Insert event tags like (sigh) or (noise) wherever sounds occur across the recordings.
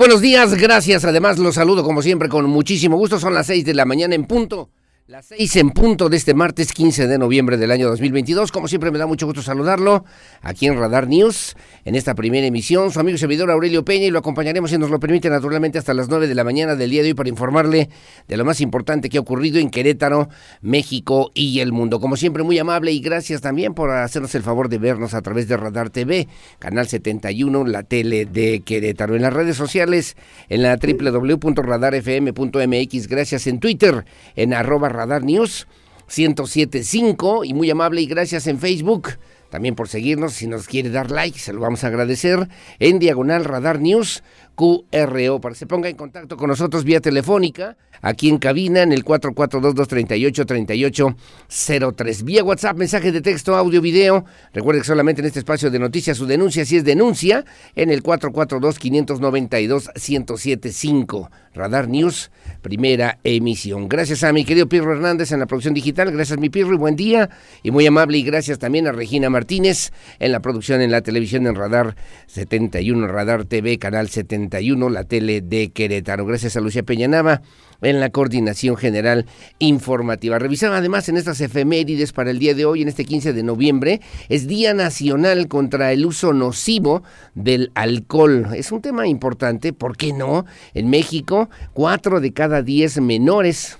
Buenos días, gracias. Además, los saludo como siempre con muchísimo gusto. Son las 6 de la mañana en punto. Las seis en punto de este martes 15 de noviembre del año 2022. Como siempre me da mucho gusto saludarlo aquí en Radar News, en esta primera emisión. Su amigo y servidor Aurelio Peña y lo acompañaremos, si nos lo permite, naturalmente hasta las 9 de la mañana del día de hoy para informarle de lo más importante que ha ocurrido en Querétaro, México y el mundo. Como siempre, muy amable y gracias también por hacernos el favor de vernos a través de Radar TV, Canal 71, la tele de Querétaro. En las redes sociales, en la www.radarfm.mx, gracias en Twitter, en arroba Radar News 1075 y muy amable y gracias en Facebook. También por seguirnos, si nos quiere dar like, se lo vamos a agradecer. En Diagonal Radar News QRO, para que se ponga en contacto con nosotros vía telefónica, aquí en cabina, en el 442-238-3803. Vía WhatsApp, mensaje de texto, audio, video. Recuerde que solamente en este espacio de noticias su denuncia, si es denuncia, en el 442-592-1075. Radar News, primera emisión. Gracias a mi querido Pirro Hernández en la producción digital. Gracias, mi Pirro, y buen día. Y muy amable, y gracias también a Regina Martínez en la producción en la televisión en Radar 71, Radar TV, Canal 71, la tele de Querétaro. Gracias a Lucía Peñanava en la coordinación general informativa. Revisaba además en estas efemérides para el día de hoy, en este 15 de noviembre, es Día Nacional contra el Uso Nocivo del Alcohol. Es un tema importante, ¿por qué no? En México, cuatro de cada diez menores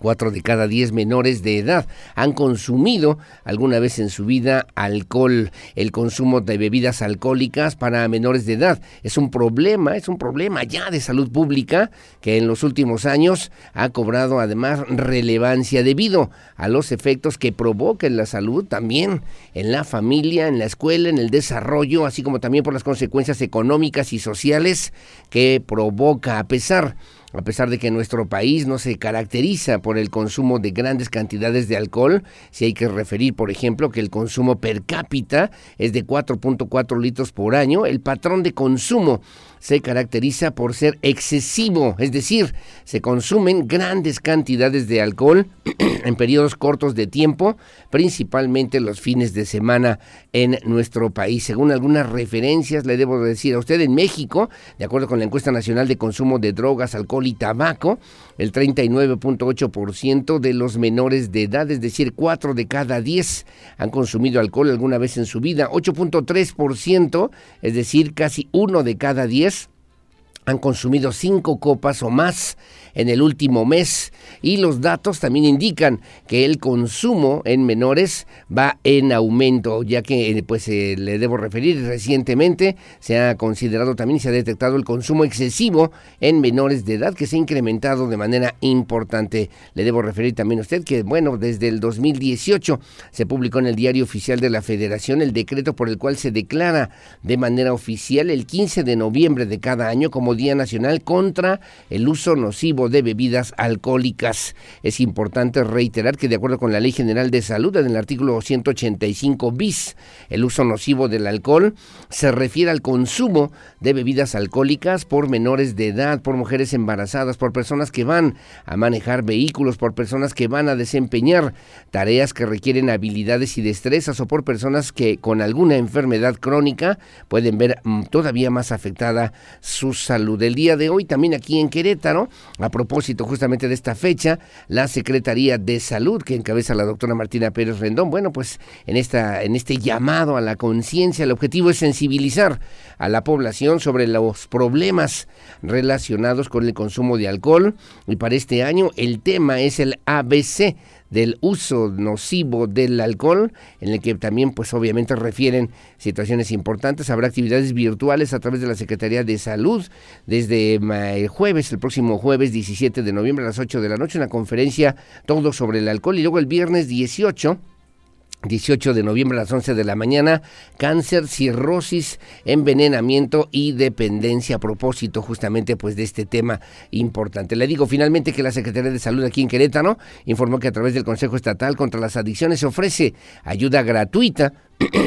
Cuatro de cada diez menores de edad han consumido alguna vez en su vida alcohol. El consumo de bebidas alcohólicas para menores de edad es un problema, es un problema ya de salud pública que en los últimos años ha cobrado además relevancia debido a los efectos que provoca en la salud, también en la familia, en la escuela, en el desarrollo, así como también por las consecuencias económicas y sociales que provoca a pesar a pesar de que nuestro país no se caracteriza por el consumo de grandes cantidades de alcohol, si hay que referir, por ejemplo, que el consumo per cápita es de 4.4 litros por año, el patrón de consumo se caracteriza por ser excesivo, es decir, se consumen grandes cantidades de alcohol (clears throat) en periodos cortos de tiempo, principalmente los fines de semana en nuestro país. Según algunas referencias, le debo decir a usted, en México, de acuerdo con la encuesta nacional de consumo de drogas, alcohol y tabaco, el 39.8% de los menores de edad, es decir, 4 de cada 10 han consumido alcohol alguna vez en su vida, 8.3%, es decir, casi uno de cada 10 han consumido cinco copas o más en el último mes y los datos también indican que el consumo en menores va en aumento, ya que eh, pues eh, le debo referir recientemente se ha considerado también se ha detectado el consumo excesivo en menores de edad que se ha incrementado de manera importante. Le debo referir también a usted que bueno, desde el 2018 se publicó en el Diario Oficial de la Federación el decreto por el cual se declara de manera oficial el 15 de noviembre de cada año como Día Nacional contra el uso nocivo de bebidas alcohólicas. Es importante reiterar que de acuerdo con la Ley General de Salud, en el artículo 185 bis, el uso nocivo del alcohol se refiere al consumo de bebidas alcohólicas por menores de edad, por mujeres embarazadas, por personas que van a manejar vehículos, por personas que van a desempeñar tareas que requieren habilidades y destrezas o por personas que con alguna enfermedad crónica pueden ver mm, todavía más afectada su salud. El día de hoy también aquí en Querétaro, a propósito justamente de esta fecha, la Secretaría de Salud que encabeza la doctora Martina Pérez Rendón, bueno, pues en, esta, en este llamado a la conciencia, el objetivo es sensibilizar a la población sobre los problemas relacionados con el consumo de alcohol. Y para este año el tema es el ABC del uso nocivo del alcohol, en el que también pues obviamente refieren situaciones importantes. Habrá actividades virtuales a través de la Secretaría de Salud desde el jueves, el próximo jueves 17 de noviembre a las 8 de la noche, una conferencia todo sobre el alcohol y luego el viernes 18 18 de noviembre a las 11 de la mañana, cáncer, cirrosis, envenenamiento y dependencia a propósito justamente pues de este tema importante. Le digo finalmente que la Secretaría de Salud aquí en Querétaro informó que a través del Consejo Estatal contra las Adicciones se ofrece ayuda gratuita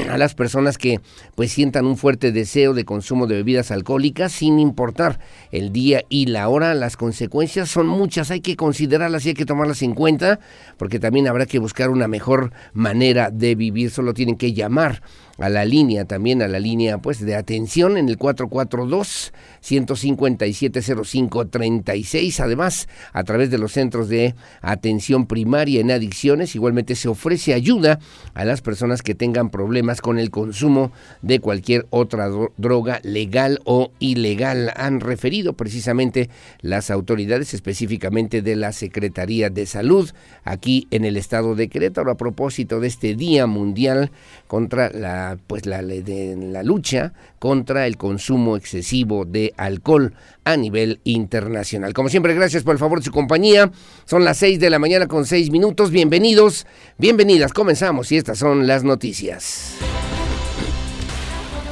a las personas que pues sientan un fuerte deseo de consumo de bebidas alcohólicas sin importar el día y la hora. Las consecuencias son muchas, hay que considerarlas y hay que tomarlas en cuenta porque también habrá que buscar una mejor manera de vivir. Solo tienen que llamar a la línea también, a la línea pues de atención en el 442 157 0536 Además, a través de los centros de atención primaria en adicciones, igualmente se ofrece ayuda a las personas que tengan problemas con el consumo de cualquier otra droga legal o ilegal. Han referido precisamente las autoridades, específicamente de la Secretaría de Salud, aquí en el estado de Querétaro, a propósito de este Día Mundial contra la pues la, de, la lucha contra el consumo excesivo de alcohol a nivel internacional. Como siempre, gracias por el favor de su compañía. Son las 6 de la mañana con 6 minutos. Bienvenidos, bienvenidas. Comenzamos y estas son las noticias.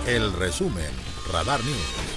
El resumen, Radar News.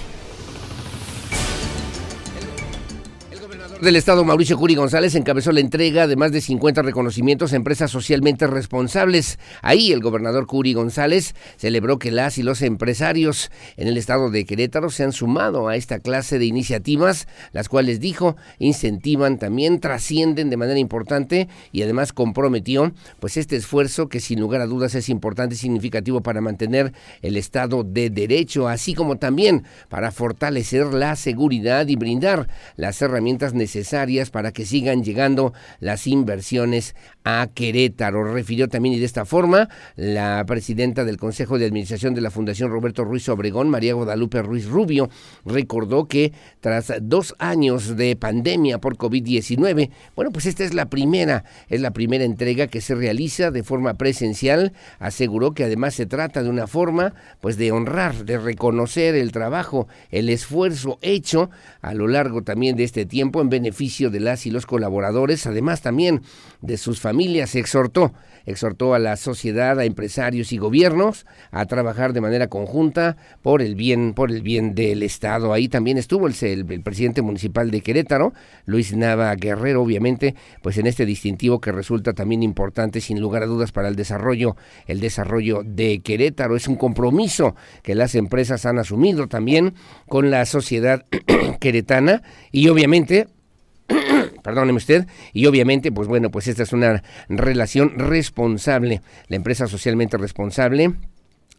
Del Estado, Mauricio Curi González, encabezó la entrega de más de 50 reconocimientos a empresas socialmente responsables. Ahí el gobernador Curi González celebró que las y los empresarios en el Estado de Querétaro se han sumado a esta clase de iniciativas, las cuales dijo incentivan también, trascienden de manera importante y además comprometió pues este esfuerzo que sin lugar a dudas es importante y significativo para mantener el Estado de Derecho, así como también para fortalecer la seguridad y brindar las herramientas necesarias necesarias para que sigan llegando las inversiones a Querétaro. Refirió también y de esta forma la presidenta del Consejo de Administración de la Fundación Roberto Ruiz Obregón, María Guadalupe Ruiz Rubio, recordó que tras dos años de pandemia por COVID-19, bueno, pues esta es la primera, es la primera entrega que se realiza de forma presencial. Aseguró que además se trata de una forma pues de honrar, de reconocer el trabajo, el esfuerzo hecho a lo largo también de este tiempo en beneficio de las y los colaboradores, además también de sus familias. Exhortó, exhortó a la sociedad, a empresarios y gobiernos a trabajar de manera conjunta por el bien, por el bien del Estado. Ahí también estuvo el, el, presidente municipal de Querétaro, Luis Nava Guerrero, obviamente, pues en este distintivo que resulta también importante, sin lugar a dudas, para el desarrollo, el desarrollo de Querétaro. Es un compromiso que las empresas han asumido también con la sociedad (clears throat) queretana y obviamente perdóneme usted, y obviamente, pues bueno, pues esta es una relación responsable, la empresa socialmente responsable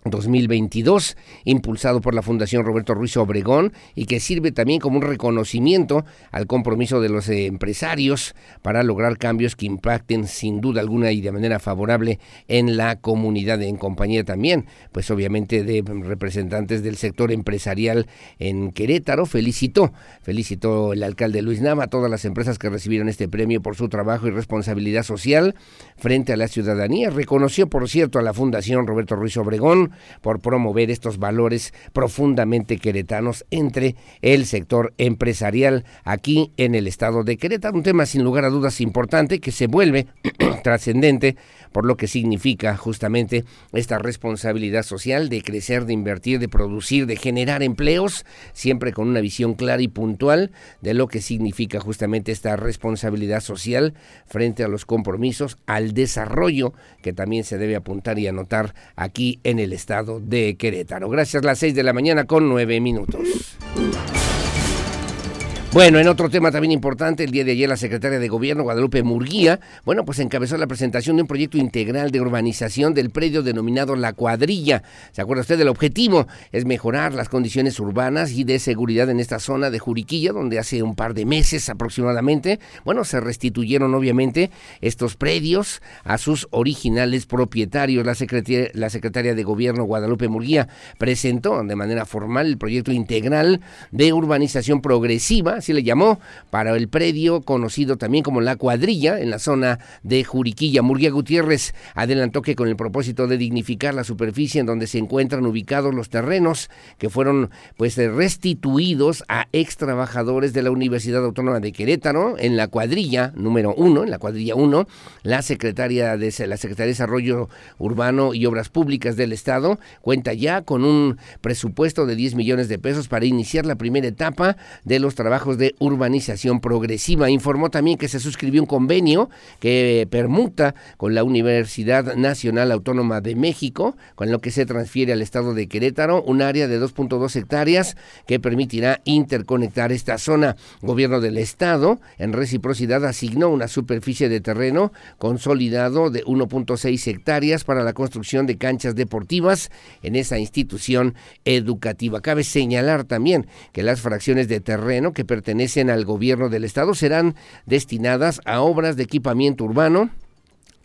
2022, impulsado por la Fundación Roberto Ruiz Obregón y que sirve también como un reconocimiento al compromiso de los empresarios para lograr cambios que impacten sin duda alguna y de manera favorable en la comunidad, en compañía también, pues obviamente de representantes del sector empresarial en Querétaro. Felicitó, felicitó el alcalde Luis Nava a todas las empresas que recibieron este premio por su trabajo y responsabilidad social frente a la ciudadanía. Reconoció, por cierto, a la Fundación Roberto Ruiz Obregón por promover estos valores profundamente queretanos entre el sector empresarial aquí en el estado de Querétaro. Un tema sin lugar a dudas importante que se vuelve (clears throat) trascendente por lo que significa justamente esta responsabilidad social de crecer, de invertir, de producir, de generar empleos, siempre con una visión clara y puntual de lo que significa justamente esta responsabilidad social frente a los compromisos, al desarrollo que también se debe apuntar y anotar aquí en el estado de Querétaro. Gracias, las seis de la mañana con nueve minutos. Bueno, en otro tema también importante, el día de ayer la secretaria de Gobierno, Guadalupe Murguía, bueno, pues encabezó la presentación de un proyecto integral de urbanización del predio denominado La Cuadrilla. ¿Se acuerda usted del objetivo? Es mejorar las condiciones urbanas y de seguridad en esta zona de Juriquilla, donde hace un par de meses aproximadamente, bueno, se restituyeron obviamente estos predios a sus originales propietarios. La secretaria, la secretaria de Gobierno, Guadalupe Murguía, presentó de manera formal el proyecto integral de urbanización progresiva así le llamó, para el predio conocido también como La Cuadrilla, en la zona de Juriquilla. Murguía Gutiérrez adelantó que con el propósito de dignificar la superficie en donde se encuentran ubicados los terrenos que fueron pues restituidos a ex trabajadores de la Universidad Autónoma de Querétaro, en la cuadrilla número uno, en la cuadrilla uno, la secretaria de la Secretaría de Desarrollo Urbano y Obras Públicas del Estado cuenta ya con un presupuesto de 10 millones de pesos para iniciar la primera etapa de los trabajos de urbanización progresiva. Informó también que se suscribió un convenio que permuta con la Universidad Nacional Autónoma de México, con lo que se transfiere al estado de Querétaro un área de 2.2 hectáreas que permitirá interconectar esta zona. Gobierno del estado, en reciprocidad, asignó una superficie de terreno consolidado de 1.6 hectáreas para la construcción de canchas deportivas en esa institución educativa. Cabe señalar también que las fracciones de terreno que pertenecen al gobierno del estado serán destinadas a obras de equipamiento urbano,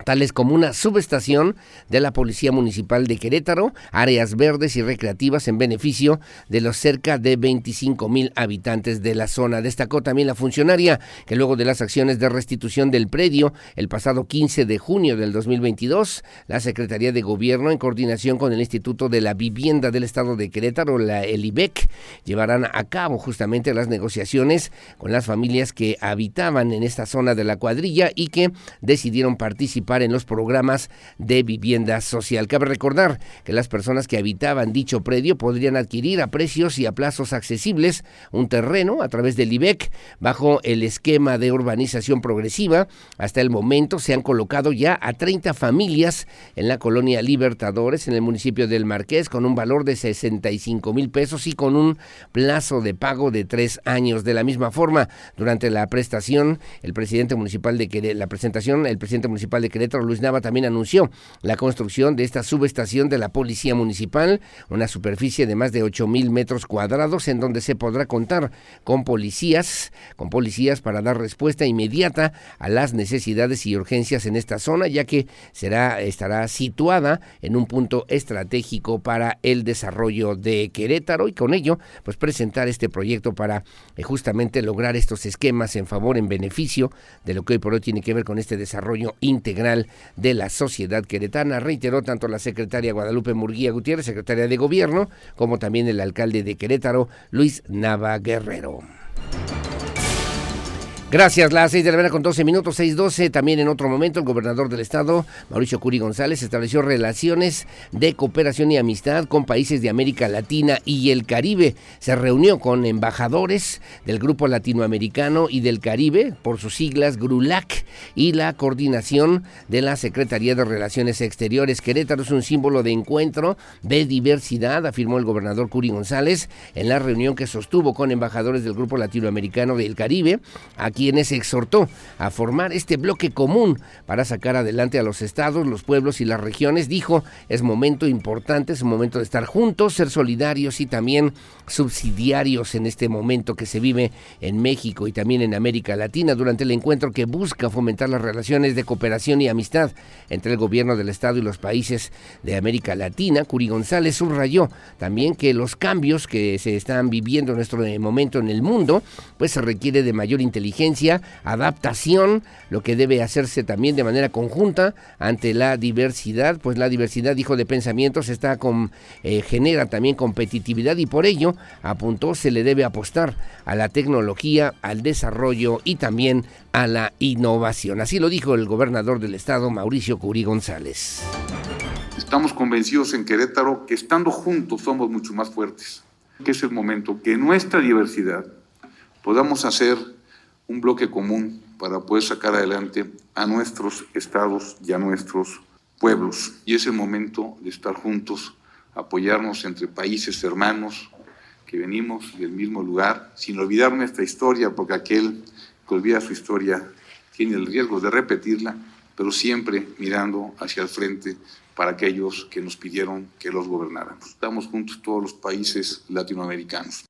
tales como una subestación de la Policía Municipal de Querétaro, áreas verdes y recreativas en beneficio de los cerca de 25 mil habitantes de la zona. Destacó también la funcionaria que luego de las acciones de restitución del predio el pasado 15 de junio del 2022, la Secretaría de Gobierno en coordinación con el Instituto de la Vivienda del Estado de Querétaro, la ELIBEC, llevarán a cabo justamente las negociaciones con las familias que habitaban en esta zona de la cuadrilla y que decidieron participar en los programas de vivienda social. Cabe recordar que las personas que habitaban dicho predio podrían adquirir a precios y a plazos accesibles un terreno a través del IBEC bajo el esquema de urbanización progresiva. Hasta el momento se han colocado ya a 30 familias en la colonia Libertadores en el municipio del Marqués con un valor de 65 mil pesos y con un plazo de pago de tres años. De la misma forma, durante la prestación, el presidente municipal de la presentación, el presidente municipal de Querétaro, Luis Nava, también anunció la construcción de esta subestación de la Policía Municipal, una superficie de más de 8 mil metros cuadrados, en donde se podrá contar con policías, con policías para dar respuesta inmediata a las necesidades y urgencias en esta zona, ya que será, estará situada en un punto estratégico para el desarrollo de Querétaro. Y con ello, pues presentar este proyecto para eh, justamente lograr estos esquemas en favor, en beneficio de lo que hoy por hoy tiene que ver con este desarrollo integral de la sociedad queretana, reiteró tanto la secretaria Guadalupe Murguía Gutiérrez, secretaria de Gobierno, como también el alcalde de Querétaro, Luis Nava Guerrero. Gracias, las seis de la mañana con 12 minutos, seis doce. También en otro momento, el gobernador del estado, Mauricio Curi González, estableció relaciones de cooperación y amistad con países de América Latina y el Caribe. Se reunió con embajadores del Grupo Latinoamericano y del Caribe, por sus siglas GRULAC, y la coordinación de la Secretaría de Relaciones Exteriores. Querétaro es un símbolo de encuentro, de diversidad, afirmó el gobernador Curi González en la reunión que sostuvo con embajadores del Grupo Latinoamericano del Caribe quienes exhortó a formar este bloque común para sacar adelante a los estados, los pueblos y las regiones. Dijo, es momento importante, es momento de estar juntos, ser solidarios y también subsidiarios en este momento que se vive en México y también en América Latina durante el encuentro que busca fomentar las relaciones de cooperación y amistad entre el gobierno del estado y los países de América Latina. Curi González subrayó también que los cambios que se están viviendo en nuestro momento en el mundo, pues se requiere de mayor inteligencia adaptación, lo que debe hacerse también de manera conjunta ante la diversidad, pues la diversidad, dijo, de pensamientos está con, eh, genera también competitividad y por ello, apuntó, se le debe apostar a la tecnología, al desarrollo y también a la innovación. Así lo dijo el gobernador del estado, Mauricio Curí González. Estamos convencidos en Querétaro que estando juntos somos mucho más fuertes, que es el momento que nuestra diversidad podamos hacer un bloque común para poder sacar adelante a nuestros estados y a nuestros pueblos. Y es el momento de estar juntos, apoyarnos entre países hermanos, que venimos del mismo lugar, sin olvidar nuestra historia, porque aquel que olvida su historia tiene el riesgo de repetirla, pero siempre mirando hacia el frente para aquellos que nos pidieron que los gobernáramos. Estamos juntos todos los países latinoamericanos.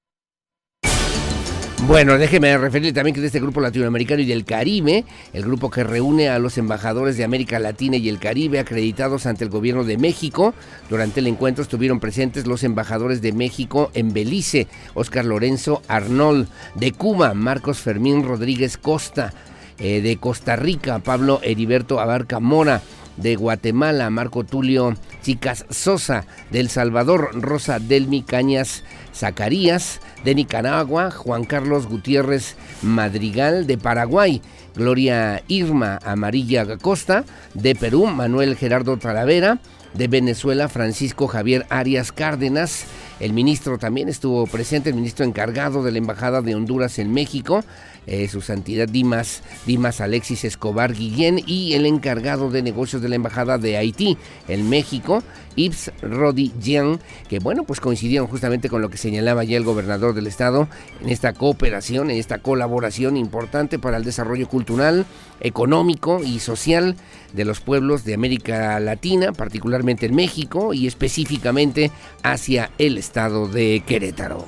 Bueno, déjeme referirle también que de este grupo latinoamericano y del Caribe, el grupo que reúne a los embajadores de América Latina y el Caribe acreditados ante el gobierno de México. Durante el encuentro estuvieron presentes los embajadores de México en Belice, Oscar Lorenzo Arnold, de Cuba, Marcos Fermín Rodríguez Costa, eh, de Costa Rica, Pablo Heriberto Abarca Mora, de Guatemala, Marco Tulio Chicas Sosa, de El Salvador, Rosa Delmi Cañas Zacarías, de Nicaragua, Juan Carlos Gutiérrez Madrigal, de Paraguay, Gloria Irma Amarilla Costa, de Perú, Manuel Gerardo Talavera, de Venezuela, Francisco Javier Arias Cárdenas, el ministro también estuvo presente, el ministro encargado de la Embajada de Honduras en México, eh, su santidad Dimas, Dimas Alexis Escobar Guillén y el encargado de negocios de la Embajada de Haití en México, Yves Rodi Jean, que bueno, pues coincidieron justamente con lo que señalaba ya el gobernador del estado en esta cooperación, en esta colaboración importante para el desarrollo cultural, económico y social de los pueblos de América Latina, particularmente en México y específicamente hacia el estado de Querétaro.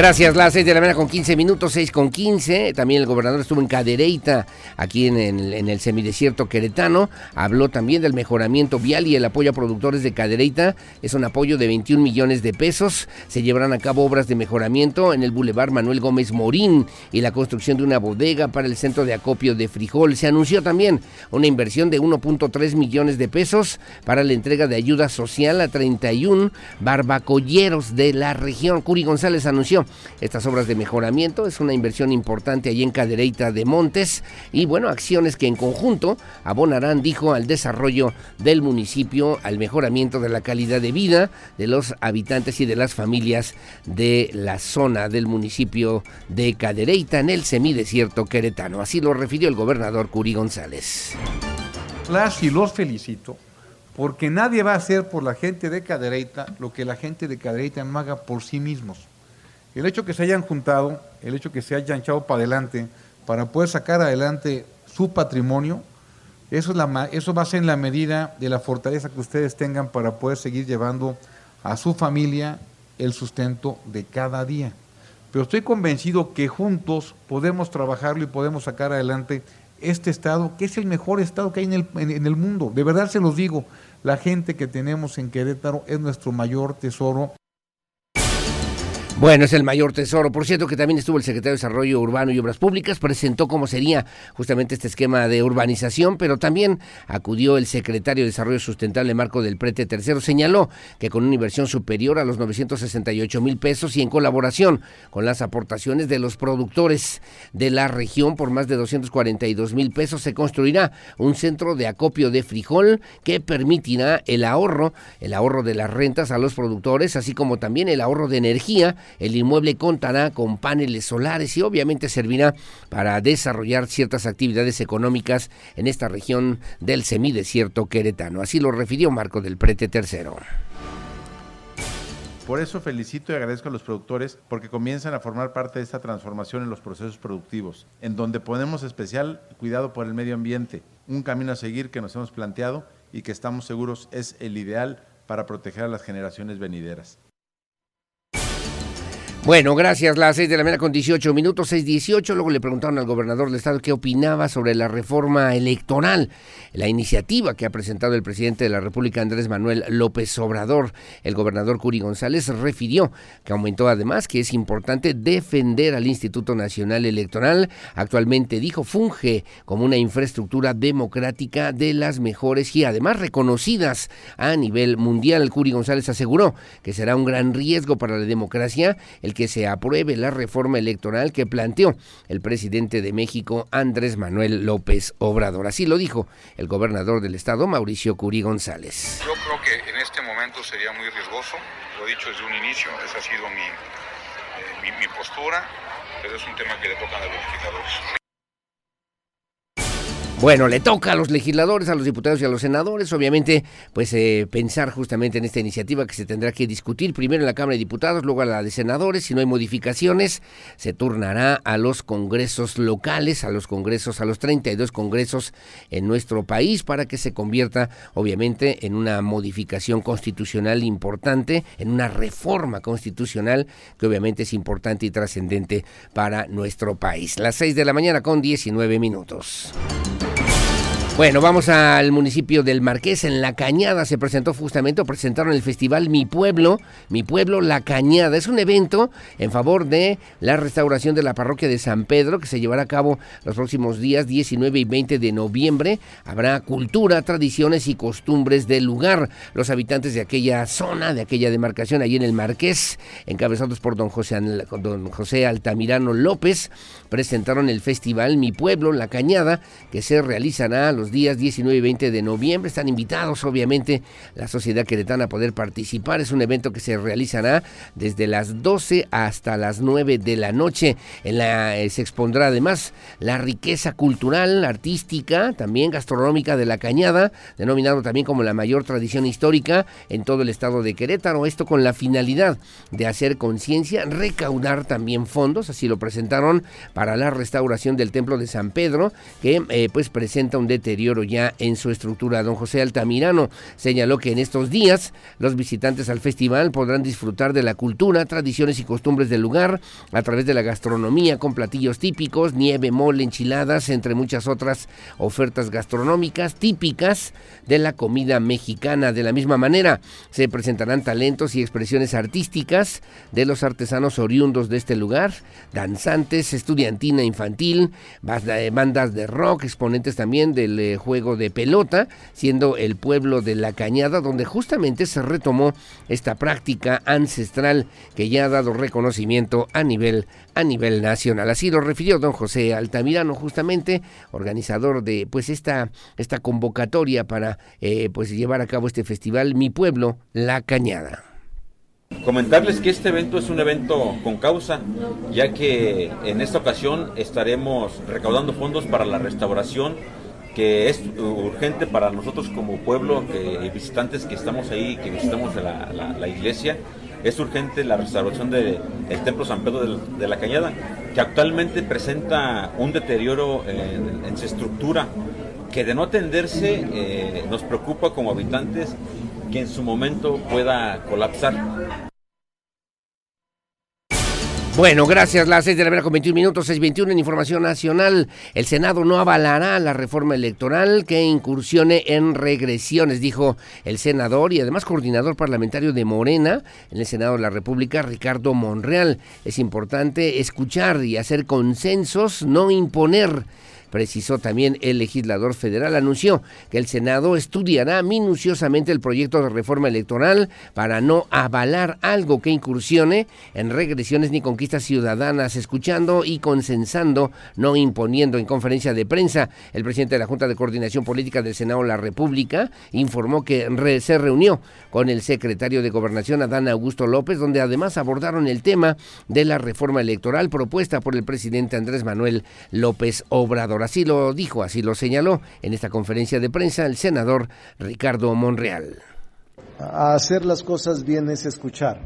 Gracias, las 6 de la mañana con 15 minutos, 6 con 15. También el gobernador estuvo en Cadereyta, aquí en el, en el semidesierto queretano. Habló también del mejoramiento vial y el apoyo a productores de Cadereyta. Es un apoyo de 21 millones de pesos. Se llevarán a cabo obras de mejoramiento en el Boulevard Manuel Gómez Morín y la construcción de una bodega para el centro de acopio de frijol. Se anunció también una inversión de 1.3 millones de pesos para la entrega de ayuda social a 31 barbacolleros de la región. Curi González anunció estas obras de mejoramiento. Es una inversión importante allí en Cadereyta de Montes y bueno, acciones que en conjunto abonarán, dijo, al desarrollo del municipio, al mejoramiento de la calidad de vida de los habitantes y de las familias de la zona del municipio de Cadereyta en el semidesierto queretano. Así lo refirió el gobernador Curi González. Las y los felicito porque nadie va a hacer por la gente de Cadereyta lo que la gente de Cadereyta no haga por sí mismos. El hecho que se hayan juntado, el hecho que se hayan echado para adelante para poder sacar adelante su patrimonio, eso, es la, eso va a ser en la medida de la fortaleza que ustedes tengan para poder seguir llevando a su familia el sustento de cada día. Pero estoy convencido que juntos podemos trabajarlo y podemos sacar adelante este estado, que es el mejor estado que hay en el, en el mundo. De verdad se los digo, la gente que tenemos en Querétaro es nuestro mayor tesoro. Bueno, es el mayor tesoro. Por cierto, que también estuvo el secretario de Desarrollo Urbano y Obras Públicas, presentó cómo sería justamente este esquema de urbanización, pero también acudió el secretario de Desarrollo Sustentable Marco del Prete Tercero. Señaló que con una inversión superior a los 968 mil pesos y en colaboración con las aportaciones de los productores de la región por más de 242 mil pesos, se construirá un centro de acopio de frijol que permitirá el ahorro, el ahorro de las rentas a los productores, así como también el ahorro de energía el inmueble contará con paneles solares y obviamente servirá para desarrollar ciertas actividades económicas en esta región del semidesierto queretano. Así lo refirió Marco del Prete Tercero. Por eso felicito y agradezco a los productores porque comienzan a formar parte de esta transformación en los procesos productivos, en donde ponemos especial cuidado por el medio ambiente, un camino a seguir que nos hemos planteado y que estamos seguros es el ideal para proteger a las generaciones venideras. Bueno, gracias. Las 6 de la mañana con 18 minutos, 6.18. Luego le preguntaron al gobernador del estado qué opinaba sobre la reforma electoral, la iniciativa que ha presentado el presidente de la República, Andrés Manuel López Obrador. El gobernador Curi González refirió que aumentó además que es importante defender al Instituto Nacional Electoral. Actualmente, dijo, funge como una infraestructura democrática de las mejores y además reconocidas a nivel mundial. Curi González aseguró que será un gran riesgo para la democracia que se apruebe la reforma electoral que planteó el presidente de México, Andrés Manuel López Obrador. Así lo dijo el gobernador del estado, Mauricio Curi González. Yo creo que en este momento sería muy riesgoso, lo he dicho desde un inicio, esa ha sido mi, eh, mi, mi postura, pero es un tema que le tocan a los legisladores. Bueno, le toca a los legisladores, a los diputados y a los senadores, obviamente, pues eh, pensar justamente en esta iniciativa que se tendrá que discutir primero en la Cámara de Diputados, luego a la de senadores. Si no hay modificaciones, se turnará a los congresos locales, a los congresos, a los 32 congresos en nuestro país para que se convierta, obviamente, en una modificación constitucional importante, en una reforma constitucional que obviamente es importante y trascendente para nuestro país. Las 6 de la mañana con 19 minutos. Bueno, vamos al municipio del Marqués, en La Cañada se presentó justamente, presentaron el festival Mi Pueblo, Mi Pueblo La Cañada. Es un evento en favor de la restauración de la parroquia de San Pedro que se llevará a cabo los próximos días 19 y 20 de noviembre. Habrá cultura, tradiciones y costumbres del lugar. Los habitantes de aquella zona, de aquella demarcación, allí en el Marqués, encabezados por don José, don José Altamirano López, presentaron el festival Mi Pueblo La Cañada que se realizará los días 19 y 20 de noviembre. Están invitados, obviamente, la sociedad queretana a poder participar. Es un evento que se realizará desde las 12 hasta las 9 de la noche. En la, eh, se expondrá además la riqueza cultural, artística, también gastronómica de la Cañada, denominado también como la mayor tradición histórica en todo el estado de Querétaro. Esto con la finalidad de hacer conciencia, recaudar también fondos, así lo presentaron para la restauración del templo de San Pedro, que eh, pues presenta un deterioro ya en su estructura. Don José Altamirano señaló que en estos días los visitantes al festival podrán disfrutar de la cultura, tradiciones y costumbres del lugar a través de la gastronomía con platillos típicos, nieve, mole, enchiladas, entre muchas otras ofertas gastronómicas típicas de la comida mexicana. De la misma manera, se presentarán talentos y expresiones artísticas de los artesanos oriundos de este lugar, danzantes, estudiantina infantil, bandas de rock, exponentes también del juego de pelota, siendo el pueblo de La Cañada donde justamente se retomó esta práctica ancestral que ya ha dado reconocimiento a nivel a nivel nacional. Así lo refirió don José Altamirano, justamente organizador de pues esta, esta convocatoria para eh, pues llevar a cabo este festival Mi Pueblo, La Cañada. Comentarles que este evento es un evento con causa, ya que en esta ocasión estaremos recaudando fondos para la restauración es urgente para nosotros como pueblo, que visitantes que estamos ahí, que visitamos la, iglesia, es urgente la restauración del Templo San Pedro de, la Cañada, que actualmente presenta un deterioro en, su estructura, que de no atenderse eh, nos preocupa como habitantes que en su momento pueda colapsar. Bueno, gracias. Las 6 de la mañana con 21 minutos, 6.21 en Información Nacional. El Senado no avalará la reforma electoral que incursione en regresiones, dijo el senador y además coordinador parlamentario de Morena en el Senado de la República, Ricardo Monreal. Es importante escuchar y hacer consensos, no imponer precisó también el legislador federal, anunció que el Senado estudiará minuciosamente el proyecto de reforma electoral para no avalar algo que incursione en regresiones ni conquistas ciudadanas, escuchando y consensando, no imponiendo en conferencia de prensa. El presidente de la Junta de Coordinación Política del Senado la República informó que se reunió con el secretario de Gobernación, Adán Augusto López, donde además abordaron el tema de la reforma electoral propuesta por el presidente Andrés Manuel López Obrador. Así lo dijo, así lo señaló en esta conferencia de prensa el senador Ricardo Monreal. hacer las cosas bien es escuchar.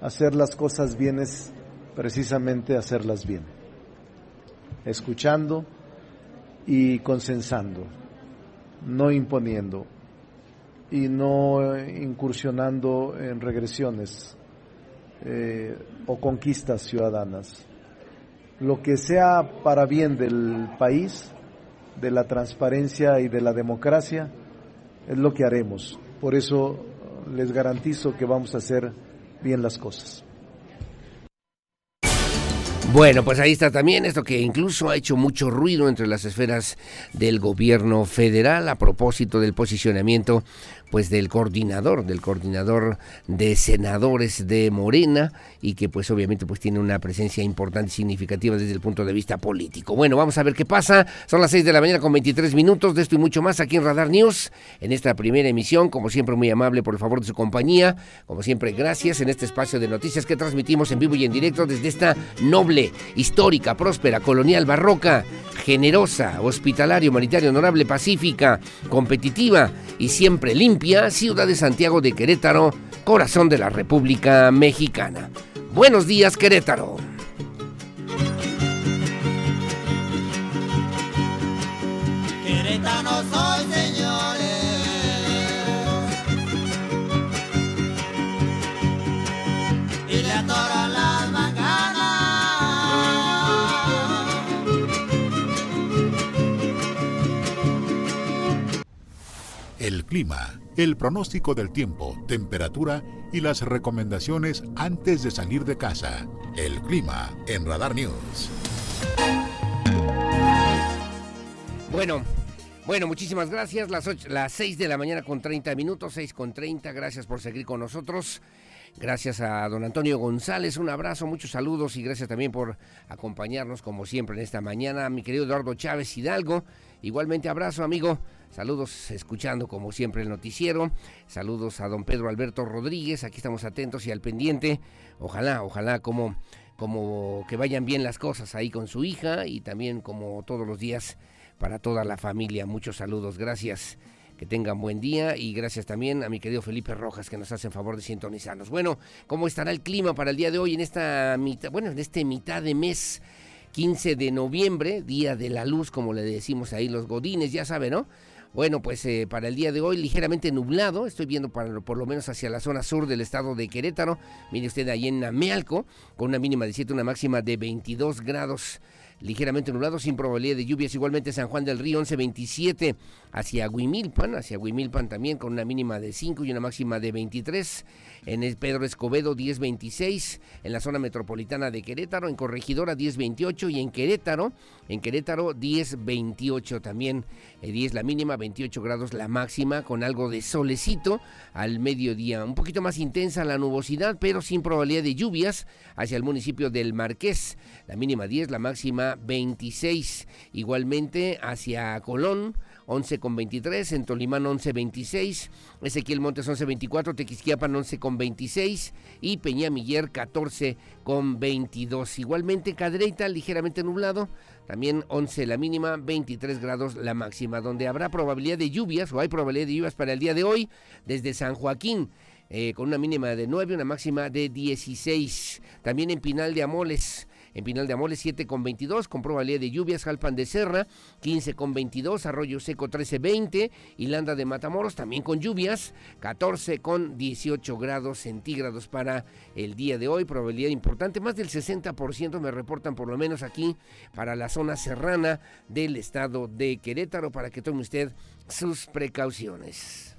Hacer las cosas bien es precisamente hacerlas bien. Escuchando y consensando, no imponiendo y no incursionando en regresiones eh, o conquistas ciudadanas lo que sea para bien del país, de la transparencia y de la democracia, es lo que haremos. Por eso les garantizo que vamos a hacer bien las cosas. Bueno, pues ahí está también esto que incluso ha hecho mucho ruido entre las esferas del gobierno federal a propósito del posicionamiento pues del coordinador, del coordinador de senadores de Morena y que pues obviamente pues tiene una presencia importante y significativa desde el punto de vista político. Bueno, vamos a ver qué pasa. Son las 6 de la mañana con 23 minutos de esto y mucho más aquí en Radar News, en esta primera emisión, como siempre muy amable por el favor de su compañía, como siempre gracias en este espacio de noticias que transmitimos en vivo y en directo desde esta noble, histórica, próspera, colonial, barroca, generosa, hospitalaria, humanitaria, honorable, pacífica, competitiva y siempre limpia, ciudad de Santiago de Querétaro, corazón de la República Mexicana. Buenos días, Querétaro. Querétaro soy, señores. Y le atoro las macanas. El clima, el pronóstico del tiempo, temperatura y las recomendaciones antes de salir de casa. El clima en Radar News. Bueno, bueno, muchísimas gracias. Las, ocho- las 6 de la mañana con 30 minutos, 6 con 30. Gracias por seguir con nosotros. Gracias a don Antonio González, un abrazo, muchos saludos y gracias también por acompañarnos como siempre en esta mañana. Mi querido Eduardo Chávez Hidalgo, igualmente abrazo amigo, saludos escuchando como siempre el noticiero. Saludos a don Pedro Alberto Rodríguez, aquí estamos atentos y al pendiente. Ojalá, ojalá como, como que vayan bien las cosas ahí con su hija y también como todos los días para toda la familia. Muchos saludos, gracias. Que tengan buen día y gracias también a mi querido Felipe Rojas que nos hace el favor de sintonizarnos. Bueno, ¿cómo estará el clima para el día de hoy en esta mitad, bueno, en este mitad de mes 15 de noviembre, día de la luz, como le decimos ahí los godines, ya saben, ¿no? Bueno, pues eh, para el día de hoy ligeramente nublado, estoy viendo para, por lo menos hacia la zona sur del estado de Querétaro, mire usted ahí en Amealco, con una mínima de 7, una máxima de 22 grados ligeramente nublado, sin probabilidad de lluvias. Igualmente San Juan del Río 1127 hacia Huimilpan, hacia Huimilpan también con una mínima de 5 y una máxima de 23. En el Pedro Escobedo 1026, en la zona metropolitana de Querétaro, en Corregidora 1028 y en Querétaro, en Querétaro 1028 también. eh, 10 la mínima, 28 grados la máxima, con algo de solecito al mediodía. Un poquito más intensa la nubosidad, pero sin probabilidad de lluvias hacia el municipio del Marqués. La mínima 10, la máxima 26. Igualmente hacia Colón. 11 con 23, en Tolimán 11 26, Ezequiel Montes 11 24, Tequisquiapan 11 con 26 y Peñamiller 14 con 22. Igualmente Cadreita ligeramente nublado, también 11 la mínima, 23 grados la máxima, donde habrá probabilidad de lluvias o hay probabilidad de lluvias para el día de hoy desde San Joaquín. eh, con una mínima de 9, una máxima de 16. También en Pinal de Amoles, en Pinal de Amoles 7 con 22, con probabilidad de lluvias, Jalpan de Serra 15 con 22, Arroyo Seco 13 20, Landa de Matamoros también con lluvias, 14 con 18 grados centígrados para el día de hoy, probabilidad importante, más del 60% me reportan por lo menos aquí para la zona serrana del estado de Querétaro para que tome usted sus precauciones.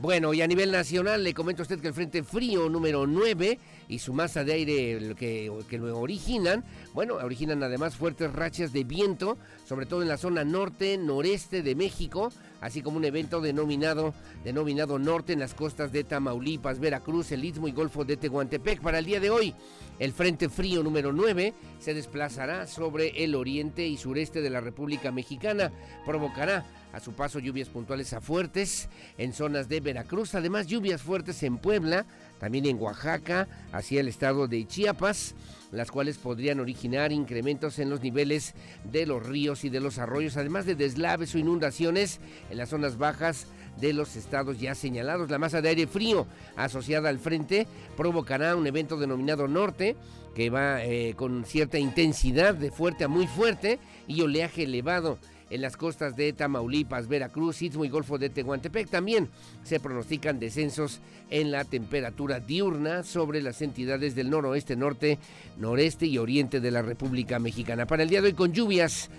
Bueno, y a nivel nacional le comento a usted que el Frente Frío número 9 y su masa de aire que, que lo originan, bueno, originan además fuertes rachas de viento, sobre todo en la zona norte, noreste de México, así como un evento denominado, denominado norte en las costas de Tamaulipas, Veracruz, el Istmo y Golfo de Tehuantepec. Para el día de hoy, el Frente Frío número 9 se desplazará sobre el oriente y sureste de la República Mexicana, provocará a su paso lluvias puntuales a fuertes en zonas de Veracruz, además lluvias fuertes en Puebla, también en Oaxaca, hacia el estado de Chiapas, las cuales podrían originar incrementos en los niveles de los ríos y de los arroyos, además de deslaves o inundaciones en las zonas bajas de los estados ya señalados. La masa de aire frío asociada al frente provocará un evento denominado norte que va eh, con cierta intensidad de fuerte a muy fuerte y oleaje elevado en las costas de Tamaulipas, Veracruz, Istmo y Golfo de Tehuantepec. También se pronostican descensos en la temperatura diurna sobre las entidades del noroeste, norte, noreste y oriente de la República Mexicana. Para el día de hoy con lluvias,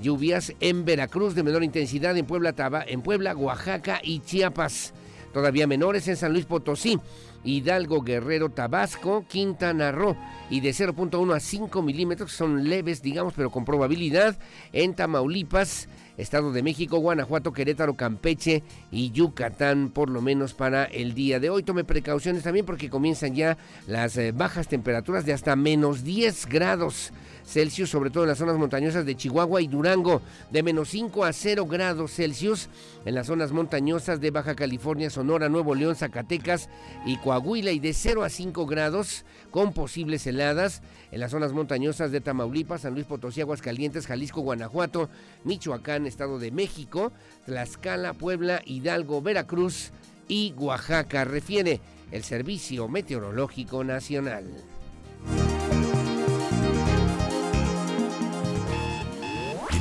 lluvias en Veracruz de menor intensidad, en Puebla, Taba, en Puebla, Oaxaca y Chiapas. Todavía menores en San Luis Potosí. Hidalgo, Guerrero, Tabasco, Quintana Roo y de 0.1 a 5 milímetros, son leves, digamos, pero con probabilidad en Tamaulipas, Estado de México, Guanajuato, Querétaro, Campeche y Yucatán, por lo menos para el día de hoy. Tome precauciones también porque comienzan ya las eh, bajas temperaturas de hasta menos 10 grados. Celsius, sobre todo en las zonas montañosas de Chihuahua y Durango, de menos 5 a 0 grados Celsius. En las zonas montañosas de Baja California, Sonora, Nuevo León, Zacatecas y Coahuila y de 0 a 5 grados con posibles heladas. En las zonas montañosas de Tamaulipas, San Luis Potosí, Aguascalientes, Jalisco, Guanajuato, Michoacán, Estado de México, Tlaxcala, Puebla, Hidalgo, Veracruz y Oaxaca, refiere el Servicio Meteorológico Nacional.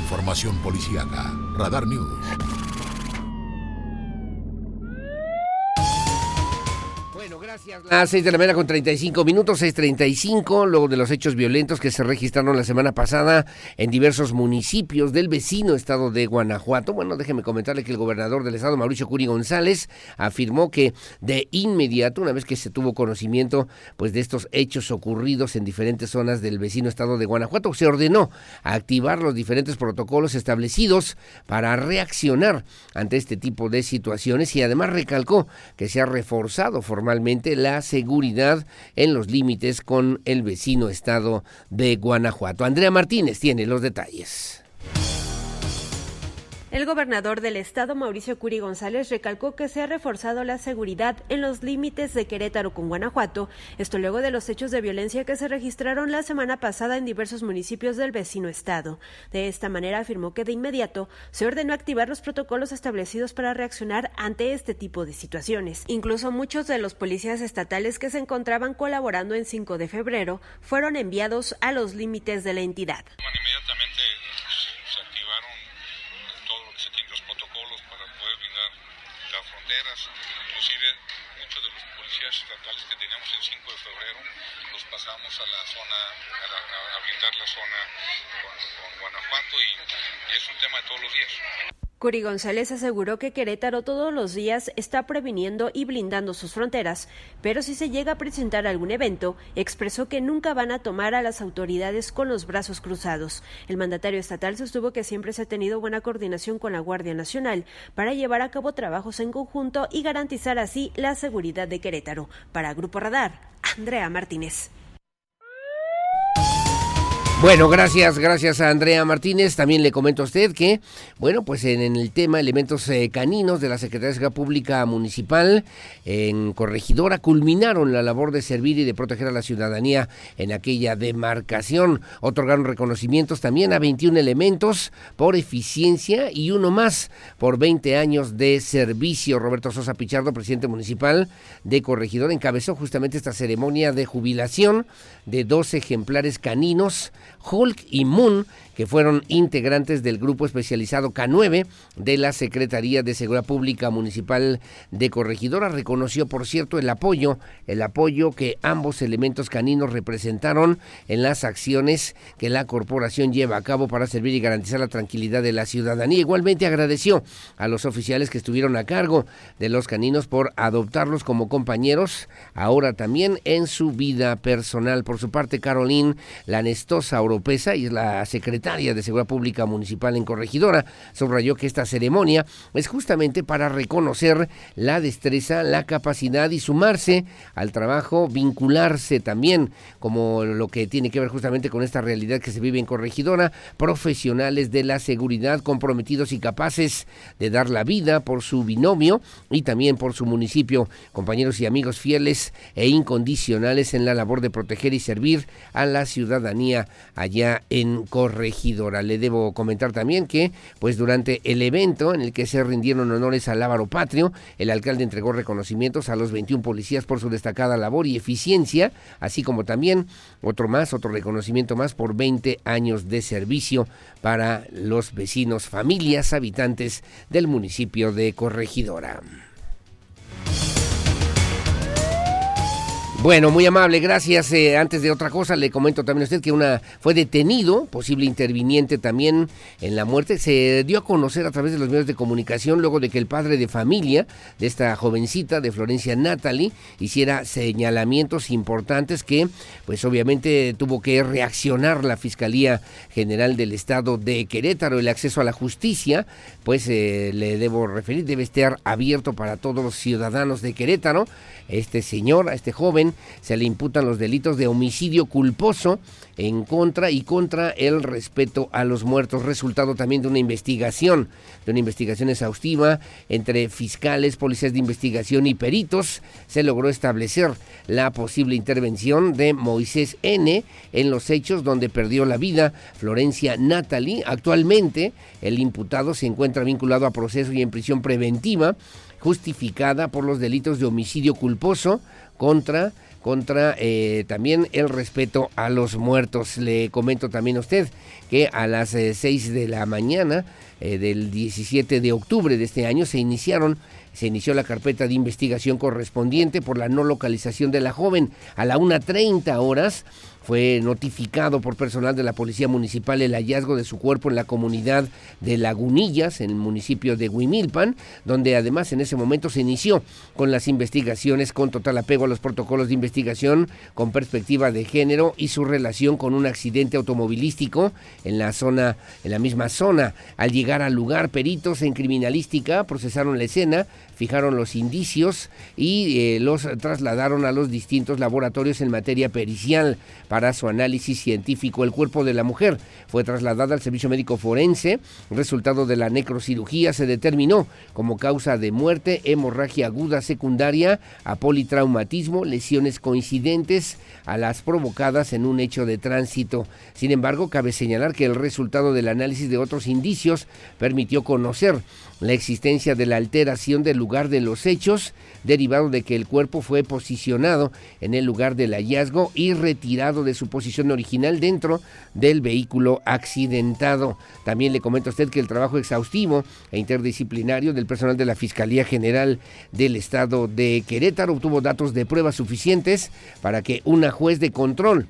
Información policíaca. Radar News. Gracias. Las 6 de la mañana con 35 minutos, 6.35, luego de los hechos violentos que se registraron la semana pasada en diversos municipios del vecino estado de Guanajuato. Bueno, déjeme comentarle que el gobernador del estado, Mauricio Curi González, afirmó que de inmediato, una vez que se tuvo conocimiento pues de estos hechos ocurridos en diferentes zonas del vecino estado de Guanajuato, se ordenó activar los diferentes protocolos establecidos para reaccionar ante este tipo de situaciones y además recalcó que se ha reforzado formalmente la seguridad en los límites con el vecino estado de Guanajuato. Andrea Martínez tiene los detalles. El gobernador del estado, Mauricio Curi González, recalcó que se ha reforzado la seguridad en los límites de Querétaro con Guanajuato, esto luego de los hechos de violencia que se registraron la semana pasada en diversos municipios del vecino estado. De esta manera afirmó que de inmediato se ordenó activar los protocolos establecidos para reaccionar ante este tipo de situaciones. Incluso muchos de los policías estatales que se encontraban colaborando en 5 de febrero fueron enviados a los límites de la entidad. Inmediatamente se activaron todo lo que se tiene los protocolos para poder blindar las fronteras, inclusive muchos de los policías estatales que teníamos el 5 de febrero los pasamos a la zona, a, la, zona con, con Guanajuato y, y es un tema de todos los días. Curi González aseguró que Querétaro todos los días está previniendo y blindando sus fronteras, pero si se llega a presentar algún evento, expresó que nunca van a tomar a las autoridades con los brazos cruzados. El mandatario estatal sostuvo que siempre se ha tenido buena coordinación con la Guardia Nacional para llevar a cabo trabajos en conjunto y garantizar así la seguridad de Querétaro. Para Grupo Radar, Andrea Martínez. Bye. Bueno, gracias, gracias a Andrea Martínez. También le comento a usted que, bueno, pues en, el tema elementos eh, caninos de la Secretaría de Seguridad Pública Municipal en Corregidora culminaron la labor de servir y de proteger a la ciudadanía en aquella demarcación. Otorgaron reconocimientos también a 21 elementos por eficiencia y uno más por 20 años de servicio. Roberto Sosa Pichardo, presidente municipal de Corregidora, encabezó justamente esta ceremonia de jubilación de dos ejemplares caninos Hulk y Moon, que fueron integrantes del grupo especializado K9 de la Secretaría de Seguridad Pública Municipal de Corregidora. Reconoció, por cierto, el apoyo, el apoyo que ambos elementos caninos representaron en las acciones que la corporación lleva a cabo para servir y garantizar la tranquilidad de la ciudadanía. Igualmente agradeció a los oficiales que estuvieron a cargo de los caninos por adoptarlos como compañeros, ahora también en su vida personal. Por su parte, Caroline Lanestosa Oropesa y la secretaria de Seguridad Pública Municipal en Corregidora, subrayó que esta ceremonia es justamente para reconocer la destreza, la capacidad y sumarse al trabajo, vincularse también, como lo que tiene que ver justamente con esta realidad que se vive en Corregidora, profesionales de la seguridad comprometidos y capaces de dar la vida por su binomio y también por su municipio, compañeros y amigos fieles e incondicionales en la labor de proteger y servir a la ciudadanía allá en Corregidora. Le debo comentar también que, pues durante el evento en el que se rindieron honores al Ávaro Patrio, el alcalde entregó reconocimientos a los 21 policías por su destacada labor y eficiencia, así como también otro más, otro reconocimiento más por 20 años de servicio para los vecinos, familias, habitantes del municipio de Corregidora. Bueno, muy amable, gracias. Eh, antes de otra cosa, le comento también a usted que una fue detenido, posible interviniente también en la muerte. Se dio a conocer a través de los medios de comunicación luego de que el padre de familia de esta jovencita, de Florencia Natalie, hiciera señalamientos importantes que, pues obviamente, tuvo que reaccionar la Fiscalía General del Estado de Querétaro. El acceso a la justicia, pues eh, le debo referir, debe estar abierto para todos los ciudadanos de Querétaro. Este señor, este joven, se le imputan los delitos de homicidio culposo en contra y contra el respeto a los muertos, resultado también de una investigación, de una investigación exhaustiva entre fiscales, policías de investigación y peritos, se logró establecer la posible intervención de Moisés N en los hechos donde perdió la vida Florencia Natalie. Actualmente el imputado se encuentra vinculado a proceso y en prisión preventiva justificada por los delitos de homicidio culposo contra contra eh, también el respeto a los muertos. Le comento también a usted que a las 6 eh, de la mañana eh, del 17 de octubre de este año se iniciaron se inició la carpeta de investigación correspondiente por la no localización de la joven. A la 1.30 horas fue notificado por personal de la Policía Municipal el hallazgo de su cuerpo en la comunidad de Lagunillas, en el municipio de Huimilpan, donde además en ese momento se inició con las investigaciones con total apego a los protocolos de investigación con perspectiva de género y su relación con un accidente automovilístico en la zona, en la misma zona. Al llegar al lugar, peritos en criminalística procesaron la escena, fijaron los indicios y eh, los trasladaron a los distintos laboratorios en materia pericial para su análisis científico. El cuerpo de la mujer fue trasladado al servicio médico forense. Resultado de la necrocirugía se determinó como causa de muerte, hemorragia aguda secundaria a politraumatismo, lesiones coincidentes a las provocadas en un hecho de tránsito. Sin embargo, cabe señalar que el resultado del análisis de otros indicios permitió conocer la existencia de la alteración del lugar de los hechos, derivado de que el cuerpo fue posicionado en el lugar del hallazgo y retirado de su posición original dentro del vehículo accidentado. También le comento a usted que el trabajo exhaustivo e interdisciplinario del personal de la Fiscalía General del Estado de Querétaro obtuvo datos de pruebas suficientes para que una juez de control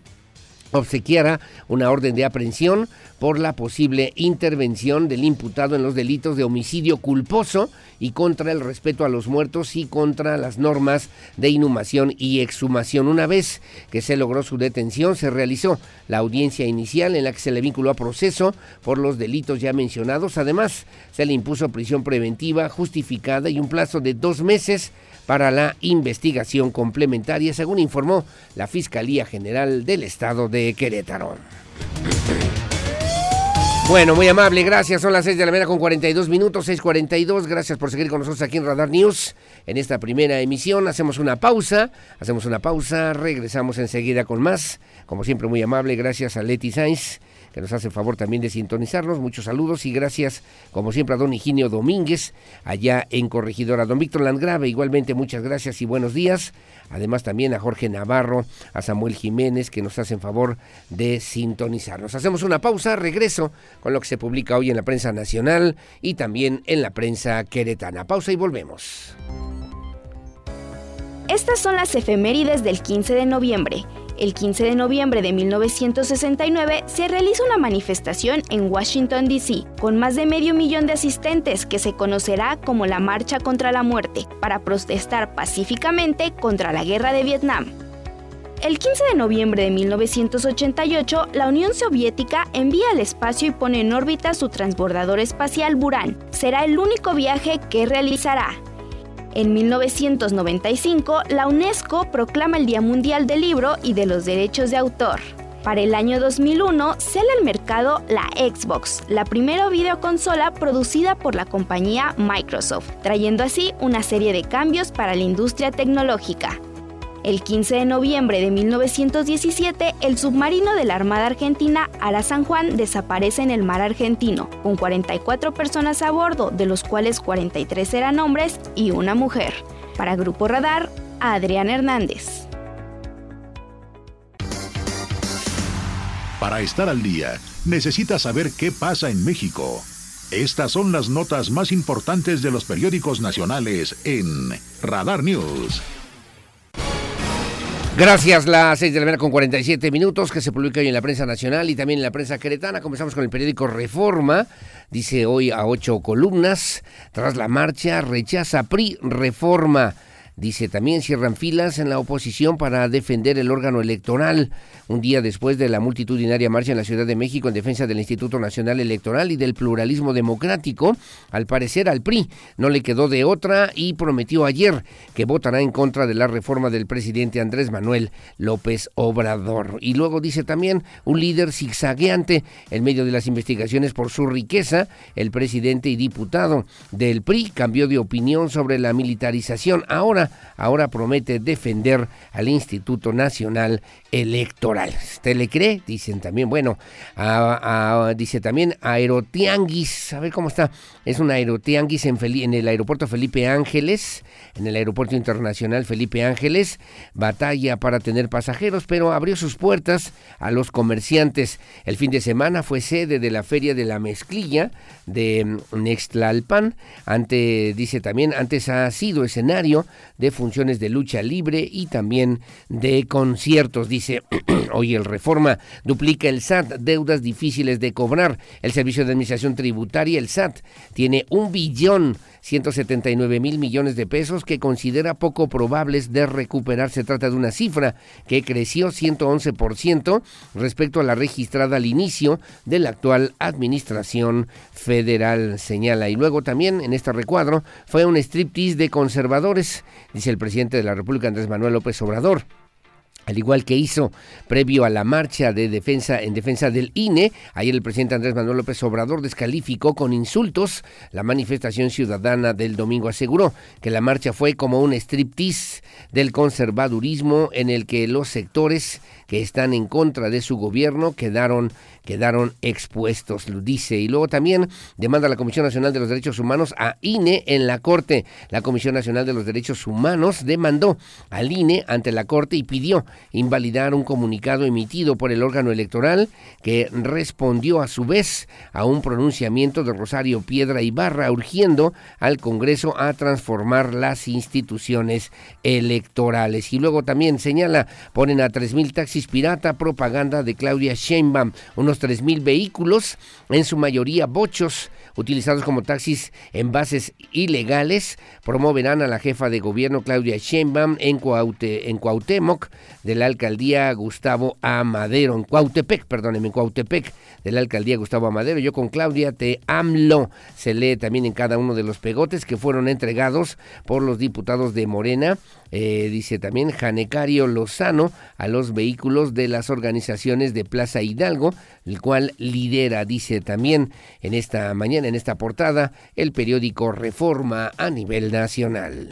obsequiara una orden de aprehensión por la posible intervención del imputado en los delitos de homicidio culposo y contra el respeto a los muertos y contra las normas de inhumación y exhumación. Una vez que se logró su detención, se realizó la audiencia inicial en la que se le vinculó a proceso por los delitos ya mencionados. Además, se le impuso prisión preventiva justificada y un plazo de dos meses para la investigación complementaria, según informó la Fiscalía General del Estado de Querétaro. Bueno, muy amable, gracias. Son las 6 de la mañana con 42 minutos, 6.42. Gracias por seguir con nosotros aquí en Radar News en esta primera emisión. Hacemos una pausa, hacemos una pausa, regresamos enseguida con más. Como siempre, muy amable, gracias a Leti Sainz que nos hace el favor también de sintonizarnos. Muchos saludos y gracias, como siempre, a don Higinio Domínguez, allá en Corregidora. Don Víctor Landgrave, igualmente muchas gracias y buenos días. Además también a Jorge Navarro, a Samuel Jiménez, que nos hacen favor de sintonizarnos. Hacemos una pausa, regreso con lo que se publica hoy en la prensa nacional y también en la prensa queretana. Pausa y volvemos. Estas son las efemérides del 15 de noviembre. El 15 de noviembre de 1969 se realiza una manifestación en Washington, D.C., con más de medio millón de asistentes que se conocerá como la Marcha contra la Muerte, para protestar pacíficamente contra la Guerra de Vietnam. El 15 de noviembre de 1988, la Unión Soviética envía al espacio y pone en órbita su transbordador espacial Buran. Será el único viaje que realizará. En 1995, la UNESCO proclama el Día Mundial del Libro y de los Derechos de Autor. Para el año 2001 sale al mercado la Xbox, la primera videoconsola producida por la compañía Microsoft, trayendo así una serie de cambios para la industria tecnológica. El 15 de noviembre de 1917, el submarino de la Armada Argentina Ara San Juan desaparece en el mar argentino, con 44 personas a bordo, de los cuales 43 eran hombres y una mujer. Para Grupo Radar, Adrián Hernández. Para estar al día, necesitas saber qué pasa en México. Estas son las notas más importantes de los periódicos nacionales en Radar News. Gracias, las 6 de la mañana con 47 minutos, que se publica hoy en la prensa nacional y también en la prensa queretana. Comenzamos con el periódico Reforma. Dice hoy a ocho columnas, tras la marcha, rechaza PRI Reforma. Dice, también cierran filas en la oposición para defender el órgano electoral. Un día después de la multitudinaria marcha en la Ciudad de México en defensa del Instituto Nacional Electoral y del pluralismo democrático, al parecer al PRI no le quedó de otra y prometió ayer que votará en contra de la reforma del presidente Andrés Manuel López Obrador. Y luego dice también un líder zigzagueante en medio de las investigaciones por su riqueza, el presidente y diputado del PRI cambió de opinión sobre la militarización. Ahora ahora promete defender al Instituto Nacional Electoral. ¿Usted le cree? Dicen también, bueno, dice también Aerotianguis, a ver cómo está. Es un Aerotianguis en, en el aeropuerto Felipe Ángeles, en el aeropuerto internacional Felipe Ángeles, batalla para tener pasajeros, pero abrió sus puertas a los comerciantes. El fin de semana fue sede de la Feria de la Mezclilla de Nextlalpan. Ante, dice también, antes ha sido escenario de funciones de lucha libre y también de conciertos. Dice, (clears throat) hoy el Reforma duplica el SAT, deudas difíciles de cobrar. El Servicio de Administración Tributaria, el SAT, tiene un billón 179 mil millones de pesos que considera poco probables de recuperar. Se trata de una cifra que creció 111% respecto a la registrada al inicio de la actual administración federal, señala. Y luego también en este recuadro fue un striptease de conservadores, dice el presidente de la República, Andrés Manuel López Obrador al igual que hizo previo a la marcha de defensa en defensa del INE, ayer el presidente Andrés Manuel López Obrador descalificó con insultos la manifestación ciudadana del domingo. Aseguró que la marcha fue como un striptease del conservadurismo en el que los sectores que están en contra de su gobierno quedaron quedaron expuestos, lo dice. Y luego también demanda la Comisión Nacional de los Derechos Humanos a INE en la Corte. La Comisión Nacional de los Derechos Humanos demandó al INE ante la Corte y pidió invalidar un comunicado emitido por el órgano electoral que respondió a su vez a un pronunciamiento de Rosario Piedra Ibarra urgiendo al Congreso a transformar las instituciones electorales. Y luego también señala, ponen a 3.000 taxis pirata, propaganda de Claudia Sheinbaum, unos tres mil vehículos, en su mayoría bochos, utilizados como taxis en bases ilegales, promoverán a la jefa de gobierno Claudia Sheinbaum en, en Cuauhtémoc de la alcaldía Gustavo Amadero, en Cuautepec, perdónenme, en Cuautepec de la alcaldía Gustavo Amadero. Yo con Claudia te AMLO. Se lee también en cada uno de los pegotes que fueron entregados por los diputados de Morena. Eh, dice también Janecario Lozano a los vehículos de las organizaciones de Plaza Hidalgo, el cual lidera, dice también en esta mañana, en esta portada, el periódico Reforma a nivel nacional.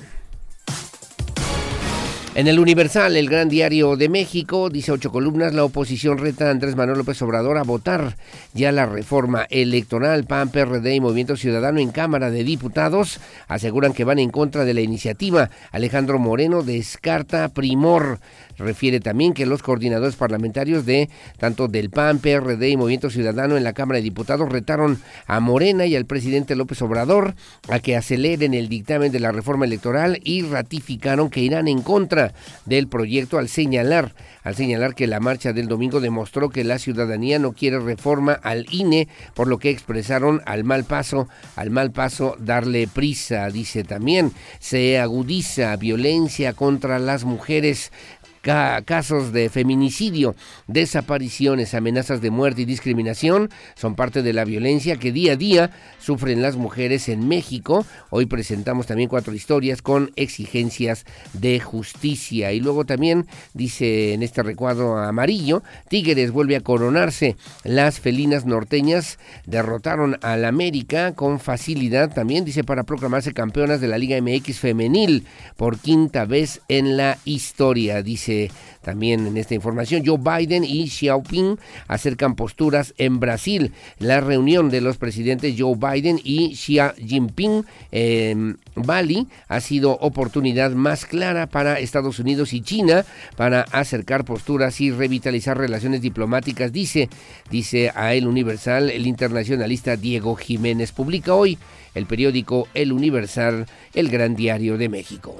En el Universal, el gran diario de México, dice ocho columnas, la oposición reta a Andrés Manuel López Obrador a votar ya la reforma electoral. PAN, PRD y Movimiento Ciudadano en Cámara de Diputados aseguran que van en contra de la iniciativa. Alejandro Moreno descarta primor. Refiere también que los coordinadores parlamentarios de tanto del PAN, PRD y Movimiento Ciudadano en la Cámara de Diputados retaron a Morena y al presidente López Obrador a que aceleren el dictamen de la reforma electoral y ratificaron que irán en contra del proyecto al señalar al señalar que la marcha del domingo demostró que la ciudadanía no quiere reforma al INE, por lo que expresaron al mal paso, al mal paso darle prisa, dice también, se agudiza violencia contra las mujeres casos de feminicidio, desapariciones, amenazas de muerte y discriminación son parte de la violencia que día a día sufren las mujeres en México. Hoy presentamos también cuatro historias con exigencias de justicia. Y luego también dice en este recuadro amarillo, Tigres vuelve a coronarse. Las felinas norteñas derrotaron al América con facilidad también, dice, para proclamarse campeonas de la Liga MX femenil por quinta vez en la historia, dice también en esta información. Joe Biden y Xi Jinping acercan posturas en Brasil. La reunión de los presidentes Joe Biden y Xi Jinping en Bali ha sido oportunidad más clara para Estados Unidos y China para acercar posturas y revitalizar relaciones diplomáticas, dice, dice a El Universal el internacionalista Diego Jiménez. Publica hoy el periódico El Universal, el gran diario de México.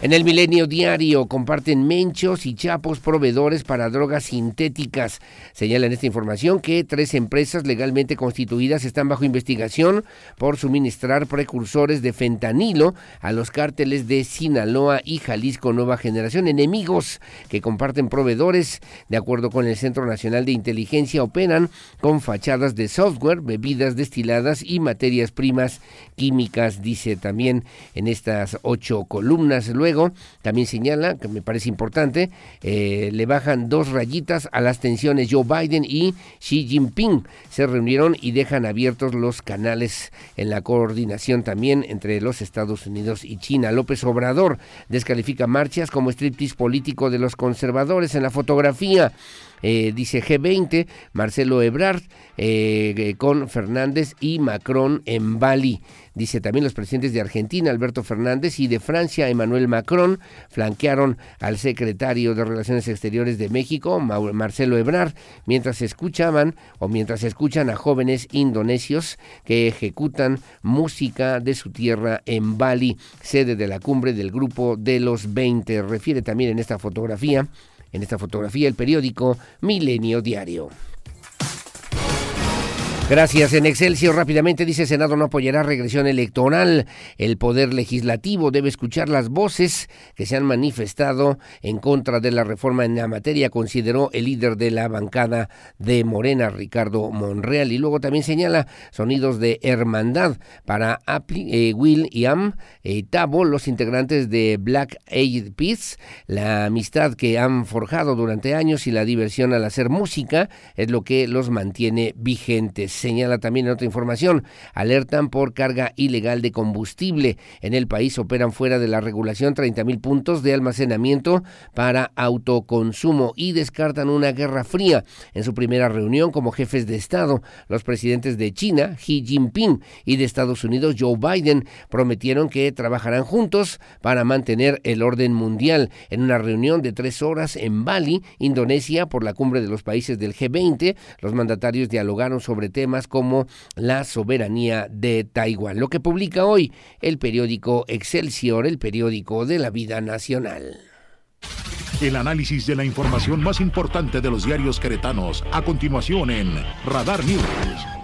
En el Milenio Diario comparten menchos y chapos proveedores para drogas sintéticas. Señalan esta información que tres empresas legalmente constituidas están bajo investigación por suministrar precursores de fentanilo a los cárteles de Sinaloa y Jalisco Nueva Generación, enemigos que comparten proveedores. De acuerdo con el Centro Nacional de Inteligencia, operan con fachadas de software, bebidas destiladas y materias primas químicas, dice también en estas ocho columnas. Luego, también señala, que me parece importante, eh, le bajan dos rayitas a las tensiones. Joe Biden y Xi Jinping se reunieron y dejan abiertos los canales en la coordinación también entre los Estados Unidos y China. López Obrador descalifica marchas como striptease político de los conservadores en la fotografía. Eh, dice G20, Marcelo Ebrard eh, con Fernández y Macron en Bali. Dice también los presidentes de Argentina, Alberto Fernández, y de Francia, Emmanuel Macron, flanquearon al secretario de Relaciones Exteriores de México, Marcelo Ebrard, mientras escuchaban o mientras escuchan a jóvenes indonesios que ejecutan música de su tierra en Bali, sede de la cumbre del grupo de los 20. Refiere también en esta fotografía en esta fotografía el periódico Milenio Diario. Gracias. En Excelsior rápidamente dice Senado no apoyará regresión electoral. El Poder Legislativo debe escuchar las voces que se han manifestado en contra de la reforma en la materia, consideró el líder de la bancada de Morena, Ricardo Monreal. Y luego también señala sonidos de hermandad para eh, Will y Am eh, Tabo, los integrantes de Black Eyed Peas. La amistad que han forjado durante años y la diversión al hacer música es lo que los mantiene vigentes señala también en otra información, alertan por carga ilegal de combustible. En el país operan fuera de la regulación 30 mil puntos de almacenamiento para autoconsumo y descartan una guerra fría. En su primera reunión como jefes de Estado, los presidentes de China, Xi Jinping, y de Estados Unidos, Joe Biden, prometieron que trabajarán juntos para mantener el orden mundial. En una reunión de tres horas en Bali, Indonesia, por la cumbre de los países del G20, los mandatarios dialogaron sobre temas como la soberanía de Taiwán. Lo que publica hoy el periódico Excelsior, el periódico de la vida nacional. El análisis de la información más importante de los diarios queretanos, a continuación en Radar News.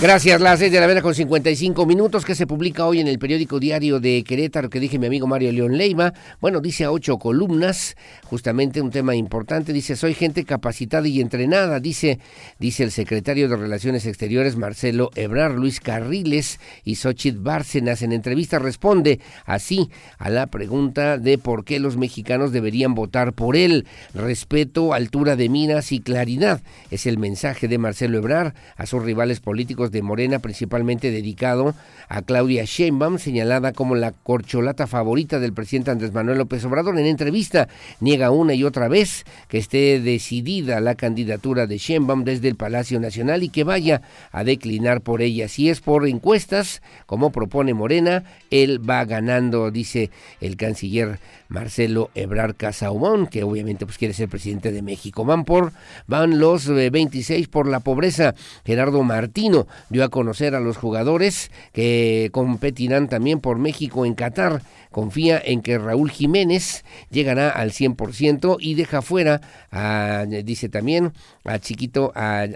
Gracias, las seis de la mañana con 55 minutos que se publica hoy en el periódico diario de Querétaro que dije mi amigo Mario León Leiva. Bueno, dice a ocho columnas, justamente un tema importante. Dice, soy gente capacitada y entrenada, dice, dice el secretario de Relaciones Exteriores Marcelo Ebrar, Luis Carriles y Xochitl Bárcenas. En entrevista responde así a la pregunta de por qué los mexicanos deberían votar por él. Respeto, altura de miras y claridad. Es el mensaje de Marcelo Ebrar a sus rivales políticos de Morena, principalmente dedicado a Claudia Sheinbaum, señalada como la corcholata favorita del presidente Andrés Manuel López Obrador. En entrevista niega una y otra vez que esté decidida la candidatura de Sheinbaum desde el Palacio Nacional y que vaya a declinar por ella. Si es por encuestas, como propone Morena, él va ganando, dice el canciller Marcelo Ebrar Casaubón, que obviamente pues quiere ser presidente de México. Van por van los 26 eh, por la pobreza. Gerardo Martino dio a conocer a los jugadores que competirán también por México en Qatar confía en que Raúl Jiménez llegará al 100% y deja fuera, a, dice también, a Chiquito, a,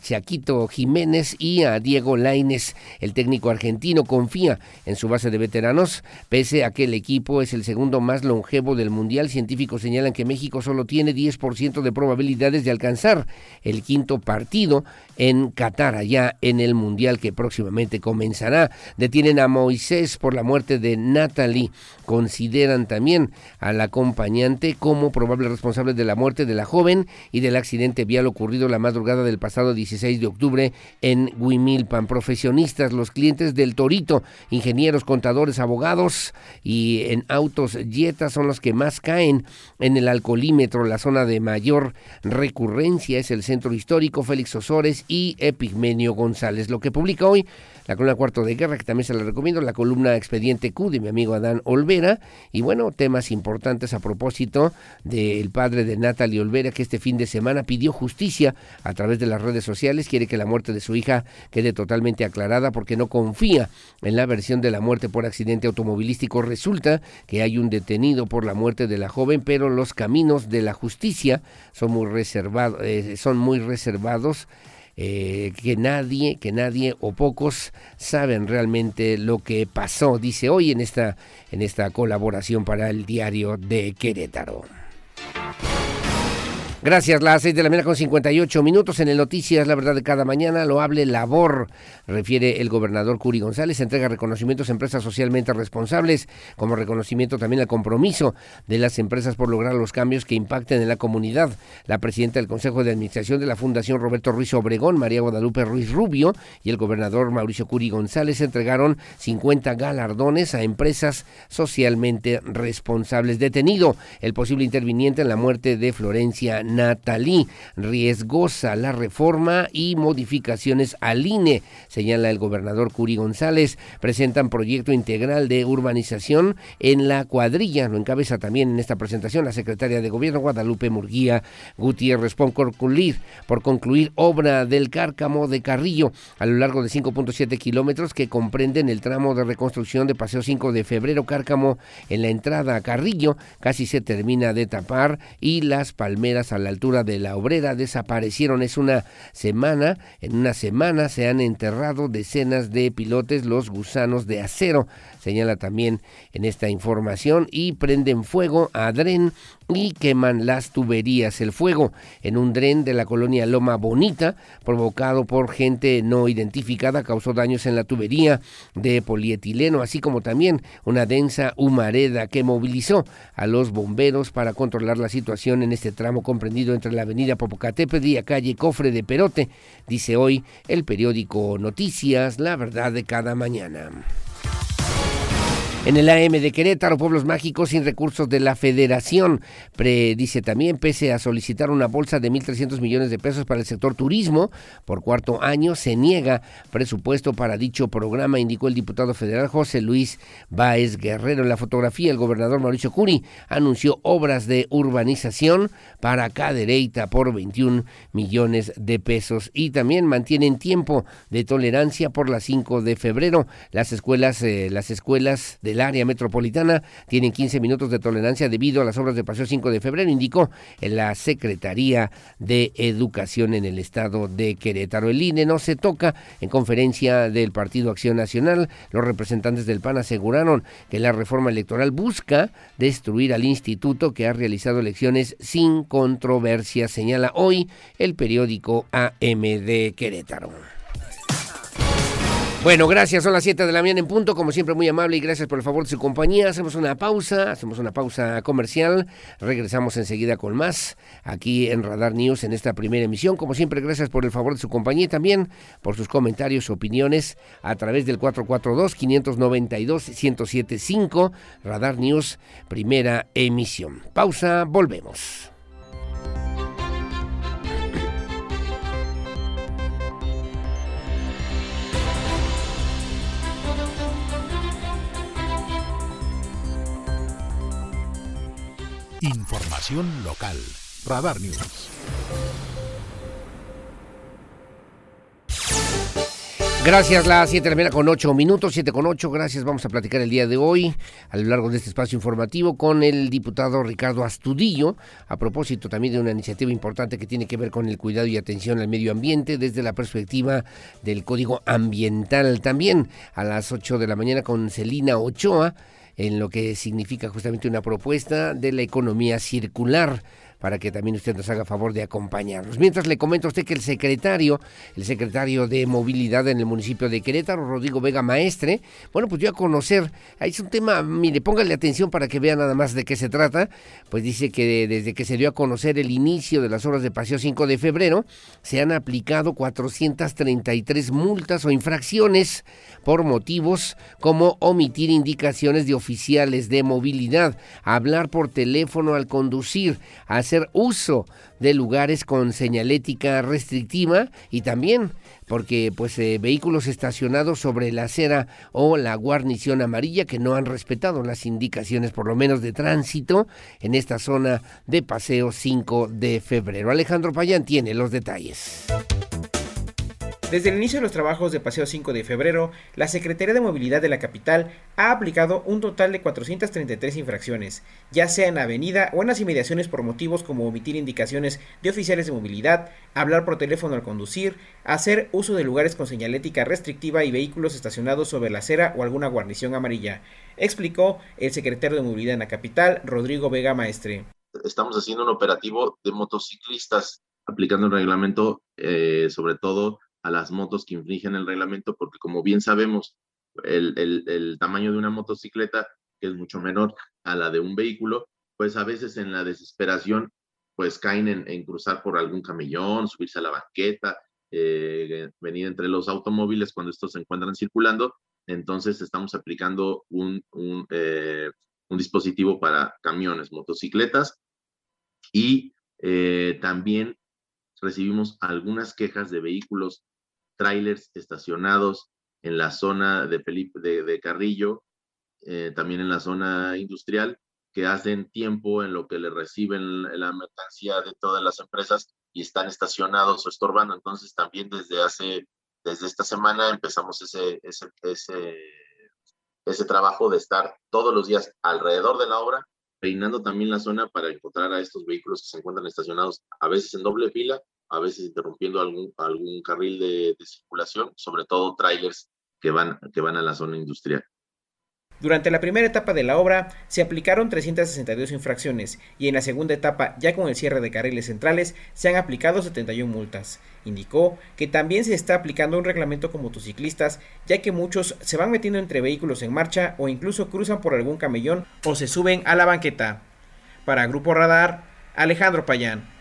Chaquito Jiménez y a Diego Laines. El técnico argentino confía en su base de veteranos, pese a que el equipo es el segundo más longevo del Mundial. Científicos señalan que México solo tiene 10% de probabilidades de alcanzar el quinto partido en Qatar, allá en el Mundial que próximamente comenzará. Detienen a Moisés por la muerte de Natalie consideran también al acompañante como probable responsable de la muerte de la joven y del accidente vial ocurrido la madrugada del pasado 16 de octubre en Huimilpan. Profesionistas, los clientes del Torito, ingenieros, contadores, abogados y en autos Jetta son los que más caen en el alcoholímetro. La zona de mayor recurrencia es el centro histórico Félix Osores y Epigmenio González. Sociales. Lo que publica hoy la columna Cuarto de Guerra, que también se la recomiendo, la columna Expediente Q de mi amigo Adán Olvera, y bueno, temas importantes a propósito del padre de Natalie Olvera, que este fin de semana pidió justicia a través de las redes sociales, quiere que la muerte de su hija quede totalmente aclarada porque no confía en la versión de la muerte por accidente automovilístico. Resulta que hay un detenido por la muerte de la joven, pero los caminos de la justicia son muy reservados, eh, son muy reservados eh, que nadie, que nadie o pocos saben realmente lo que pasó, dice hoy en esta, en esta colaboración para el diario de Querétaro. Gracias, las 6 de la mañana con 58 minutos en el Noticias, la verdad de cada mañana, lo hable labor, refiere el gobernador Curi González, entrega reconocimientos a empresas socialmente responsables, como reconocimiento también al compromiso de las empresas por lograr los cambios que impacten en la comunidad. La presidenta del Consejo de Administración de la Fundación Roberto Ruiz Obregón, María Guadalupe Ruiz Rubio, y el gobernador Mauricio Curi González entregaron 50 galardones a empresas socialmente responsables. Detenido el posible interviniente en la muerte de Florencia Natalí. Riesgosa la reforma y modificaciones al INE, señala el gobernador Curi González. Presentan proyecto integral de urbanización en la cuadrilla. Lo encabeza también en esta presentación la secretaria de Gobierno Guadalupe Murguía Gutiérrez. Por concluir, por concluir obra del Cárcamo de Carrillo a lo largo de 5.7 kilómetros que comprenden el tramo de reconstrucción de Paseo 5 de Febrero Cárcamo en la entrada a Carrillo. Casi se termina de tapar y las palmeras a la altura de la obrera desaparecieron. Es una semana, en una semana se han enterrado decenas de pilotes los gusanos de acero, señala también en esta información, y prenden fuego a Dren y queman las tuberías. El fuego en un dren de la colonia Loma Bonita, provocado por gente no identificada, causó daños en la tubería de polietileno, así como también una densa humareda que movilizó a los bomberos para controlar la situación en este tramo comprendido entre la avenida Popocatépetl y la calle Cofre de Perote, dice hoy el periódico Noticias, la verdad de cada mañana. En el AM de Querétaro, Pueblos Mágicos sin recursos de la Federación. dice también, pese a solicitar una bolsa de 1.300 millones de pesos para el sector turismo, por cuarto año se niega presupuesto para dicho programa, indicó el diputado federal José Luis Báez Guerrero. En la fotografía, el gobernador Mauricio Curi anunció obras de urbanización para Cadereyta por 21 millones de pesos y también mantienen tiempo de tolerancia por las 5 de febrero. Las escuelas, eh, las escuelas de área metropolitana tienen 15 minutos de tolerancia debido a las obras de Paseo 5 de febrero, indicó la Secretaría de Educación en el estado de Querétaro. El INE no se toca. En conferencia del Partido Acción Nacional, los representantes del PAN aseguraron que la reforma electoral busca destruir al instituto que ha realizado elecciones sin controversia, señala hoy el periódico AM de Querétaro. Bueno, gracias. Son las 7 de la mañana en punto. Como siempre, muy amable y gracias por el favor de su compañía. Hacemos una pausa, hacemos una pausa comercial. Regresamos enseguida con más aquí en Radar News en esta primera emisión. Como siempre, gracias por el favor de su compañía y también por sus comentarios, opiniones a través del 442-592-1075. Radar News, primera emisión. Pausa, volvemos. Información local. Radar News. Gracias, las 7 de la mañana con 8 minutos, 7 con 8. Gracias. Vamos a platicar el día de hoy, a lo largo de este espacio informativo, con el diputado Ricardo Astudillo, a propósito también de una iniciativa importante que tiene que ver con el cuidado y atención al medio ambiente desde la perspectiva del Código Ambiental. También a las 8 de la mañana con Celina Ochoa en lo que significa justamente una propuesta de la economía circular para que también usted nos haga favor de acompañarnos. Mientras le comento a usted que el secretario, el secretario de movilidad en el municipio de Querétaro, Rodrigo Vega Maestre, bueno, pues dio a conocer, ahí es un tema, mire, póngale atención para que vea nada más de qué se trata, pues dice que desde que se dio a conocer el inicio de las obras de Paseo 5 de febrero, se han aplicado 433 multas o infracciones por motivos como omitir indicaciones de oficiales de movilidad, hablar por teléfono al conducir, hacer uso de lugares con señalética restrictiva y también porque pues eh, vehículos estacionados sobre la acera o la guarnición amarilla que no han respetado las indicaciones por lo menos de tránsito en esta zona de paseo 5 de febrero. Alejandro Payán tiene los detalles. Desde el inicio de los trabajos de Paseo 5 de febrero, la Secretaría de Movilidad de la capital ha aplicado un total de 433 infracciones, ya sea en avenida o en las inmediaciones por motivos como omitir indicaciones de oficiales de movilidad, hablar por teléfono al conducir, hacer uso de lugares con señalética restrictiva y vehículos estacionados sobre la acera o alguna guarnición amarilla, explicó el secretario de Movilidad en la capital, Rodrigo Vega Maestre. Estamos haciendo un operativo de motociclistas aplicando el reglamento, eh, sobre todo a las motos que infringen el reglamento, porque como bien sabemos, el, el, tamaño de una motocicleta, que es mucho menor a la de un vehículo, pues a veces en la desesperación, pues caen en, cruzar por algún camellón, subirse a la banqueta, eh, venir entre los automóviles cuando estos se encuentran circulando. Entonces estamos aplicando un, un, eh, un dispositivo para camiones, motocicletas y eh, también recibimos algunas quejas de vehículos trailers estacionados en la zona de Felipe de, Carrillo, eh, también en la zona industrial, que hacen tiempo en lo que le reciben la mercancía de todas las empresas y están estacionados o estorbando. Entonces también desde hace, desde esta semana empezamos ese, ese, ese, ese trabajo de estar todos los días alrededor de la obra, peinando también la zona para encontrar a estos vehículos que se encuentran estacionados a veces en doble fila a veces interrumpiendo algún, algún carril de, circulación, sobre todo trailers que van, que van a la zona industrial. Durante la primera etapa de la obra se aplicaron 362 infracciones y en la segunda etapa, ya con el cierre de carriles centrales, se han aplicado 71 multas. Indicó que también se está aplicando un reglamento con motociclistas, ya que muchos se van metiendo entre vehículos en marcha o incluso cruzan por algún camellón o se suben a la banqueta. Para Grupo Radar, Alejandro Payán.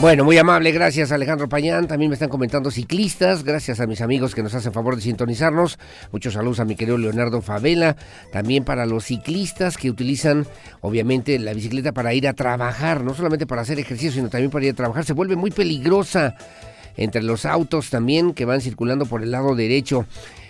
Bueno, muy amable, gracias Alejandro Pañán. También me están comentando ciclistas, gracias a mis amigos que nos hacen favor de sintonizarnos. Muchos saludos a mi querido Leonardo Favela. También para los ciclistas que utilizan, obviamente, la bicicleta para ir a trabajar, no solamente para hacer ejercicio, sino también para ir a trabajar. Se vuelve muy peligrosa entre los autos también que van circulando por el lado derecho.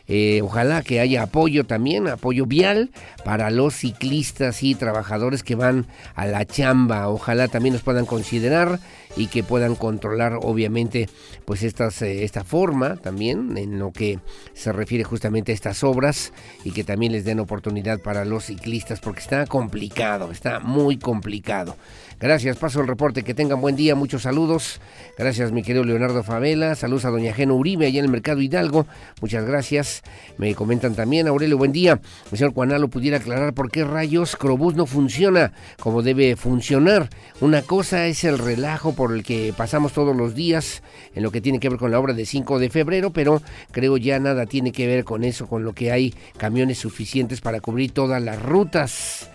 Eh, ojalá que haya apoyo también, apoyo vial para los ciclistas y trabajadores que van a la chamba. Ojalá también nos puedan considerar y que puedan controlar obviamente pues estas, eh, esta forma también en lo que se refiere justamente a estas obras y que también les den oportunidad para los ciclistas porque está complicado, está muy complicado. Gracias, paso el reporte, que tengan buen día, muchos saludos. Gracias, mi querido Leonardo Favela. Saludos a doña Geno Uribe, allá en el Mercado Hidalgo. Muchas gracias. Me comentan también, Aurelio, buen día. El señor Cuanalo pudiera aclarar por qué rayos Crobús no funciona como debe funcionar. Una cosa es el relajo por el que pasamos todos los días en lo que tiene que ver con la obra de 5 de febrero, pero creo ya nada tiene que ver con eso, con lo que hay camiones suficientes para cubrir todas las rutas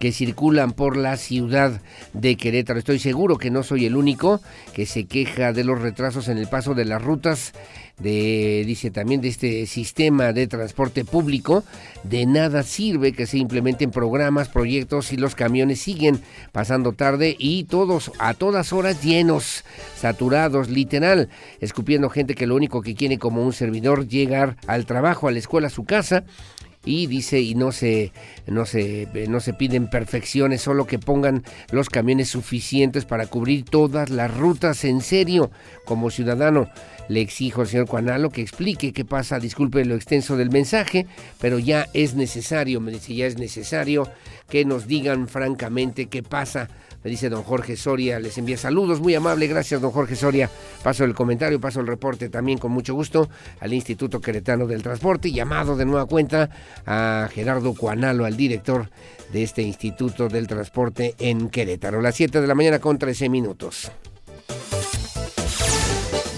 que circulan por la ciudad de Querétaro. Estoy seguro que no soy el único que se queja de los retrasos en el paso de las rutas de, dice también, de este sistema de transporte público. De nada sirve que se implementen programas, proyectos y los camiones siguen pasando tarde y todos a todas horas llenos, saturados, literal, escupiendo gente que lo único que quiere como un servidor llegar al trabajo, a la escuela, a su casa y dice y no se no se no se piden perfecciones, solo que pongan los camiones suficientes para cubrir todas las rutas en serio. Como ciudadano le exijo al señor Cuanalo que explique qué pasa, disculpe lo extenso del mensaje, pero ya es necesario, me dice, ya es necesario que nos digan francamente qué pasa me dice don Jorge Soria, les envía saludos, muy amable, gracias don Jorge Soria. Paso el comentario, paso el reporte también con mucho gusto al Instituto Queretano del Transporte, llamado de nueva cuenta a Gerardo Cuanalo, al director de este Instituto del Transporte en Querétaro. Las 7 de la mañana con 13 minutos.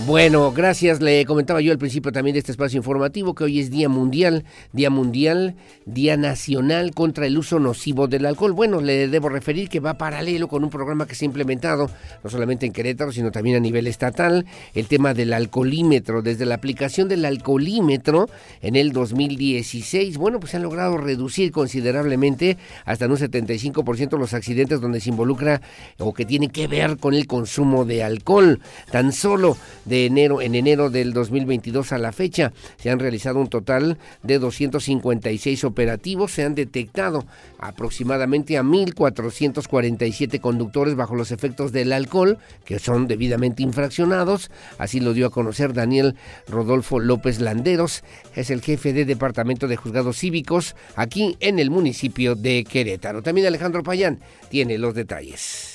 Bueno, gracias. Le comentaba yo al principio también de este espacio informativo que hoy es Día Mundial, Día Mundial, Día Nacional contra el uso nocivo del alcohol. Bueno, le debo referir que va paralelo con un programa que se ha implementado no solamente en Querétaro, sino también a nivel estatal, el tema del alcoholímetro. Desde la aplicación del alcoholímetro en el 2016, bueno, pues se han logrado reducir considerablemente hasta en un 75% los accidentes donde se involucra o que tiene que ver con el consumo de alcohol. Tan solo enero, en enero del 2022 a la fecha. Se han realizado un total de 256 operativos. Se han detectado aproximadamente a 1.447 conductores bajo los efectos del alcohol, que son debidamente infraccionados. Así lo dio a conocer Daniel Rodolfo López Landeros, es el jefe de Departamento de Juzgados Cívicos aquí en el municipio de Querétaro. También Alejandro Payán tiene los detalles.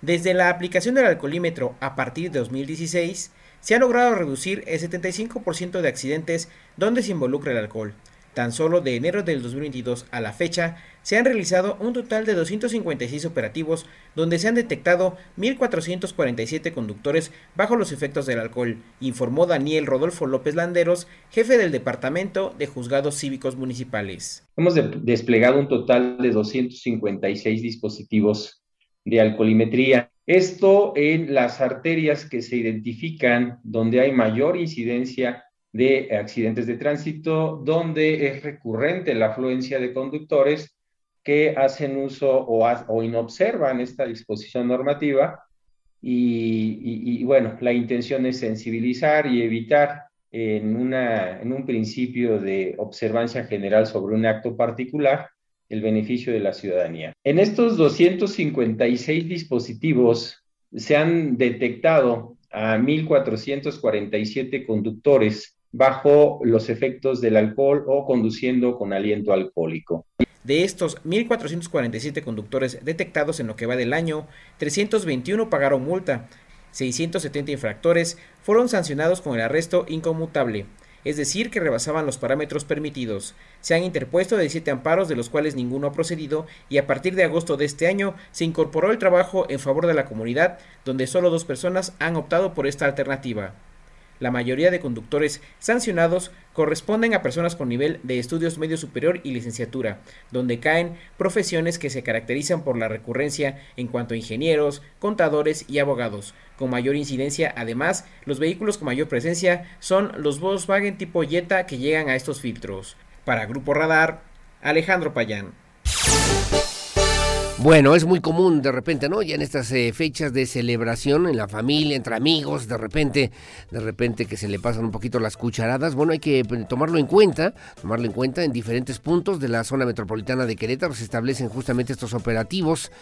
Desde la aplicación del alcoholímetro a partir de 2016, se ha logrado reducir el 75% de accidentes donde se involucra el alcohol. Tan solo de enero del 2022 a la fecha, se han realizado un total de 256 operativos donde se han detectado 1.447 conductores bajo los efectos del alcohol, informó Daniel Rodolfo López Landeros, jefe del Departamento de Juzgados Cívicos Municipales. Hemos desplegado un total de 256 dispositivos de alcoholimetría. Esto en las arterias que se identifican donde hay mayor incidencia de accidentes de tránsito, donde es recurrente la afluencia de conductores que hacen uso o, o inobservan esta disposición normativa. Y, bueno, la intención es sensibilizar y evitar en, en un principio de observancia general sobre un acto particular el beneficio de la ciudadanía. En estos 256 dispositivos se han detectado a 1.447 conductores bajo los efectos del alcohol o conduciendo con aliento alcohólico. De estos 1.447 conductores detectados en lo que va del año, 321 pagaron multa, 670 infractores fueron sancionados con el arresto inconmutable, es decir, que rebasaban los parámetros permitidos. Se han interpuesto 17 amparos, de los cuales ninguno ha procedido, y a partir de agosto de este año se incorporó el trabajo en favor de la comunidad, donde solo dos personas han optado por esta alternativa. La mayoría de conductores sancionados corresponden a personas con nivel de estudios medio superior y licenciatura, donde caen profesiones que se caracterizan por la recurrencia en cuanto a ingenieros, contadores y abogados. Con mayor incidencia, además, los vehículos con mayor presencia son los Volkswagen tipo Jetta que llegan a estos filtros. Para Grupo Radar, Alejandro Payán. Bueno, es muy común de repente, ¿no? Ya en estas eh, fechas de celebración en la familia, entre amigos, de repente, de repente que se le pasan un poquito las cucharadas. Bueno, hay que pues, tomarlo en cuenta, tomarlo en cuenta en diferentes puntos de la zona metropolitana de Querétaro. Se establecen justamente estos operativos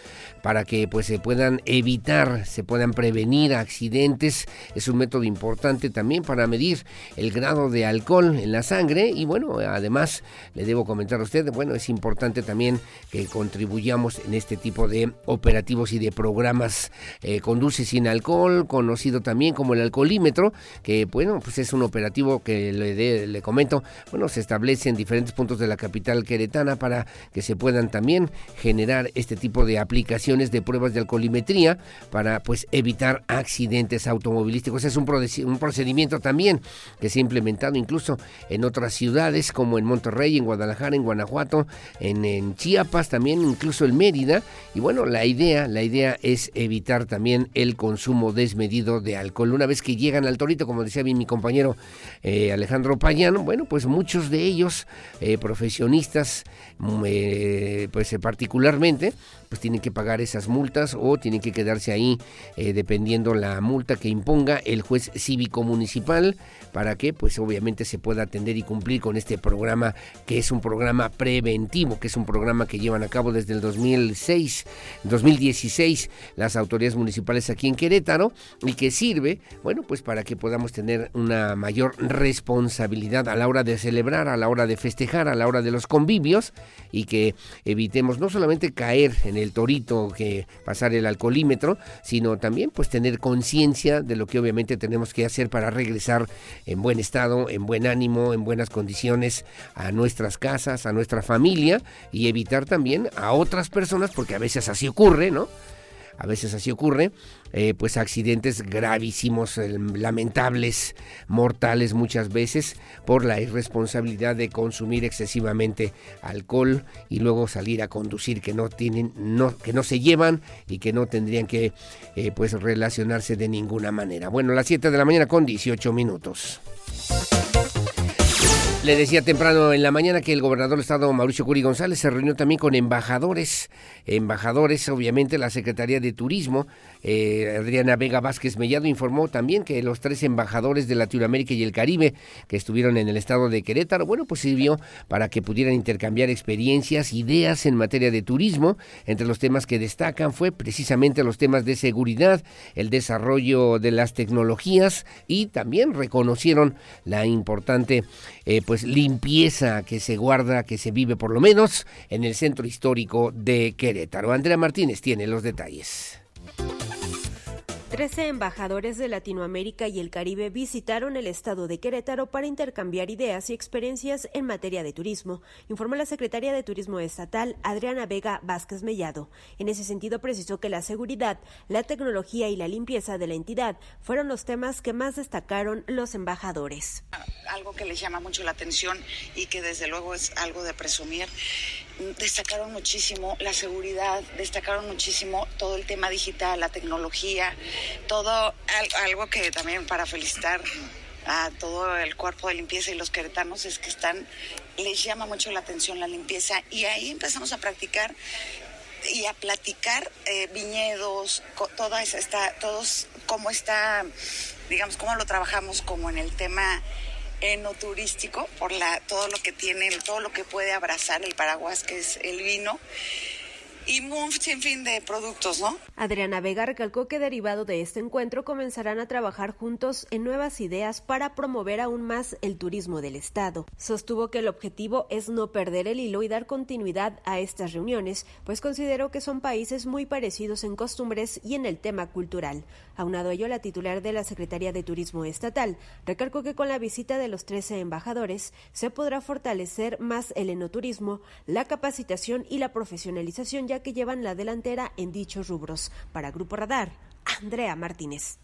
para que pues se puedan evitar, se puedan prevenir accidentes. Es un método importante también para medir el grado de alcohol en la sangre. Y bueno, además le debo comentar a usted, bueno, es importante también que contribuyamos en este este tipo de operativos y de programas eh, Conduce sin alcohol, conocido también como el alcoholímetro, que bueno, pues es un operativo que le, comento, bueno, se establece en diferentes puntos de la capital queretana para que se puedan también generar este tipo de aplicaciones de pruebas de alcoholimetría para pues evitar accidentes automovilísticos. Es un, procedimiento también que se ha implementado incluso en otras ciudades como en Monterrey, en Guadalajara, en Guanajuato, en Chiapas, también incluso en Mérida y bueno, la idea, la idea es evitar también el consumo desmedido de alcohol. Una vez que llegan al torito, como decía bien mi compañero eh, Alejandro Payano, bueno, pues muchos de ellos, eh, profesionistas, mm, eh, pues particularmente, pues tienen que pagar esas multas o tienen que quedarse ahí dependiendo la multa que imponga el juez cívico municipal para que pues obviamente se pueda atender y cumplir con este programa que es un programa preventivo, que es un programa que llevan a cabo desde el 2006, 2016 las autoridades municipales aquí en Querétaro y que sirve, bueno, pues para que podamos tener una mayor responsabilidad a la hora de celebrar, a la hora de festejar, a la hora de los convivios y que evitemos no solamente caer en el torito que pasar el alcoholímetro, sino también pues tener conciencia de lo que obviamente tenemos que hacer para regresar en buen estado, en buen ánimo, en buenas condiciones a nuestras casas, a nuestra familia y evitar también a otras personas, porque a veces así ocurre, ¿no? a veces así ocurre, eh, pues accidentes gravísimos, lamentables, mortales muchas veces por la irresponsabilidad de consumir excesivamente alcohol y luego salir a conducir que no tienen, no, que no se llevan y que no tendrían que eh, pues relacionarse de ninguna manera. Bueno, las 7 de la mañana con 18 minutos. Le decía temprano en la mañana que el gobernador del estado Mauricio Curi González se reunió también con embajadores, embajadores, obviamente la Secretaría de Turismo, eh, Adriana Vega Vázquez Mellado informó también que los tres embajadores de Latinoamérica y el Caribe que estuvieron en el estado de Querétaro, bueno, pues sirvió para que pudieran intercambiar experiencias, ideas en materia de turismo. Entre los temas que destacan fue precisamente los temas de seguridad, el desarrollo de las tecnologías y también reconocieron la importante eh, pues limpieza que se guarda, que se vive por lo menos en el centro histórico de Querétaro. Andrea Martínez tiene los detalles. Trece embajadores de Latinoamérica y el Caribe visitaron el estado de Querétaro para intercambiar ideas y experiencias en materia de turismo, informó la secretaria de Turismo Estatal, Adriana Vega Vázquez Mellado. En ese sentido, precisó que la seguridad, la tecnología y la limpieza de la entidad fueron los temas que más destacaron los embajadores. Algo que les llama mucho la atención y que desde luego es algo de presumir destacaron muchísimo la seguridad, destacaron muchísimo todo el tema digital, la tecnología, todo algo que también para felicitar a todo el cuerpo de limpieza y los queretanos es que están, les llama mucho la atención la limpieza. Y ahí empezamos a practicar y a platicar eh, viñedos, toda esta, todos cómo está, digamos, cómo lo trabajamos como en el tema enoturístico por la, todo lo que tiene, todo lo que puede abrazar el paraguas, que es el vino y un sinfín de productos, ¿no? Adriana Vega recalcó que derivado de este encuentro comenzarán a trabajar juntos en nuevas ideas para promover aún más el turismo del Estado. Sostuvo que el objetivo es no perder el hilo y dar continuidad a estas reuniones, pues consideró que son países muy parecidos en costumbres y en el tema cultural. Aunado a ello, la titular de la Secretaría de Turismo Estatal recalcó que con la visita de los 13 embajadores se podrá fortalecer más el enoturismo, la capacitación y la profesionalización ya que llevan la delantera en dichos rubros. Para Grupo Radar, Andrea Martínez.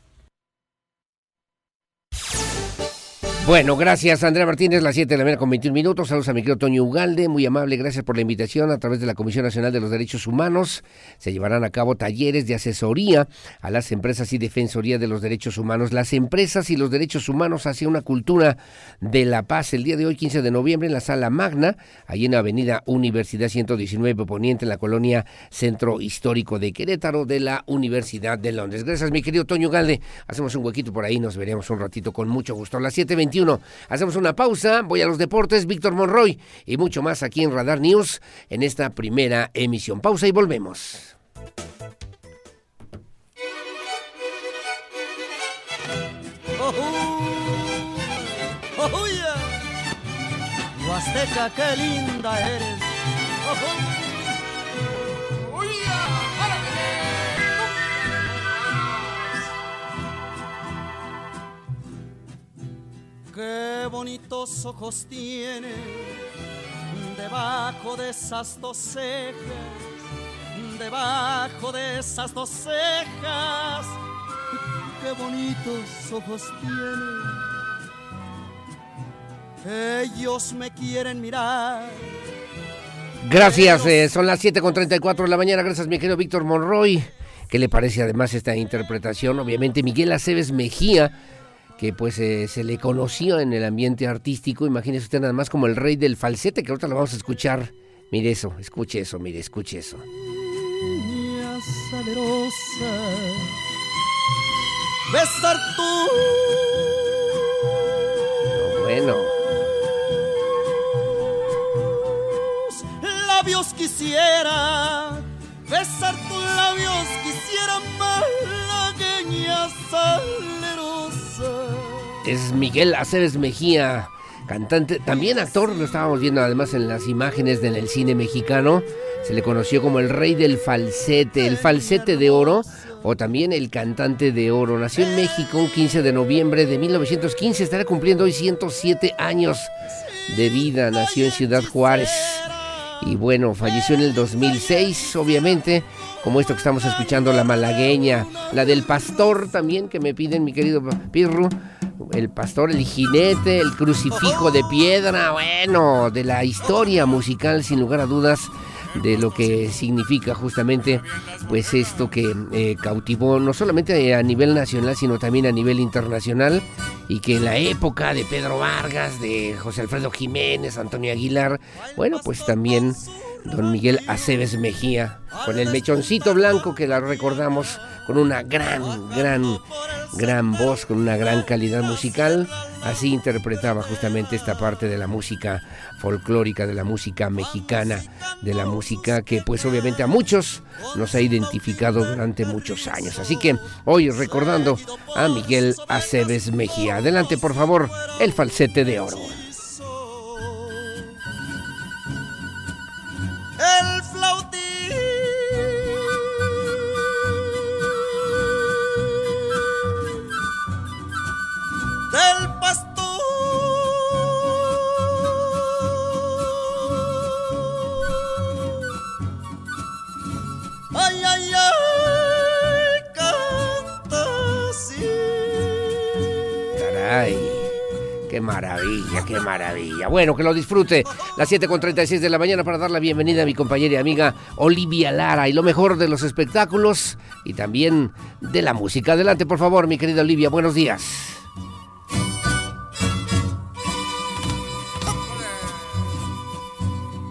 Bueno, gracias Andrea Martínez, las 7 de la mañana con 21 minutos. Saludos a mi querido Toño Ugalde, muy amable, gracias por la invitación a través de la Comisión Nacional de los Derechos Humanos. Se llevarán a cabo talleres de asesoría a las empresas y defensoría de los derechos humanos. Las empresas y los derechos humanos hacia una cultura de la paz. El día de hoy, 15 de noviembre, en la Sala Magna, allí en Avenida Universidad 119 Poniente, en la colonia Centro Histórico de Querétaro de la Universidad de Londres. Gracias, mi querido Toño Ugalde. Hacemos un huequito por ahí, nos veremos un ratito con mucho gusto. Las 7.20 Hacemos una pausa, voy a los deportes, Víctor Monroy y mucho más aquí en Radar News en esta primera emisión. Pausa y volvemos. Qué bonitos ojos tiene debajo de esas dos cejas, debajo de esas dos cejas. Qué bonitos ojos tiene. Ellos me quieren mirar. Gracias, eh, son las 7 con 34 de la mañana. Gracias, mi querido Víctor Monroy. ¿Qué le parece además esta interpretación? Obviamente, Miguel Aceves Mejía que pues eh, se le conoció en el ambiente artístico, imagínese usted nada más como el rey del falsete, que ahorita lo vamos a escuchar. Mire eso, escuche eso, mire, escuche eso. besar tú. bueno. Labios quisiera, besar tus labios quisiera malagueña salerosa es Miguel Aceves Mejía, cantante, también actor, lo estábamos viendo además en las imágenes del cine mexicano, se le conoció como el rey del falsete, el falsete de oro o también el cantante de oro. Nació en México un 15 de noviembre de 1915, estará cumpliendo hoy 107 años de vida, nació en Ciudad Juárez. Y bueno, falleció en el 2006, obviamente como esto que estamos escuchando, la malagueña, la del pastor también que me piden mi querido Pirru, el pastor, el jinete, el crucifijo de piedra, bueno, de la historia musical sin lugar a dudas de lo que significa justamente pues esto que eh, cautivó no solamente a nivel nacional sino también a nivel internacional y que en la época de Pedro Vargas, de José Alfredo Jiménez, Antonio Aguilar, bueno pues también don Miguel Aceves Mejía, con el mechoncito blanco que la recordamos con una gran, gran, gran voz, con una gran calidad musical. Así interpretaba justamente esta parte de la música folclórica, de la música mexicana, de la música que pues obviamente a muchos nos ha identificado durante muchos años. Así que hoy recordando a Miguel Aceves Mejía. Adelante por favor, el falsete de oro. El flautín. Del Qué maravilla, qué maravilla. Bueno, que lo disfrute. Las 7.36 de la mañana para dar la bienvenida a mi compañera y amiga Olivia Lara y lo mejor de los espectáculos y también de la música. Adelante, por favor, mi querida Olivia. Buenos días.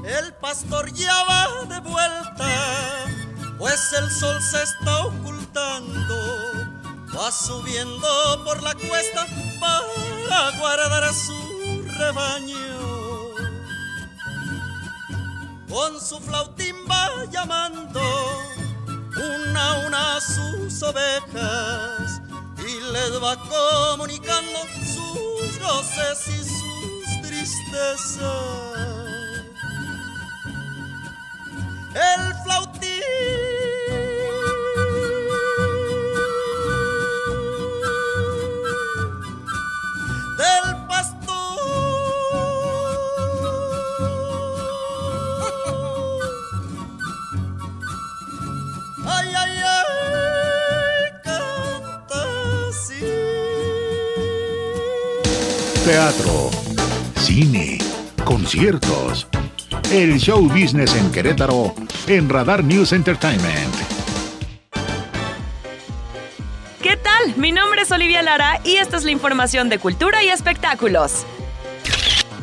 El pastor ya va de vuelta, pues el sol se está ocultando. Va subiendo por la cuesta para guardar a su rebaño. Con su flautín va llamando una a una a sus ovejas y les va comunicando sus goces y sus tristezas. El flautín Teatro, cine, conciertos. El show business en Querétaro en Radar News Entertainment. ¿Qué tal? Mi nombre es Olivia Lara y esta es la información de cultura y espectáculos.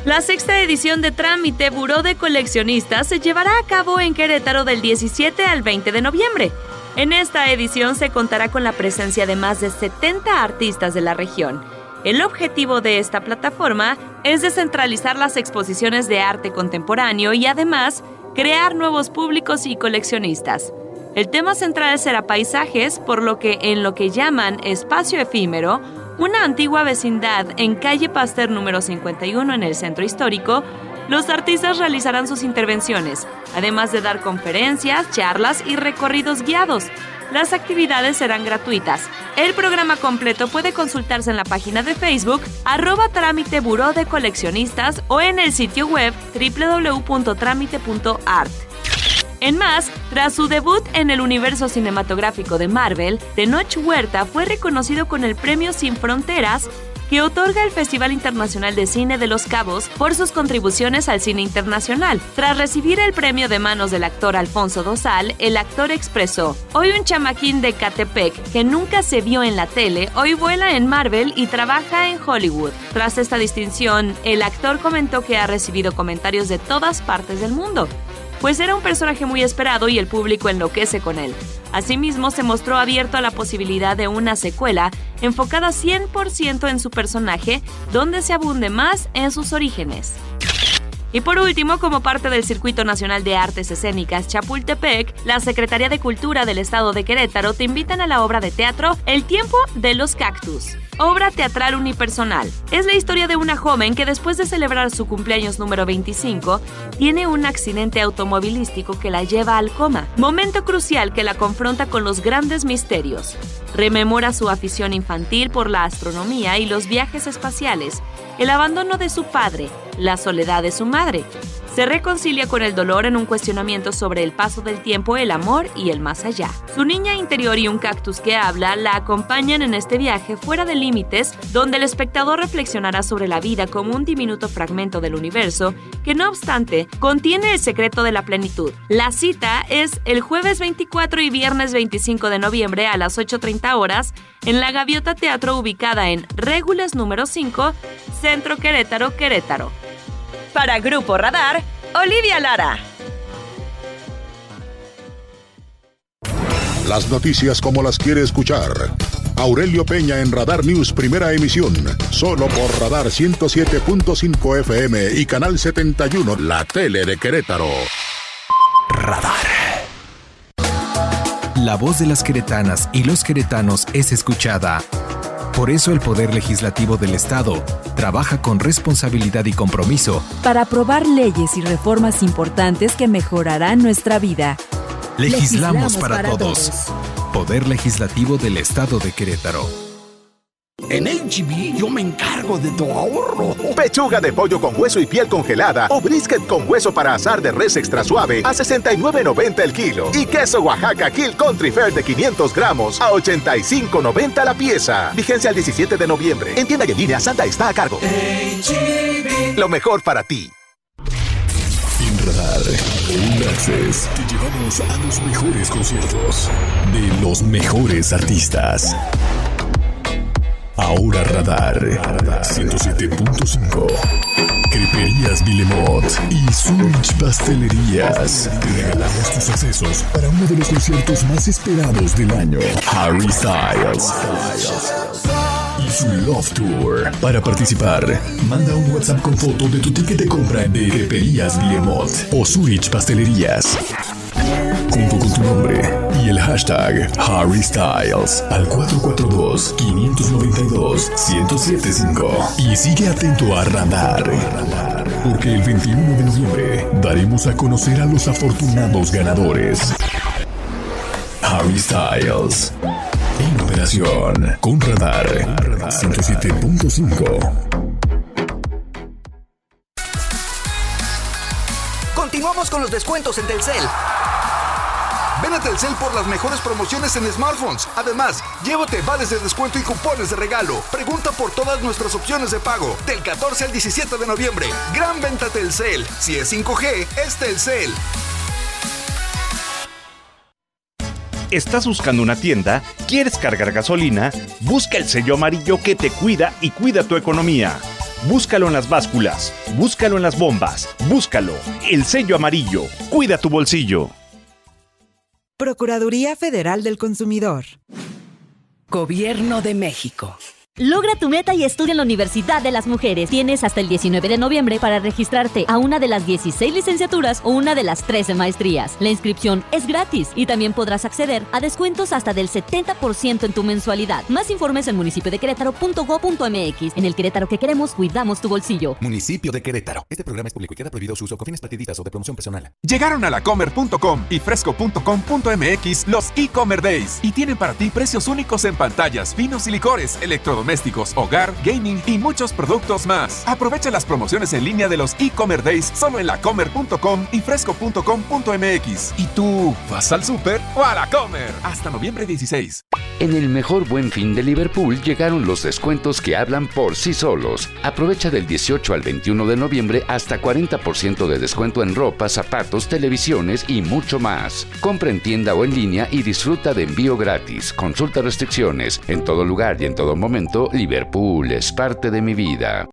La sexta edición de Trámite Buró de Coleccionistas se llevará a cabo en Querétaro del 17 al 20 de noviembre. En esta edición se contará con la presencia de más de 70 artistas de la región. El objetivo de esta plataforma es descentralizar las exposiciones de arte contemporáneo y además crear nuevos públicos y coleccionistas. El tema central será paisajes, por lo que en lo que llaman espacio efímero, una antigua vecindad en calle Pasteur número 51 en el centro histórico, los artistas realizarán sus intervenciones, además de dar conferencias, charlas y recorridos guiados. Las actividades serán gratuitas. El programa completo puede consultarse en la página de Facebook arroba trámite buró de coleccionistas o en el sitio web www.trámite.art. En más, tras su debut en el universo cinematográfico de Marvel, Tenoch Huerta fue reconocido con el premio Sin Fronteras que otorga el Festival Internacional de Cine de Los Cabos por sus contribuciones al cine internacional. Tras recibir el premio de manos del actor Alfonso Dosal, el actor expresó, hoy un chamaquín de Catepec que nunca se vio en la tele, hoy vuela en Marvel y trabaja en Hollywood. Tras esta distinción, el actor comentó que ha recibido comentarios de todas partes del mundo pues era un personaje muy esperado y el público enloquece con él. Asimismo, se mostró abierto a la posibilidad de una secuela enfocada 100% en su personaje, donde se abunde más en sus orígenes. Y por último, como parte del Circuito Nacional de Artes Escénicas Chapultepec, la Secretaría de Cultura del Estado de Querétaro te invitan a la obra de teatro El tiempo de los cactus. Obra teatral unipersonal. Es la historia de una joven que después de celebrar su cumpleaños número 25, tiene un accidente automovilístico que la lleva al coma, momento crucial que la confronta con los grandes misterios. Rememora su afición infantil por la astronomía y los viajes espaciales, el abandono de su padre, la soledad de su madre. Se reconcilia con el dolor en un cuestionamiento sobre el paso del tiempo, el amor y el más allá. Su niña interior y un cactus que habla la acompañan en este viaje fuera de límites, donde el espectador reflexionará sobre la vida como un diminuto fragmento del universo que no obstante contiene el secreto de la plenitud. La cita es el jueves 24 y viernes 25 de noviembre a las 8.30 horas en la Gaviota Teatro ubicada en Régules número 5, Centro Querétaro, Querétaro. Para Grupo Radar, Olivia Lara. Las noticias como las quiere escuchar. Aurelio Peña en Radar News, primera emisión. Solo por Radar 107.5 FM y Canal 71, la tele de Querétaro. Radar. La voz de las queretanas y los queretanos es escuchada. Por eso el Poder Legislativo del Estado trabaja con responsabilidad y compromiso para aprobar leyes y reformas importantes que mejorarán nuestra vida. Legislamos, para, todos. Poder Legislativo del Estado de Querétaro. En HB yo me encargo de tu ahorro. Pechuga de pollo con hueso y piel congelada o brisket con hueso para asar de res extra suave a 69.90 el kilo. Y queso Oaxaca Kill Country Fair de 500 gramos a 85.90 la pieza. Vigencia el 17 de noviembre. En tienda y en línea Santa está a cargo. Lo mejor para ti. En Radar, un access te llevamos a los mejores conciertos de los mejores artistas. Ahora Radar 107.5. Creperías Vilemot y Switch Pastelerías. Te regalamos tus accesos para uno de los conciertos más esperados del año. Harry Styles. Y su Love Tour. Para participar, manda un WhatsApp con foto de tu ticket de compra de Creperías Vilemot o Switch Pastelerías junto con tu nombre y el hashtag Harry Styles al 442-592-1075. Y sigue atento a Radar, porque el 21 de noviembre daremos a conocer a los afortunados ganadores. Harry Styles. En operación con Radar 107.5. Continuamos con los descuentos en Telcel. Ven a Telcel por las mejores promociones en smartphones. Además, llévate vales de descuento y cupones de regalo. Pregunta por todas nuestras opciones de pago. Del 14 al 17 de noviembre. Gran venta Telcel. Si es 5G, es Telcel. ¿Estás buscando una tienda? ¿Quieres cargar gasolina? Busca el sello amarillo que te cuida y cuida tu economía. Búscalo en las básculas, búscalo en las bombas, búscalo. El sello amarillo. Cuida tu bolsillo. Procuraduría Federal del Consumidor. Gobierno de México. Logra tu meta y estudia en la Universidad de las Mujeres. Tienes hasta el 19 de noviembre para registrarte a una de las 16 licenciaturas o una de las 13 maestrías. La inscripción es gratis y también podrás acceder a descuentos hasta del 70% en tu mensualidad. Más informes en municipio de Querétaro.go.mx. En el Querétaro que queremos, cuidamos tu bolsillo. Municipio de Querétaro. Este programa es público y queda prohibido su uso con fines partidistas o de promoción personal. Llegaron a lacomer.com y fresco.com.mx los e-commerce days y tienen para ti precios únicos en pantallas, vinos y licores, electrodomésticos hogar, gaming y muchos productos más. Aprovecha las promociones en línea de los e-commerce days solo en lacomer.com y fresco.com.mx. ¿Y tú vas al súper o a la comer? Hasta noviembre 16. En el mejor buen fin de Liverpool llegaron los descuentos que hablan por sí solos. Aprovecha del 18 al 21 de noviembre hasta 40% de descuento en ropa, zapatos, televisiones y mucho más. Compra en tienda o en línea y disfruta de envío gratis. Consulta restricciones. En todo lugar y en todo momento, Liverpool es parte de mi vida.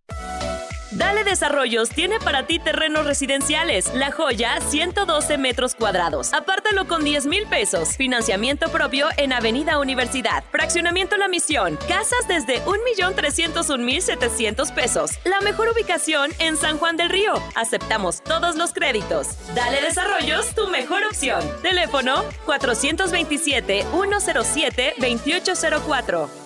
Dale Desarrollos tiene para ti terrenos residenciales. La Joya, 112 metros cuadrados. Apártalo con 10 mil pesos. Financiamiento propio en Avenida Universidad. Fraccionamiento La Misión. Casas desde 1.301.700 pesos. La mejor ubicación en San Juan del Río. Aceptamos todos los créditos. Dale Desarrollos, tu mejor opción. Teléfono 427-107-2804.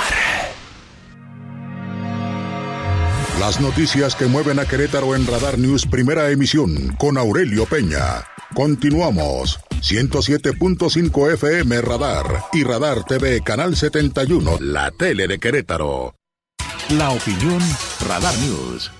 Las noticias que mueven a Querétaro en Radar News, primera emisión, con Aurelio Peña. Continuamos. 107.5 FM Radar y Radar TV Canal 71, la tele de Querétaro. La opinión Radar News.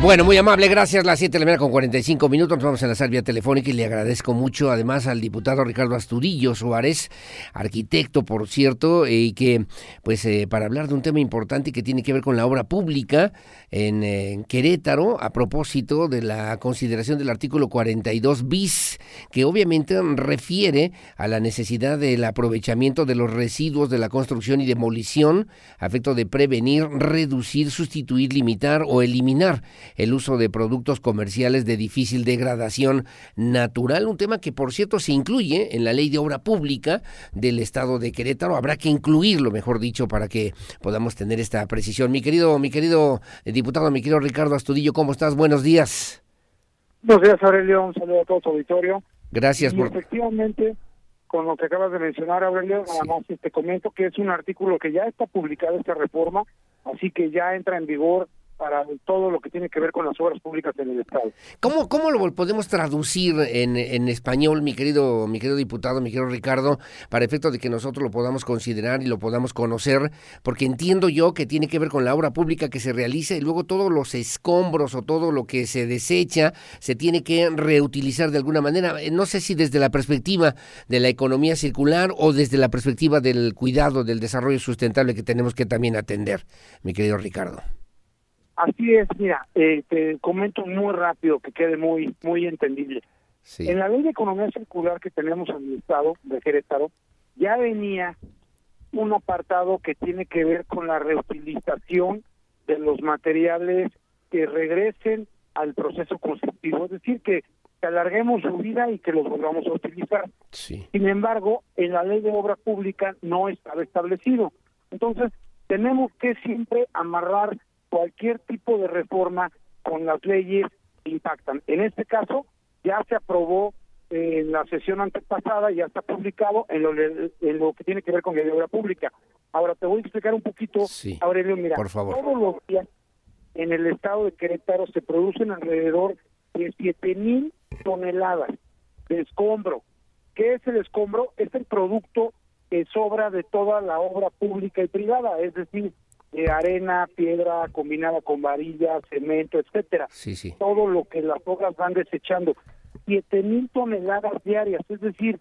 Bueno, muy amable, gracias. Las 7 de la mañana con 45 minutos. Nos vamos a la vía telefónica y le agradezco mucho además al diputado Ricardo Asturillo Suárez, arquitecto, por cierto, y que, pues, eh, para hablar de un tema importante que tiene que ver con la obra pública en, eh, Querétaro, a propósito de la consideración del artículo 42 bis, que obviamente refiere a la necesidad del aprovechamiento de los residuos de la construcción y demolición, a efecto de prevenir, reducir, sustituir, limitar o eliminar el uso de productos comerciales de difícil degradación natural, un tema que por cierto se incluye en la ley de obra pública del estado de Querétaro, habrá que incluirlo, mejor dicho, para que podamos tener esta precisión. Mi querido, mi querido diputado, mi querido Ricardo Astudillo, ¿cómo estás? Buenos días. Buenos días, Aurelio, un saludo a todo tu auditorio. Gracias y por... Efectivamente, con lo que acabas de mencionar, Aurelio, nada más te comento que es un artículo que ya está publicado esta reforma, así que ya entra en vigor para todo lo que tiene que ver con las obras públicas en el Estado. ¿Cómo, cómo lo podemos traducir en, español, mi querido, mi querido diputado, mi querido Ricardo, para efecto de que nosotros lo podamos considerar y lo podamos conocer? Porque entiendo yo que tiene que ver con la obra pública que se realiza y luego todos los escombros o todo lo que se desecha se tiene que reutilizar de alguna manera. No sé si desde la perspectiva de la economía circular o desde la perspectiva del cuidado, del desarrollo sustentable que tenemos que también atender, mi querido Ricardo. Así es, mira, eh, te comento muy rápido que quede muy muy entendible. Sí. En la ley de economía circular que tenemos en el estado de Querétaro ya venía un apartado que tiene que ver con la reutilización de los materiales que regresen al proceso constructivo, es decir, que, que alarguemos su vida y que los volvamos a utilizar. Sí. Sin embargo, en la ley de obra pública no estaba establecido. Entonces, tenemos que siempre amarrar cualquier tipo de reforma con las leyes que impactan. En este caso, ya se aprobó en la sesión antepasada, ya está publicado en lo, en lo que tiene que ver con la obra pública. Ahora te voy a explicar un poquito, sí, Aurelio, mira, por favor. todos los días en el estado de Querétaro se producen alrededor de siete mil toneladas de escombro. ¿Qué es el escombro? Es el producto que sobra de toda la obra pública y privada, es decir, de arena, piedra combinada con varilla, cemento, etcétera. Sí, sí. Todo lo que las obras van desechando. Siete mil toneladas diarias, es decir,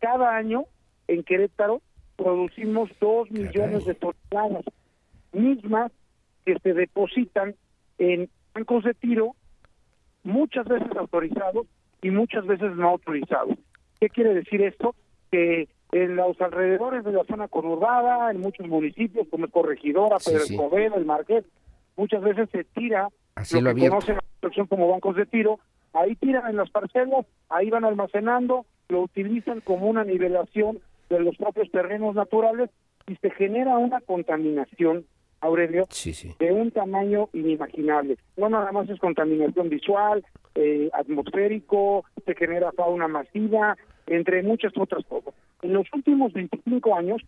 cada año en Querétaro producimos dos millones de toneladas mismas que se depositan en bancos de tiro, muchas veces autorizados y muchas veces no autorizados. ¿Qué quiere decir esto? Que en los alrededores de la zona conurbada, en muchos municipios como el Corregidora, Sí, Pedro sí. Escobedo, el Marqués, muchas veces se tira A cielo lo que conocen la construcción como bancos de tiro, ahí tiran en las parcelas, ahí van almacenando, lo utilizan como una nivelación de los propios terrenos naturales y se genera una contaminación, Aurelio, Sí, sí. de un tamaño inimaginable. No nada más es contaminación visual, eh, atmosférico, se genera fauna masiva, entre muchas otras cosas. En los últimos 25 años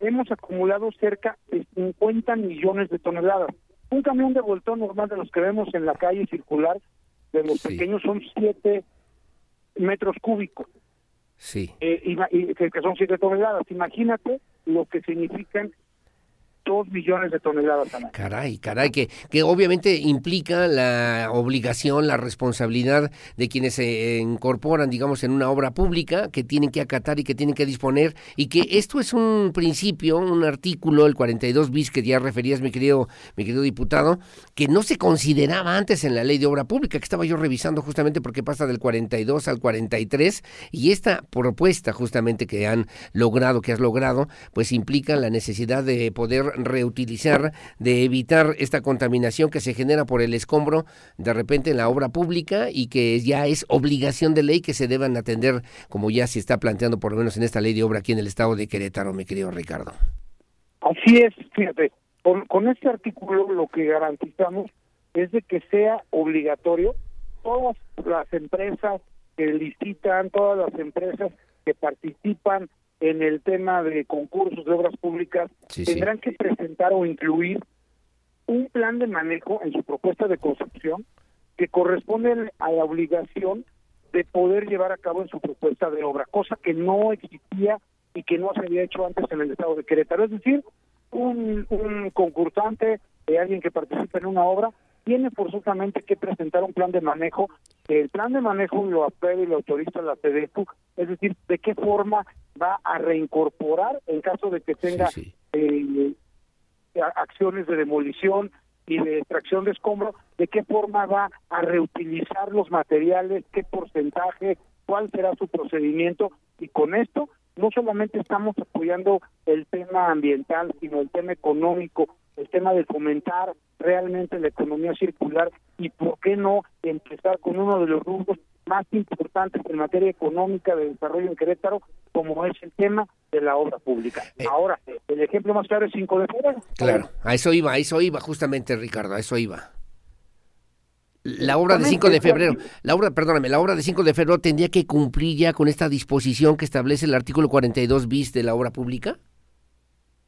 hemos acumulado cerca de 50 millones de toneladas. Un camión de voltón normal de los que vemos en la calle circular, de los Sí. pequeños, son 7 metros cúbicos, Sí. eh, y que son 7 toneladas. Imagínate lo que significan 2 millones de toneladas. Caray, caray, que, que obviamente implica la obligación, la responsabilidad de quienes se incorporan, digamos, en una obra pública, que tienen que acatar y que tienen que disponer, y que esto es un principio, un artículo, el 42 bis que ya referías, mi querido, mi querido diputado, que no se consideraba antes en la ley de obra pública, que estaba yo revisando justamente porque pasa del 42 al 43, y esta propuesta justamente que han logrado, que has logrado, pues implica la necesidad de poder reutilizar, de evitar esta contaminación que se genera por el escombro de repente en la obra pública y que ya es obligación de ley que se deban atender, como ya se está planteando por lo menos en esta ley de obra aquí en el estado de Querétaro, mi querido Ricardo. Así es, fíjate, Con, con este artículo lo que garantizamos es de que sea obligatorio todas las empresas que licitan, todas las empresas que participan en el tema de concursos de obras públicas tendrán que presentar o incluir un plan de manejo en su propuesta de construcción que corresponde a la obligación de poder llevar a cabo en su propuesta de obra, cosa que no existía y que no se había hecho antes en el estado de Querétaro. Es decir, un, un concursante, de alguien que participa en una obra, tiene forzosamente que presentar un plan de manejo. El plan de manejo lo aprueba y lo autoriza la CDEPU, es decir, de qué forma va a reincorporar en caso de que tenga Eh, acciones de demolición y de extracción de escombros, de qué forma va a reutilizar los materiales, qué porcentaje, cuál será su procedimiento y con esto no solamente estamos apoyando el tema ambiental, sino el tema económico, el tema de fomentar realmente la economía circular y por qué no empezar con uno de los rubros más importantes en materia económica de desarrollo en Querétaro, como es el tema de la obra pública. Eh. Ahora, el ejemplo más claro es 5 de febrero. Claro, a eso iba, a eso iba justamente Ricardo, a eso iba. La obra de 5 de febrero, la obra, perdóname, la obra de 5 de febrero tendría que cumplir ya con esta disposición que establece el artículo 42 bis de la obra pública?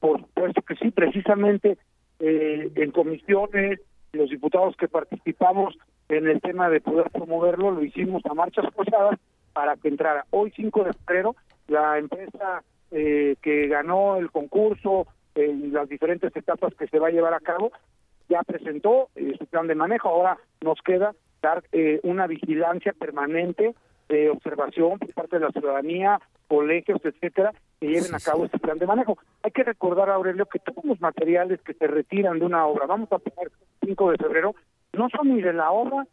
Por supuesto que sí, precisamente eh, en comisiones, los diputados que participamos en el tema de poder promoverlo, lo hicimos a marchas forzadas para que entrara. Hoy 5 de febrero, la empresa eh, que ganó el concurso en las diferentes etapas que se va a llevar a cabo, ya presentó eh, su plan de manejo, ahora nos queda dar eh, una vigilancia permanente de observación por parte de la ciudadanía, colegios, etcétera, que lleven a cabo este plan de manejo. Hay que recordar, Aurelio, que todos los materiales que se retiran de una obra, vamos a poner 5 de febrero, no son ni de la obra,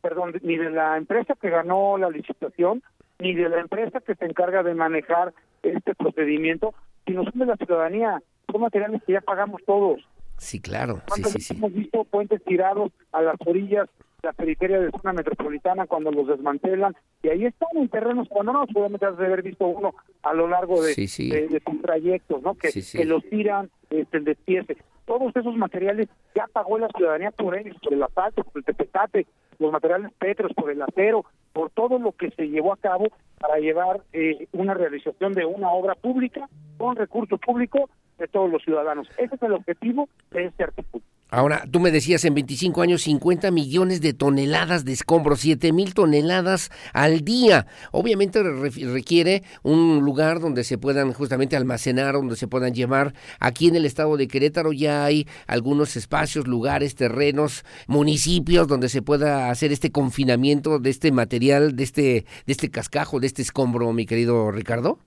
perdón, ni de la empresa que ganó la licitación, ni de la empresa que se encarga de manejar este procedimiento, sino son de la ciudadanía, son materiales que ya pagamos todos. Sí, claro. Sí, ¿Cuántas sí, sí. hemos visto puentes tirados a las orillas de la periferia de zona metropolitana cuando los desmantelan? Y ahí están en terrenos abandonados. Seguramente has de haber visto uno a lo largo de, Sí, de, de sus trayectos, ¿no? Que los tiran, este, el despiece. Todos esos materiales ya pagó la ciudadanía por ellos, por el asfalto, por el tepetate, los materiales petros, por el acero, por todo lo que se llevó a cabo para llevar eh, una realización de una obra pública con recurso público de todos los ciudadanos. Ese es el objetivo de este artículo. Ahora, tú me decías en 25 años 50 millones de toneladas de escombros, 7 mil toneladas al día. Obviamente re- requiere un lugar donde se puedan justamente almacenar, donde se puedan llevar. Aquí en el estado de Querétaro ya hay algunos espacios, lugares, terrenos, municipios donde se pueda hacer este confinamiento de este material, de este, de este cascajo, de este escombro, mi querido Ricardo.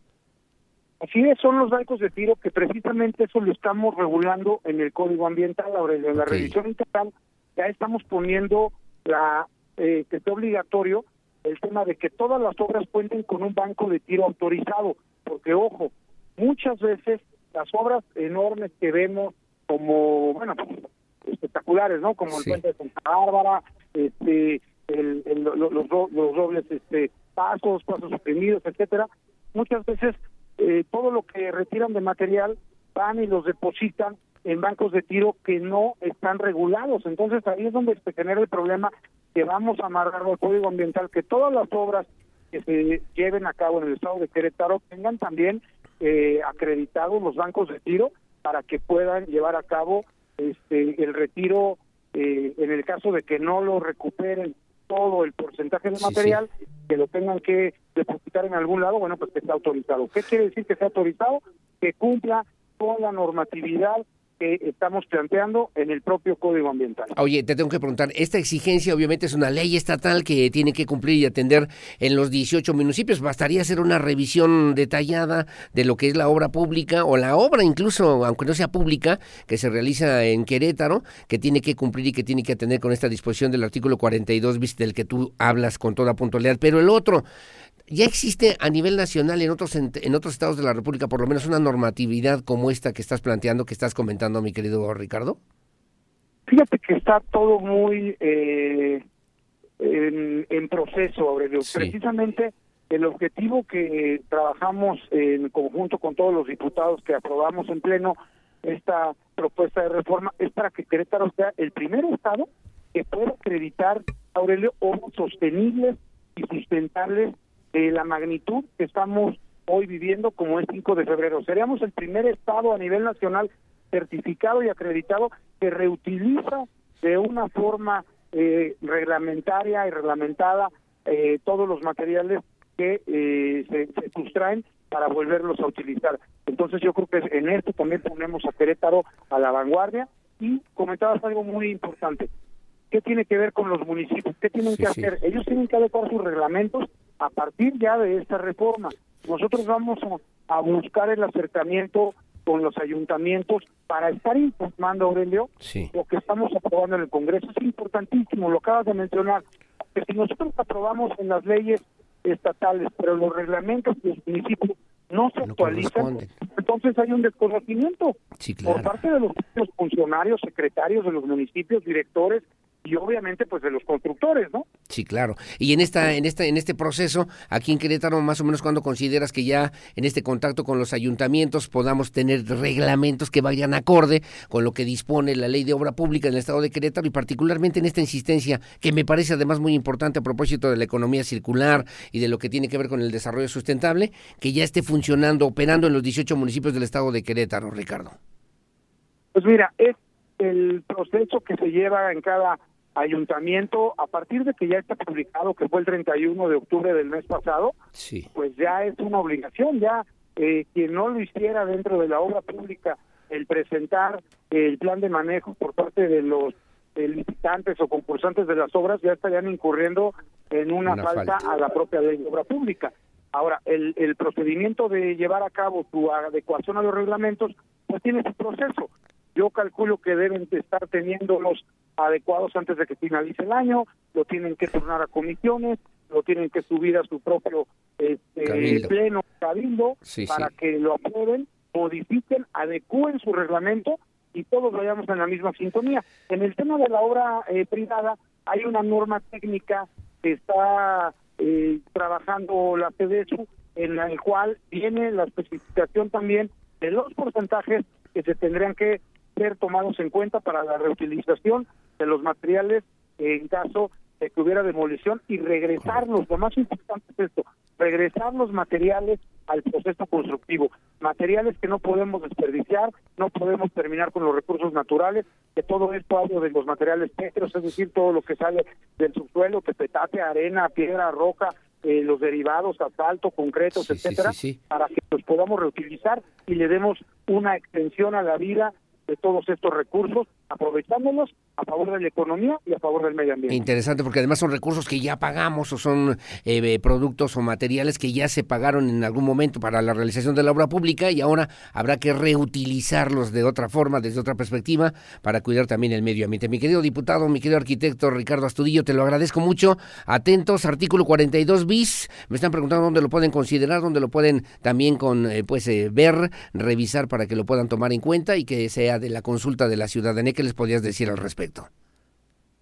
Así es, son los bancos de tiro que precisamente eso lo estamos regulando en el Código Ambiental, Aurelio. En la revisión integral ya estamos poniendo la eh, que sea obligatorio el tema de que todas las obras cuenten con un banco de tiro autorizado, porque ojo, muchas veces las obras enormes que vemos como, bueno, espectaculares, ¿no? Como el puente de Santa Bárbara, este, el, el- lo- lo- los, do- los dobles este, pasos, pasos suprimidos, etcétera, muchas veces eh, todo lo que retiran de material van y los depositan en bancos de tiro que no están regulados. Entonces ahí es donde se genera el problema que vamos a amarrar al Código Ambiental, que todas las obras que se lleven a cabo en el estado de Querétaro tengan también eh, acreditados los bancos de tiro para que puedan llevar a cabo este el retiro eh, en el caso de que no lo recuperen todo el porcentaje de Sí, material, que lo tengan que depositar en algún lado, bueno, pues que esté autorizado. ¿Qué quiere decir que esté autorizado? Que cumpla con la normatividad que estamos planteando en el propio Código Ambiental. Oye, te tengo que preguntar, esta exigencia obviamente es una ley estatal que tiene que cumplir y atender en los 18 municipios. Bastaría hacer una revisión detallada de lo que es la obra pública o la obra incluso, aunque no sea pública, que se realiza en Querétaro, que tiene que cumplir y que tiene que atender con esta disposición del artículo 42 bis del que tú hablas con toda puntualidad. Pero el otro, ya existe a nivel nacional en otros en, otros estados de la República por lo menos una normatividad como esta que estás planteando, que estás comentando, mi querido Ricardo. Fíjate que está todo muy eh, en, en proceso, Aurelio. Precisamente el objetivo que trabajamos en conjunto con todos los diputados que aprobamos en pleno esta propuesta de reforma es para que Querétaro sea el primer estado que pueda acreditar, Aurelio, obras sostenibles y sustentables de la magnitud que estamos hoy viviendo como es 5 de febrero. Seríamos el primer estado a nivel nacional certificado y acreditado que reutiliza de una forma eh, reglamentaria y reglamentada eh, todos los materiales que eh, se, se, sustraen para volverlos a utilizar. Entonces yo creo que en esto también ponemos a Querétaro a la vanguardia y comentabas algo muy importante. ¿Qué tiene que ver con los municipios? ¿Qué tienen Sí, que sí. hacer? Ellos tienen que adecuar sus reglamentos a partir ya de esta reforma. Nosotros vamos a, a buscar el acercamiento con los ayuntamientos para estar informando, Aurelio, Sí. lo que estamos aprobando en el Congreso. Es importantísimo, lo acabas de mencionar, que si nosotros aprobamos en las leyes estatales, pero los reglamentos de los municipios no se actualizan, entonces hay un desconocimiento Sí, por claro. parte de los funcionarios, secretarios de los municipios, directores y obviamente pues de los constructores, ¿no? Sí, claro. Y en esta, en esta, en este proceso, aquí en Querétaro, más o menos cuando consideras que ya en este contacto con los ayuntamientos podamos tener reglamentos que vayan acorde con lo que dispone la ley de obra pública en el estado de Querétaro y particularmente en esta insistencia que me parece además muy importante a propósito de la economía circular y de lo que tiene que ver con el desarrollo sustentable, que ya esté funcionando, operando en los 18 municipios del estado de Querétaro, Ricardo. Pues mira, es el proceso que se lleva en cada ayuntamiento a partir de que ya está publicado, que fue el 31 de octubre del mes pasado, Sí. pues ya es una obligación, ya eh, quien no lo hiciera dentro de la obra pública, el presentar el plan de manejo por parte de los eh, licitantes o concursantes de las obras, ya estarían incurriendo en una, Una falta, falta. a la propia ley de obra pública. Ahora, el, el procedimiento de llevar a cabo su adecuación a los reglamentos, pues tiene su proceso. Yo calculo que deben de estar teniéndolos adecuados antes de que finalice el año, lo tienen que turnar a comisiones, lo tienen que subir a su propio este, Cabildo. pleno cabildo Sí, para sí. que lo aprueben, modifiquen, adecúen su reglamento y todos vayamos en la misma sintonía. En el tema de la obra eh, privada hay una norma técnica que está eh, trabajando la PDSU en la cual viene la especificación también de los porcentajes que se tendrían que ser tomados en cuenta para la reutilización de los materiales en caso de que hubiera demolición y regresarlos, lo más importante es esto, regresar los materiales al proceso constructivo, materiales que no podemos desperdiciar, no podemos terminar con los recursos naturales, que todo esto hablo de los materiales pétreos, es decir, todo lo que sale del subsuelo, que petate, arena, piedra, roca, eh, los derivados, asfalto, concretos, Sí, etcétera, sí, sí. para que los podamos reutilizar y le demos una extensión a la vida de todos estos recursos, aprovechándolos a favor de la economía y a favor del medio ambiente. Interesante porque además son recursos que ya pagamos o son eh, productos o materiales que ya se pagaron en algún momento para la realización de la obra pública y ahora habrá que reutilizarlos de otra forma, desde otra perspectiva, para cuidar también el medio ambiente. Mi querido diputado, mi querido arquitecto Ricardo Astudillo, te lo agradezco mucho. Atentos, artículo 42 bis. Me están preguntando dónde lo pueden considerar, dónde lo pueden también con eh, pues eh, ver, revisar para que lo puedan tomar en cuenta y que sea de la consulta de la ciudadanía. ¿Qué les podrías decir al respecto?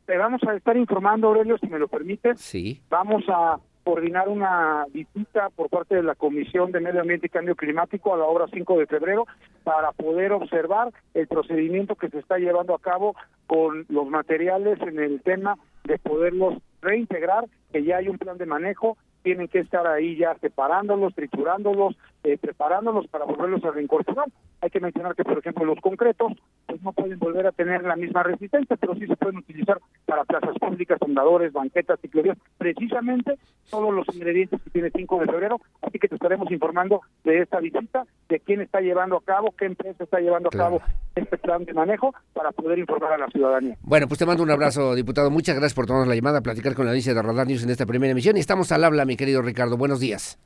Te vamos a estar informando, Aurelio, si me lo permites. Sí. Vamos a coordinar una visita por parte de la Comisión de Medio Ambiente y Cambio Climático a la hora 5 de febrero para poder observar el procedimiento que se está llevando a cabo con los materiales en el tema de poderlos reintegrar, que ya hay un plan de manejo, tienen que estar ahí ya separándolos, triturándolos, eh, preparándolos para volverlos a reincorporar. Hay que mencionar que, por ejemplo, los concretos pues no pueden volver a tener la misma resistencia, pero sí se pueden utilizar para plazas públicas, fundadores, banquetas, ciclovías, precisamente todos los ingredientes que tiene 5 de febrero, así que te estaremos informando de esta visita, de quién está llevando a cabo, qué empresa está llevando a cabo este plan de manejo para poder informar a la ciudadanía. Bueno, pues te mando un abrazo, diputado. Muchas gracias por tomarnos la llamada, platicar con la audiencia de Radar News en esta primera emisión. Y estamos al habla, mi querido Ricardo. Buenos días.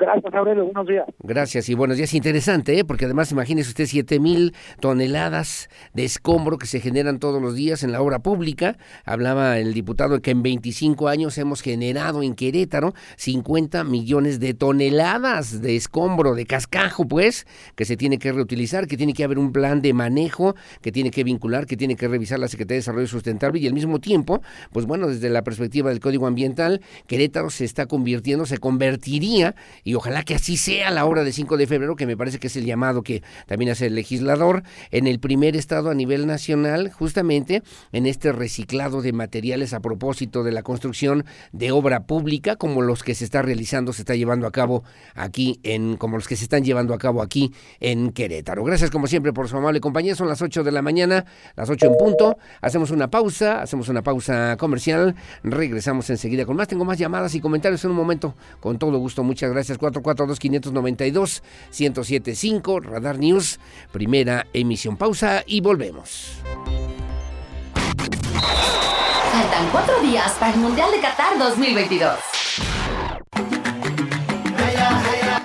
Gracias, Aurelio. Buenos días. Gracias y buenos días. Interesante, ¿eh? porque además imagínese usted 7 mil toneladas de escombro que se generan todos los días en la obra pública. Hablaba el diputado de que en 25 años hemos generado en Querétaro 50 millones de toneladas de escombro, de cascajo, pues, que se tiene que reutilizar, que tiene que haber un plan de manejo, que tiene que vincular, que tiene que revisar la Secretaría de Desarrollo Sustentable y al mismo tiempo, pues bueno, desde la perspectiva del Código Ambiental, Querétaro se está convirtiendo, se convertiría ojalá que así sea la hora de 5 de febrero, que me parece que es el llamado que también hace el legislador, en el primer estado a nivel nacional, justamente en este reciclado de materiales a propósito de la construcción de obra pública, como los que se está realizando, se está llevando a cabo aquí en, como los que se están llevando a cabo aquí en Querétaro. Gracias como siempre por su amable compañía, son las 8 de la mañana, las 8 en punto, hacemos una pausa, hacemos una pausa comercial, regresamos enseguida con más, tengo más llamadas y comentarios en un momento, con todo gusto, muchas gracias, 442-592-1075, Radar News, primera emisión, pausa y volvemos. Faltan cuatro días para el Mundial de Qatar 2022.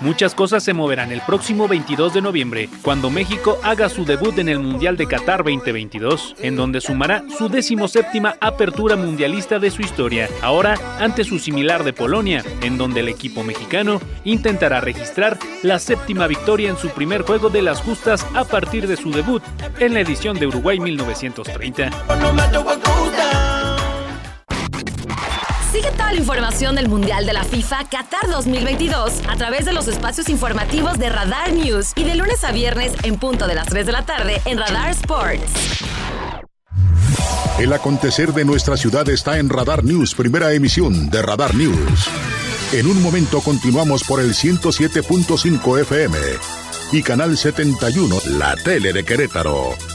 Muchas cosas se moverán el próximo 22 de noviembre, cuando México haga su debut en el Mundial de Qatar 2022, en donde sumará su decimoséptima apertura mundialista de su historia, ahora ante su similar de Polonia, en donde el equipo mexicano intentará registrar la séptima victoria en su primer juego de las justas a partir de su debut en la edición de Uruguay 1930. Sigue toda la información del Mundial de la FIFA Qatar 2022 a través de los espacios informativos de Radar News y de lunes a viernes en punto de las 3 de la tarde en Radar Sports. El acontecer de nuestra ciudad está en Radar News, primera emisión de Radar News. En un momento continuamos por el 107.5 FM y Canal 71, la tele de Querétaro.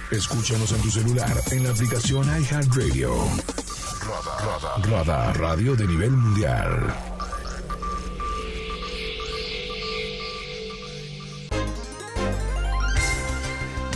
Escúchanos en tu celular en la aplicación iHeartRadio. Radar, Radar, Radar, radio de nivel mundial.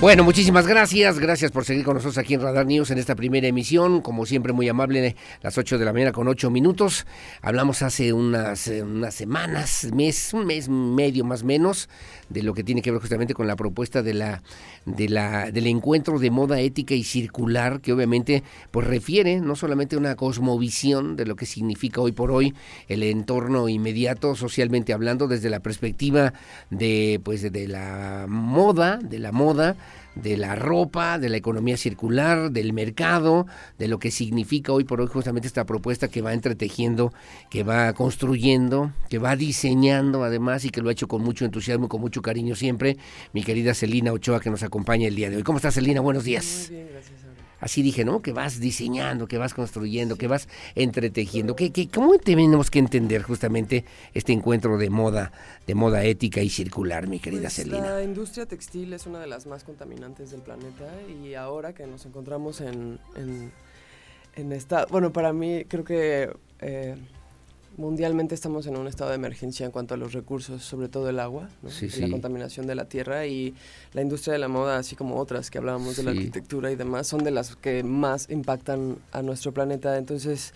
Bueno, muchísimas gracias. Gracias por seguir con nosotros aquí en Radar News en esta primera emisión. Como siempre, muy amable, las 8 de la mañana con 8 minutos. Hablamos hace unas, eh, unas semanas, mes, un mes medio más o menos, de lo que tiene que ver justamente con la propuesta de la, de la, del encuentro de moda ética y circular, que obviamente pues refiere no solamente a una cosmovisión de lo que significa hoy por hoy el entorno inmediato, socialmente hablando, desde la perspectiva de, pues, de la moda, de la moda, de la ropa, de la economía circular, del mercado, de lo que significa hoy por hoy justamente esta propuesta que va entretejiendo, que va construyendo, que va diseñando además y que lo ha hecho con mucho entusiasmo y con mucho cariño siempre, mi querida Celina Ochoa que nos acompaña el día de hoy. ¿Cómo estás Celina? Buenos días. Muy bien, gracias. Así dije, ¿no? Que vas diseñando, que vas construyendo, que vas entretejiendo. ¿Qué, qué, ¿Cómo tenemos que entender justamente este encuentro de moda, de moda ética y circular, mi querida Pues, Celina? La industria textil es una de las más contaminantes del planeta y ahora que nos encontramos en, en, en esta... Bueno, para mí creo que eh, mundialmente estamos en un estado de emergencia en cuanto a los recursos, sobre todo el agua, ¿no? Sí, y sí. la contaminación de la tierra y la industria de la moda, así como otras que hablábamos de la arquitectura y demás, son de las que más impactan a nuestro planeta. Entonces,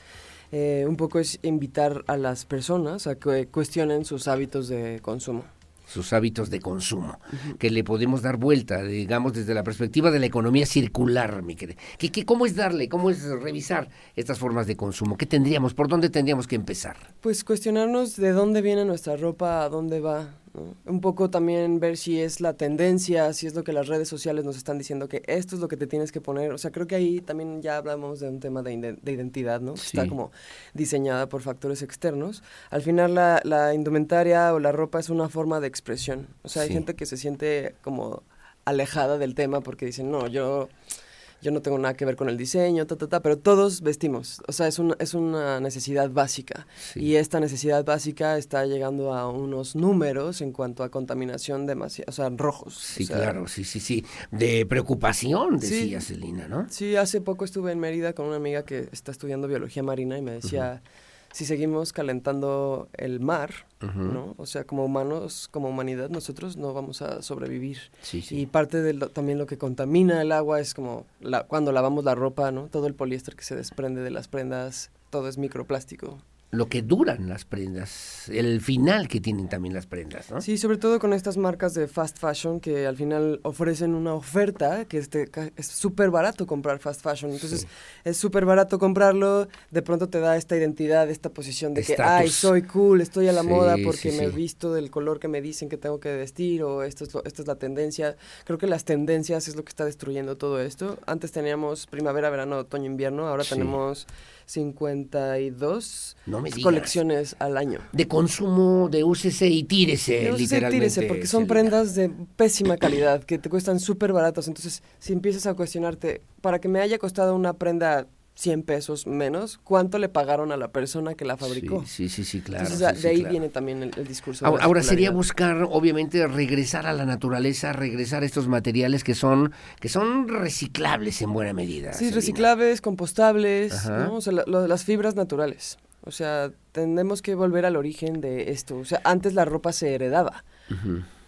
eh, un poco es invitar a las personas a que cuestionen sus hábitos de consumo. Sus hábitos de consumo, que le podemos dar vuelta, digamos, desde la perspectiva de la economía circular, mi querida. ¿Qué, qué, ¿Cómo es darle, cómo es revisar estas formas de consumo? ¿Qué tendríamos, por dónde tendríamos que empezar? Pues cuestionarnos de dónde viene nuestra ropa, a dónde va. ¿No? Un poco también ver si es la tendencia, si es lo que las redes sociales nos están diciendo que esto es lo que te tienes que poner. O sea, creo que ahí también ya hablamos de un tema de, de identidad, ¿no? Sí. Está como diseñada por factores externos. Al final la, la indumentaria o la ropa es una forma de expresión. O sea, hay Sí. gente que se siente como alejada del tema porque dicen, no, yo yo no tengo nada que ver con el diseño, ta, ta, ta, pero todos vestimos. O sea, es una, es una necesidad básica. Y esta necesidad básica está llegando a unos números en cuanto a contaminación demasiado, o sea, rojos. Sí, o sea, claro, sí, sí, sí. De preocupación, Sí. decía Celina, ¿no? Sí, hace poco estuve en Mérida con una amiga que está estudiando biología marina y me decía, si seguimos calentando el mar, ¿no? O sea, como humanos, como humanidad, nosotros no vamos a sobrevivir. Y parte de también lo que contamina el agua es como la, cuando lavamos la ropa, ¿no? Todo el poliéster que se desprende de las prendas, todo es microplástico lo que duran las prendas, el final que tienen también las prendas, ¿no? Sí, sobre todo con estas marcas de fast fashion que al final ofrecen una oferta que este, es súper barato comprar fast fashion. Entonces, es súper barato comprarlo, de pronto te da esta identidad, esta posición de, que, ay, soy cool, estoy a la moda porque me he visto del color que me dicen que tengo que vestir o esto es, esta es la tendencia. Creo que las tendencias es lo que está destruyendo todo esto. Antes teníamos primavera, verano, otoño, invierno, ahora tenemos 52 colecciones al año. De consumo, de úsese y tírese, de literalmente. Y tírese, porque son prendas de pésima calidad, que te cuestan súper baratos. Entonces, si empiezas a cuestionarte, para que me haya costado una prenda 100 pesos menos, ¿cuánto le pagaron a la persona que la fabricó? Sí, sí, sí, claro. Entonces, de ahí viene también el, discurso. Ahora, sería buscar, obviamente, regresar a la naturaleza, regresar a estos materiales que son, que son reciclables en buena medida. Sí, reciclables, compostables, ¿no? o sea, las fibras naturales. O sea, tenemos que volver al origen de esto. O sea, antes la ropa se heredaba,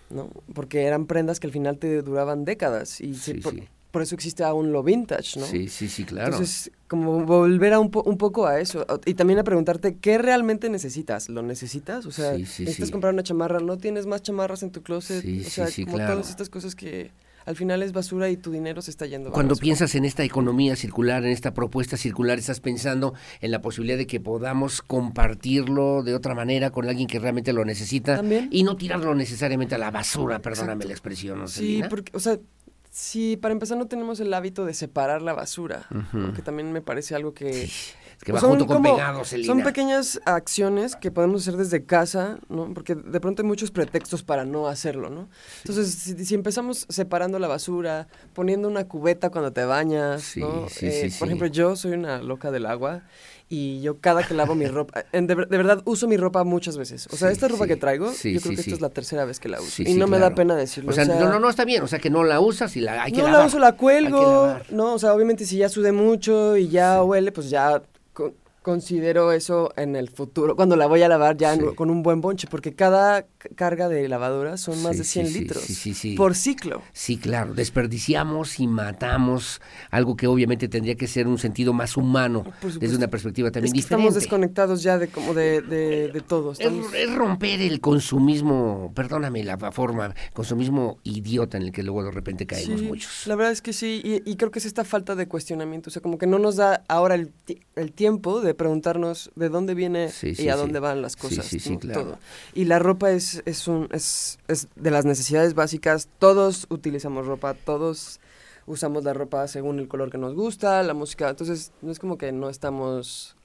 ¿no? Porque eran prendas que al final te duraban décadas y se, por eso existe aún lo vintage, ¿no? Sí, sí, sí, claro. Entonces, como volver a un, un poco a eso y también a preguntarte qué realmente necesitas. ¿Lo necesitas? O sea, necesitas comprar una chamarra, ¿no tienes más chamarras en tu closet? o sea, como todas estas cosas que al final es basura y tu dinero se está yendo. Cuando piensas en esta economía circular, en esta propuesta circular, estás pensando en la posibilidad de que podamos compartirlo de otra manera con alguien que realmente lo necesita ¿También? y no tirarlo necesariamente a la basura, perdóname la expresión. ¿no, sí, porque, o sea, Sí, para empezar no tenemos el hábito de separar la basura, que también me parece algo que... que va junto con pegados, Son pequeñas acciones que podemos hacer desde casa, ¿no? Porque de pronto hay muchos pretextos para no hacerlo, ¿no? Entonces, si, empezamos separando la basura, poniendo una cubeta cuando te bañas, ¿no? Eh, por ejemplo, yo soy una loca del agua y yo cada que lavo mi (laughs) ropa, de, de, verdad uso mi ropa muchas veces. O sea, esta ropa que traigo, yo creo que esta es la tercera vez que la uso. y no me da pena decirlo. O sea, no, no, no está bien, o sea, que no la usas y la hay que no lavar. No la uso, la cuelgo, no, o sea, obviamente si ya sude mucho y ya huele, pues ya considero eso en el futuro, cuando la voy a lavar ya con un buen bonche, porque cada carga de lavadora son más de 100 litros por ciclo. Sí, claro, desperdiciamos y matamos algo que obviamente tendría que ser un sentido más humano desde una perspectiva también diferente. Estamos desconectados ya de como de, de, todo. Es, romper el consumismo, perdóname la forma, consumismo idiota en el que luego de repente caemos muchos. La verdad es que sí, y, creo que es esta falta de cuestionamiento, o sea, como que no nos da ahora el, el tiempo de preguntarnos de dónde viene y a dónde van las cosas. Todo. Y la ropa es, es, un, es, es de las necesidades básicas. Todos utilizamos ropa, todos usamos la ropa según el color que nos gusta, la música. Entonces, no es como que no estamos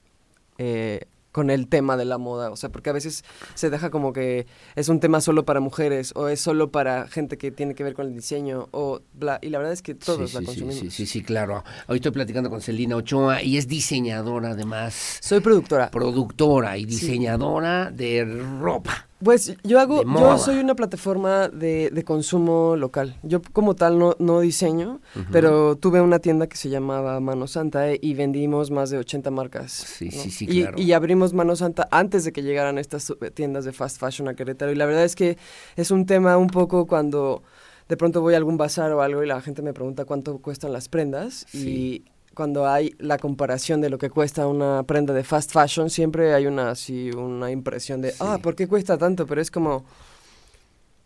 eh, con el tema de la moda, o sea, porque a veces se deja como que es un tema solo para mujeres o es solo para gente que tiene que ver con el diseño o bla, y la verdad es que todos la consumimos. Sí, sí, sí, claro. Hoy estoy platicando con Celina Ochoa y es diseñadora además. Soy productora. Productora y diseñadora de ropa. Pues yo hago, yo soy una plataforma de, de, consumo local. Yo como tal no, no diseño, pero tuve una tienda que se llamaba Mano Santa eh, y vendimos más de 80 marcas. Sí, sí, sí, y, claro. y abrimos Mano Santa antes de que llegaran estas tiendas de fast fashion a Querétaro. Y la verdad es que es un tema un poco cuando de pronto voy a algún bazar o algo y la gente me pregunta cuánto cuestan las prendas y cuando hay la comparación de lo que cuesta una prenda de fast fashion, siempre hay una así una impresión de, ah, ¿por qué cuesta tanto? Pero es como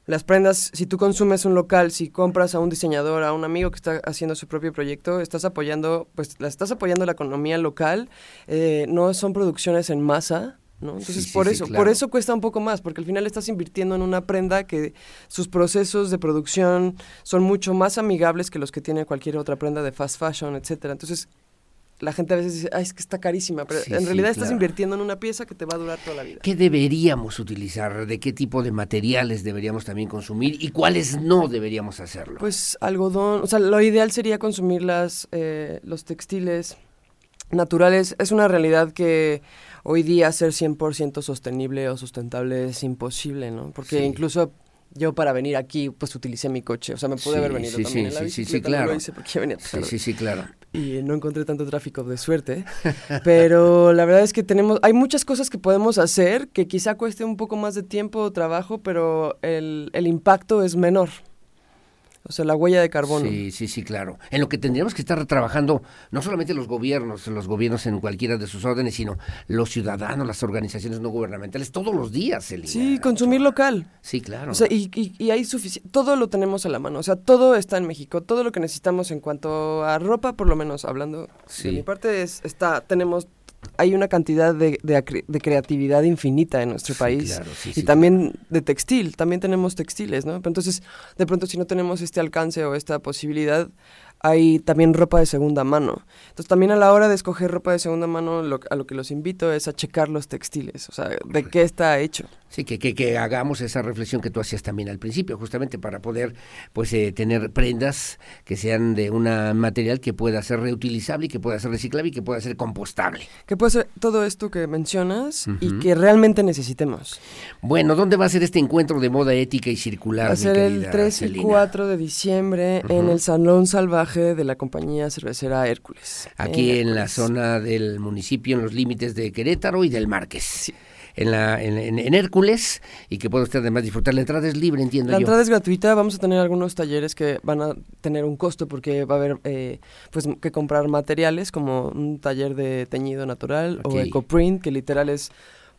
las prendas, si tú consumes un local, si compras a un diseñador, a un amigo que está haciendo su propio proyecto, estás apoyando, pues la estás apoyando la economía local, eh, no son producciones en masa, entonces por eso, por eso cuesta un poco más, porque al final estás invirtiendo en una prenda que sus procesos de producción son mucho más amigables que los que tiene cualquier otra prenda de fast fashion, etcétera. Entonces la gente a veces dice, ay, es que está carísima, pero en realidad estás invirtiendo en una pieza que te va a durar toda la vida. ¿Qué deberíamos utilizar? ¿De qué tipo de materiales deberíamos también consumir? ¿Y cuáles no deberíamos hacerlo? Pues algodón, o sea, lo ideal sería consumir las, eh, los textiles naturales. Es una realidad que hoy día ser 100% sostenible o sustentable es imposible, ¿no? Porque incluso yo para venir aquí pues utilicé mi coche, o sea, me pude haber venido también en la bicicleta, sí, sí, claro. lo hice porque venía Sí, sí, sí, claro. y no encontré tanto tráfico de suerte. (laughs) Pero la verdad es que tenemos, hay muchas cosas que podemos hacer que quizá cueste un poco más de tiempo o trabajo, pero el, el impacto es menor. O sea, la huella de carbono. Sí, sí, sí, claro. En lo que tendríamos que estar trabajando, no solamente los gobiernos, los gobiernos en cualquiera de sus órdenes, sino los ciudadanos, las organizaciones no gubernamentales, todos los días, Elina. Sí, consumir local. Sí, claro. O sea, y, y, y hay suficiente, todo lo tenemos a la mano. O sea, todo está en México. Todo lo que necesitamos en cuanto a ropa, por lo menos hablando Sí. de mi parte, es, está, tenemos hay una cantidad de, de de creatividad infinita en nuestro país claro, sí, y sí, también de textil, también tenemos textiles, ¿no? Pero Entonces, de pronto si no tenemos este alcance o esta posibilidad, hay también ropa de segunda mano. Entonces, también a la hora de escoger ropa de segunda mano, lo- a lo que los invito es a checar los textiles, o sea, de qué está hecho. Sí, que, que, que hagamos esa reflexión que tú hacías también al principio, justamente para poder pues eh, tener prendas que sean de un material que pueda ser reutilizable y que pueda ser reciclable y que pueda ser compostable. Que puede ser todo esto que mencionas y Ujú. que realmente necesitemos. Bueno, ¿dónde va a ser este encuentro de moda ética y circular? Va a ser el querida 3 y Celina? 4 de diciembre en Ujú. el Salón Salvaje de la compañía cervecera Hércules. Aquí en la Hércules. zona del municipio, en los límites de Querétaro y del Márquez. En, la, en, en- en Hércules y que puede usted además disfrutar. La entrada es libre, entiendo La yo. entrada es gratuita, vamos a tener algunos talleres que van a tener un costo porque va a haber eh, pues que comprar materiales como un taller de teñido natural Ok. o ecoprint que literal es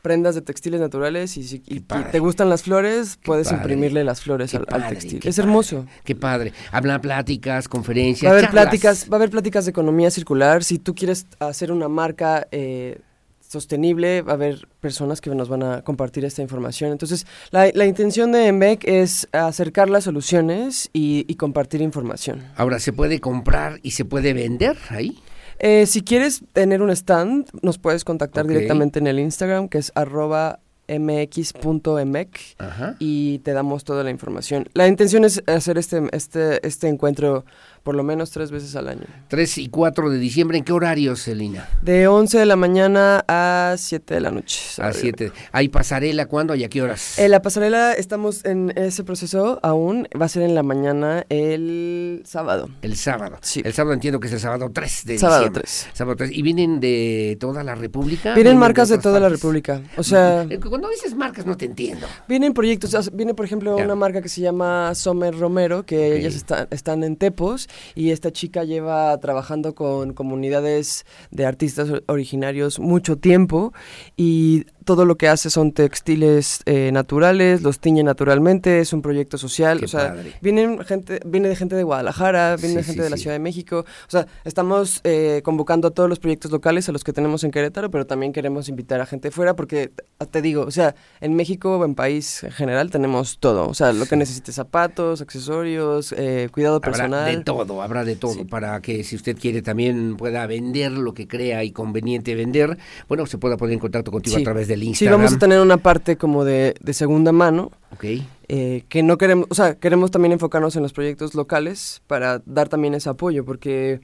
prendas de textiles naturales y si y- y padre. te gustan las flores puedes padre. imprimirle las flores al, al textil. Es hermoso. Qué padre. Hablan pláticas, conferencias. Va a haber charlas. pláticas, va a haber pláticas de economía circular. Si tú quieres hacer una marca eh, sostenible, va a haber personas que nos van a compartir esta información. Entonces, la, la intención de EMBEC es acercar las soluciones y, y compartir información. Ahora, ¿se puede comprar y se puede vender ahí? Eh, si quieres tener un stand, nos puedes contactar directamente en el Instagram, que es arroba mx.mec Ajá. y te damos toda la información. La intención es hacer este, este, este encuentro por lo menos tres veces al año. 3 y 4 de diciembre, ¿en qué horarios, Celina? De 11 de la mañana a 7 de la noche. A 7. ¿Hay pasarela cuándo y a qué horas? En la pasarela estamos en ese proceso aún. Va a ser en la mañana el sábado. El sábado. El sábado entiendo que es el sábado 3 de Sábado diciembre. 3. Sábado 3. ¿Y vienen de toda la República? Vienen marcas de otras toda la partes? República. O sea, Eh, Cuando dices marcas no te entiendo. vienen proyectos. Viene, por ejemplo, una marca que se llama Sommer Romero, que ellas está- están en Tepos. Y esta chica lleva trabajando con comunidades de artistas or- originarios mucho tiempo. Y todo lo que hace son textiles eh, naturales, los tiñe naturalmente. Es un proyecto social. Qué o sea, padre. vienen gente, viene de gente de Guadalajara, viene Sí, de gente sí, de la sí. Ciudad de México. O sea, estamos eh, convocando a todos los proyectos locales a los que tenemos en Querétaro, pero también queremos invitar a gente fuera porque, t- te digo, o sea, en México o en país en general tenemos todo. O sea, lo que necesites, zapatos, accesorios, eh, cuidado personal. Habrá de todo, habrá de todo, para que si usted quiere también pueda vender lo que crea y conveniente vender, bueno, se pueda poner en contacto contigo a través del Sí, vamos a tener una parte como de, de segunda mano. Ok. eh, que no queremos, o sea, queremos también enfocarnos en los proyectos locales para dar también ese apoyo, porque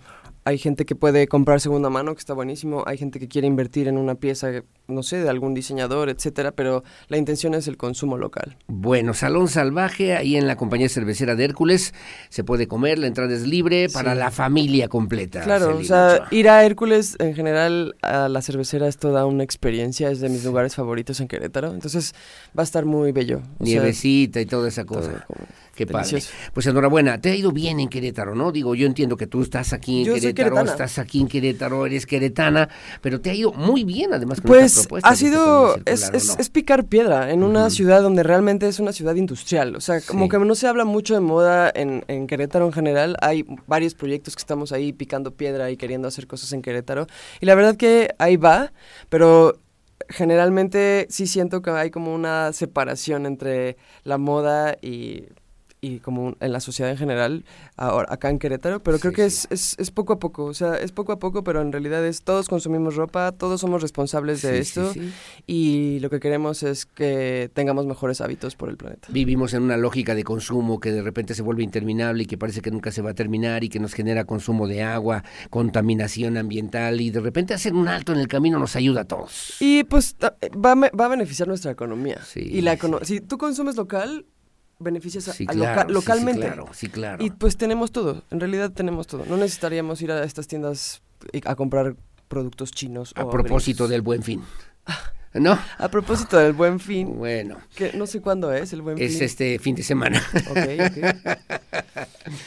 hay gente que puede comprar segunda mano, que está buenísimo, hay gente que quiere invertir en una pieza, no sé, de algún diseñador, etcétera, pero la intención es el consumo local. Bueno, Salón Salvaje, ahí en la compañía cervecera de Hércules, se puede comer, la entrada es libre para Sí. la familia completa. Claro, o sea, ir a Hércules en general a la cervecera es toda una experiencia, es de mis lugares favoritos en Querétaro, entonces va a estar muy bello. sea, Nievecita y toda esa cosa. Qué padre. delicioso. Pues enhorabuena, te ha ido bien en Querétaro, ¿no? Digo, yo entiendo que tú estás aquí en Yo Querétaro, estás aquí en Querétaro, eres queretana, pero te ha ido muy bien además con Pues esta propuesta ha sido, es, circular, ¿o es, no? es picar piedra en una ciudad donde realmente es una ciudad industrial. O sea, como Sí. que no se habla mucho de moda en, en Querétaro en general. Hay varios proyectos que estamos ahí picando piedra y queriendo hacer cosas en Querétaro. Y la verdad que ahí va, pero generalmente sí siento que hay como una separación entre la moda y y como en la sociedad en general, ahora, acá en Querétaro, pero creo que es, es, es poco a poco, o sea, es poco a poco, pero en realidad es todos consumimos ropa, todos somos responsables de Sí, esto y lo que queremos es que tengamos mejores hábitos por el planeta. Vivimos en una lógica de consumo que de repente se vuelve interminable y que parece que nunca se va a terminar y que nos genera consumo de agua, contaminación ambiental y de repente hacer un alto en el camino nos ayuda a todos. Y pues va, va a beneficiar nuestra economía. y la econo- si tú consumes local, beneficias a, Sí, claro, loca- sí, sí, localmente. claro, sí, claro. Y pues tenemos todo, en realidad tenemos todo. No necesitaríamos ir a estas tiendas y- a comprar productos chinos. A o propósito gringos. del buen fin. ¿No? A propósito del buen fin. Bueno. Que no sé cuándo es el buen Es fin. este fin de semana. Ok, ok. (laughs)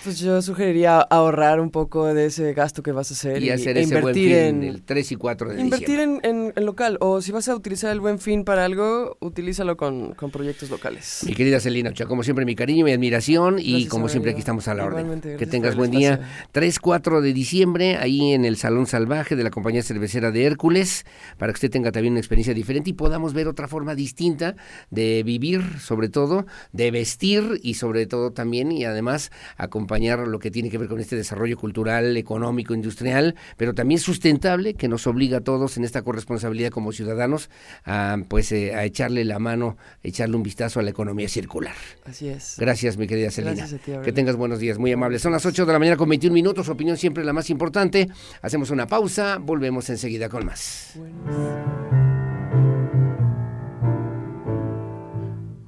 Pues yo sugeriría ahorrar un poco de ese gasto que vas a hacer y hacer e ese buen invertir fin en el 3 y 4 de Invertir diciembre. en, en- en local, o si vas a utilizar el buen fin para algo, utilízalo con, con proyectos locales. Mi querida Celina Ochoa, como siempre mi cariño, mi admiración y como siempre aquí estamos a la orden. Que tengas buen día. espacio. 3, 4 de diciembre, ahí en el Salón Salvaje de la compañía cervecera de Hércules, para que usted tenga también una experiencia diferente y podamos ver otra forma distinta de vivir, sobre todo, de vestir y sobre todo también y además acompañar lo que tiene que ver con este desarrollo cultural, económico, industrial, pero también sustentable que nos obliga a todos en esta corresponsabilidad como ciudadanos a pues eh, a echarle la mano, echarle un vistazo a la economía circular. Así es. Gracias, mi querida Celina. Que tengas buenos días, muy amables. Son las 8 de la mañana con 21 minutos, opinión siempre la más importante. Hacemos una pausa, volvemos enseguida con más.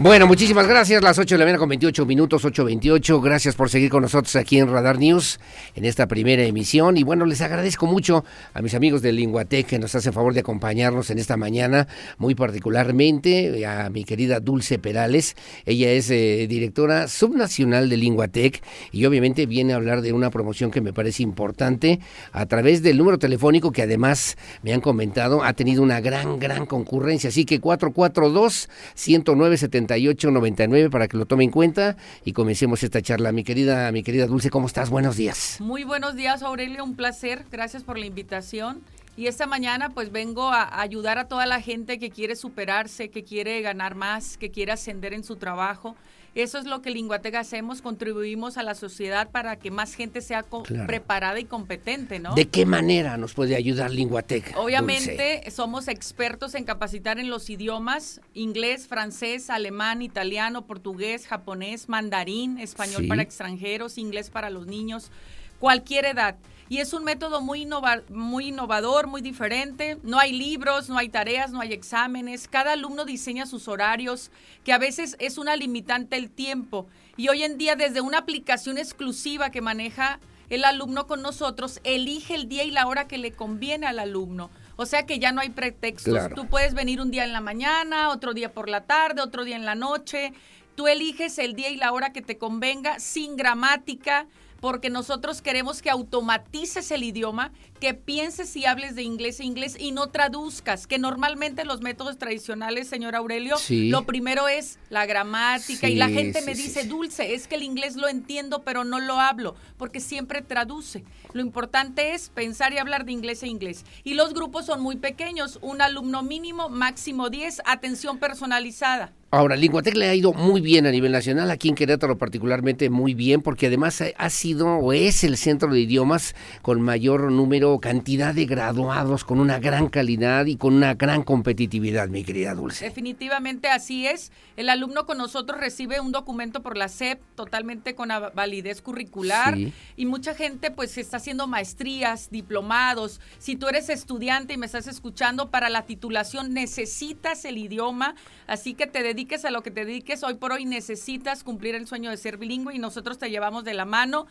Bueno, muchísimas gracias. Las 8 de la mañana con 28 minutos, 8.28. Gracias por seguir con nosotros aquí en Radar News en esta primera emisión. Y bueno, les agradezco mucho a mis amigos de Linguatec que nos hacen favor de acompañarnos en esta mañana, muy particularmente a mi querida Dulce Perales. Ella es eh, directora subnacional de Linguatec y obviamente viene a hablar de una promoción que me parece importante a través del número telefónico que además me han comentado ha tenido una gran, gran concurrencia. Así que 442 109 7899 para que lo tome en cuenta y comencemos esta charla. Mi querida, mi querida Dulce, ¿cómo estás? Buenos días. Muy buenos días, Aurelio, un placer. Gracias por la invitación. Y esta mañana pues vengo a ayudar a toda la gente que quiere superarse, que quiere ganar más, que quiere ascender en su trabajo. Eso es lo que Linguatega hacemos, contribuimos a la sociedad para que más gente sea co- Claro. preparada y competente, ¿no? ¿De qué manera nos puede ayudar Linguatec? Obviamente Dulce? somos expertos en capacitar en los idiomas, inglés, francés, alemán, italiano, portugués, japonés, mandarín, español Sí. para extranjeros, inglés para los niños, cualquier edad. Y es un método muy, innova- muy innovador, muy diferente. No hay libros, no hay tareas, no hay exámenes. Cada alumno diseña sus horarios, que a veces es una limitante el tiempo. Y hoy en día desde una aplicación exclusiva que maneja el alumno con nosotros, elige el día y la hora que le conviene al alumno. O sea que ya no hay pretextos. Claro. Tú puedes venir un día en la mañana, otro día por la tarde, otro día en la noche. Tú eliges el día y la hora que te convenga, sin gramática, porque nosotros queremos que automatices el idioma, que pienses y hables de inglés e inglés y no traduzcas, que normalmente los métodos tradicionales, señor Aurelio, Sí. lo primero es la gramática y la gente sí, me dice. Dulce, es que el inglés lo entiendo, pero no lo hablo, porque siempre traduce. Lo importante es pensar y hablar de inglés e inglés. Y los grupos son muy pequeños, un alumno mínimo, máximo 10, atención personalizada. Ahora, Linguatec le ha ido muy bien a nivel nacional, aquí en Querétaro particularmente muy bien, porque además ha- sido o es el centro de idiomas con mayor número, cantidad de graduados, con una gran calidad y con una gran competitividad, mi querida Dulce. Definitivamente así es. El alumno con nosotros recibe un documento por la SEP totalmente con validez curricular Sí. y mucha gente pues está haciendo maestrías, diplomados. Si tú eres estudiante y me estás escuchando para la titulación necesitas el idioma, así que te dediques a lo que te dediques. Hoy por hoy necesitas cumplir el sueño de ser bilingüe y nosotros te llevamos de la mano.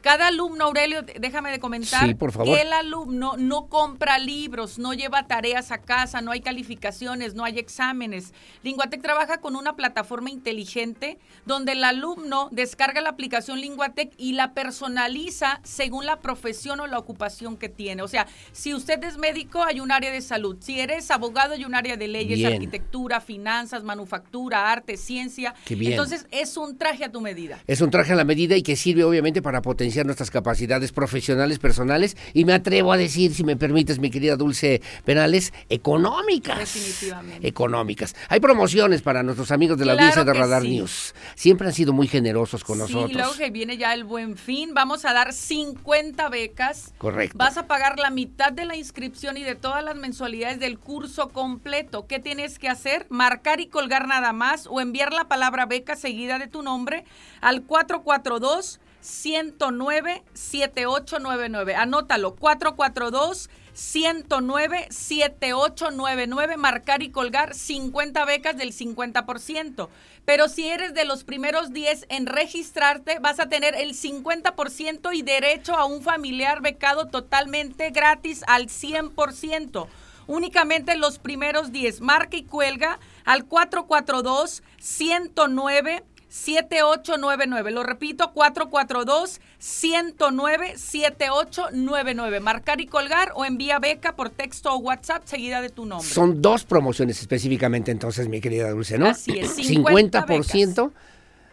Cada alumno, Aurelio, déjame de comentar Sí, por favor. que el alumno no compra libros, no lleva tareas a casa, no hay calificaciones, no hay exámenes. Linguatec trabaja con una plataforma inteligente donde el alumno descarga la aplicación Linguatec y la personaliza según la profesión o la ocupación que tiene. O sea, si usted es médico, hay un área de salud. Si eres abogado, hay un área de leyes, Bien. arquitectura, finanzas, manufactura, arte, ciencia. Qué bien. Entonces, es un traje a tu medida. Es un traje a la medida y que sirve obviamente para potenciar potenciar nuestras capacidades profesionales, personales y me atrevo a decir, si me permites, mi querida Dulce Perales, económicas. Definitivamente. Económicas. Hay promociones para nuestros amigos de la Claro audiencia de Radar sí. News. Siempre han sido muy generosos con Sí, luego nosotros. que viene ya el buen fin, vamos a dar 50 becas. Correcto. Vas a pagar la mitad de la inscripción y de todas las mensualidades del curso completo. ¿Qué tienes que hacer? Marcar y colgar nada más o enviar la palabra beca seguida de tu nombre al 442 109 7899. Anótalo, 442 109 7899. Marcar y colgar 50 becas del 50%. Pero si eres de los primeros 10 en registrarte, vas a tener el 50% y derecho a un familiar becado totalmente gratis al 100%. Únicamente los primeros 10. Marca y cuelga al 442 109 7899. Lo repito, 442-109-7899. Marcar y colgar o envía beca por texto o WhatsApp seguida de tu nombre. Son dos promociones específicamente entonces, mi querida Dulce, ¿no? Así es, 50 50%,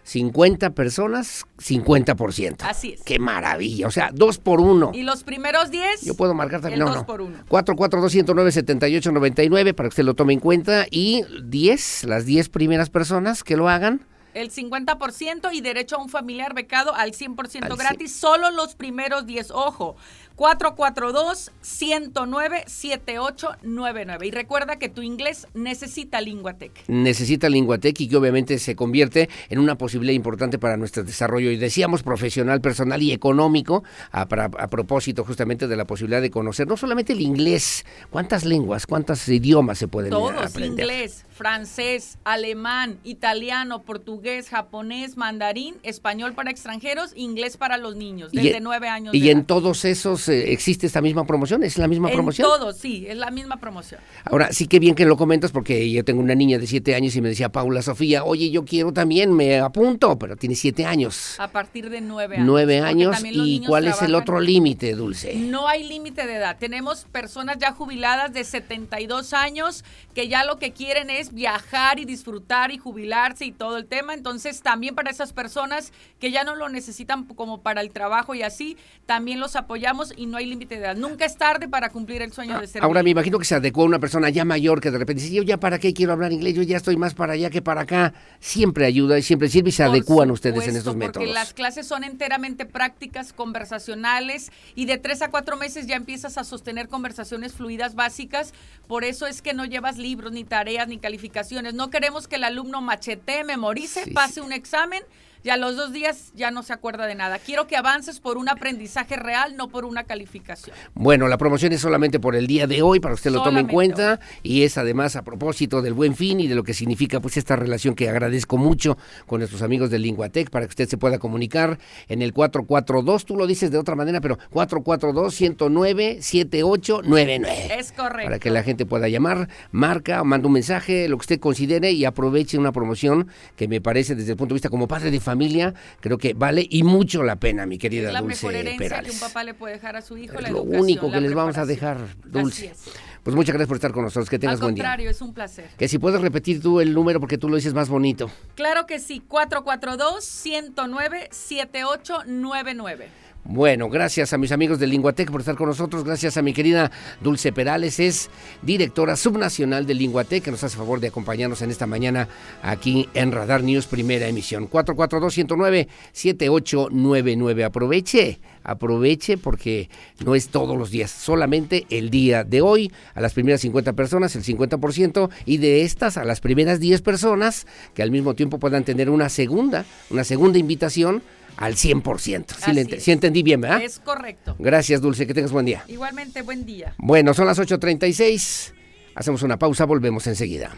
50 personas, 50%. Así es. Qué maravilla, o sea, dos por uno. Y los primeros 10, Yo puedo marcar también, no, 2 no. por 1. 442-109-7899 para que usted lo tome en cuenta y 10, las 10 primeras personas que lo hagan. El 50% y derecho a un familiar becado al 100% Al gratis. Solo los primeros 10. Ojo, 442-109-7899. Y recuerda que tu inglés necesita Linguatec. necesita Linguatec y que obviamente se convierte en una posibilidad importante para nuestro desarrollo y decíamos profesional, personal y económico a, a propósito justamente de la posibilidad de conocer no solamente el inglés, cuántas lenguas, cuántos idiomas se pueden Todos, aprender. inglés, francés, alemán, italiano, portugués, japonés, mandarín, español para extranjeros, inglés para los niños, desde nueve años. Y de en todos esos eh, existe esta misma promoción, es la misma En promoción. todos, sí, es la misma promoción. Ahora, sí que bien que lo comentas porque yo tengo una niña de siete años y me decía Paula Sofía, oye, yo quiero también, me apunto, pero tiene siete años. A partir de nueve años. Nueve porque años también los y cuál es el otro límite, Dulce. No hay límite de edad. Tenemos personas ya jubiladas de 72 años que ya lo que quieren es viajar y disfrutar y jubilarse y todo el tema. Entonces, también para esas personas que ya no lo necesitan como para el trabajo y así, también los apoyamos y no hay límite de edad. Nunca es tarde para cumplir el sueño de ser Ahora me imagino que se adecua a una persona ya mayor que de repente dice, yo ya para qué quiero hablar inglés, yo ya estoy más para allá que para acá. Siempre ayuda y siempre sirve y se Por adecúan ustedes en estos Porque métodos. las clases son enteramente prácticas, conversacionales y de tres a cuatro meses ya empiezas a sostener conversaciones fluidas básicas. Por eso es que no llevas libros, ni tareas, ni calificaciones. No queremos que el alumno machete, memorice, Sí, pase un examen y a los dos días ya no se acuerda de nada. Quiero que avances por un aprendizaje real, no por una calificación. Bueno, la promoción es solamente por el día de hoy, para que usted lo tome en cuenta, y es además a propósito del buen fin y de lo que significa pues esta relación que agradezco mucho con nuestros amigos de Linguatec, para que usted se pueda comunicar en el 442, tú lo dices de otra manera, pero 442-109-7899. Es correcto. Para que la gente pueda llamar, marca, manda un mensaje, lo que usted considere y aproveche una promoción que me parece desde el punto de vista como padre de familia, creo que vale y mucho la pena, mi querida Es la Dulce mejor herencia Perales. que un papá le puede dejar a su hijo, la Es lo único que les vamos a dejar, Dulce. Pues muchas gracias por estar con nosotros, que tengas Al buen día. contrario, es un placer. Que si puedes repetir tú el número porque tú lo dices más bonito. Claro que sí, 442-109-7899. Bueno, gracias a mis amigos de Linguatec por estar con nosotros. Gracias a mi querida Dulce Perales, es directora subnacional de Linguatec, que nos hace favor de acompañarnos en esta mañana aquí en Radar News, primera emisión. 442-109-7899. Aproveche, aproveche porque no es todos los días, solamente el día de hoy. A las primeras 50 personas, el 50%, y de estas a las primeras 10 personas que al mismo tiempo puedan tener una segunda, una segunda invitación al 100%. Sí, le Así ent- es. sí entendí bien, ¿verdad? Es correcto. Gracias, Dulce, que tengas buen día. Igualmente, buen día. Bueno, son las 8.36. Hacemos una pausa, volvemos enseguida.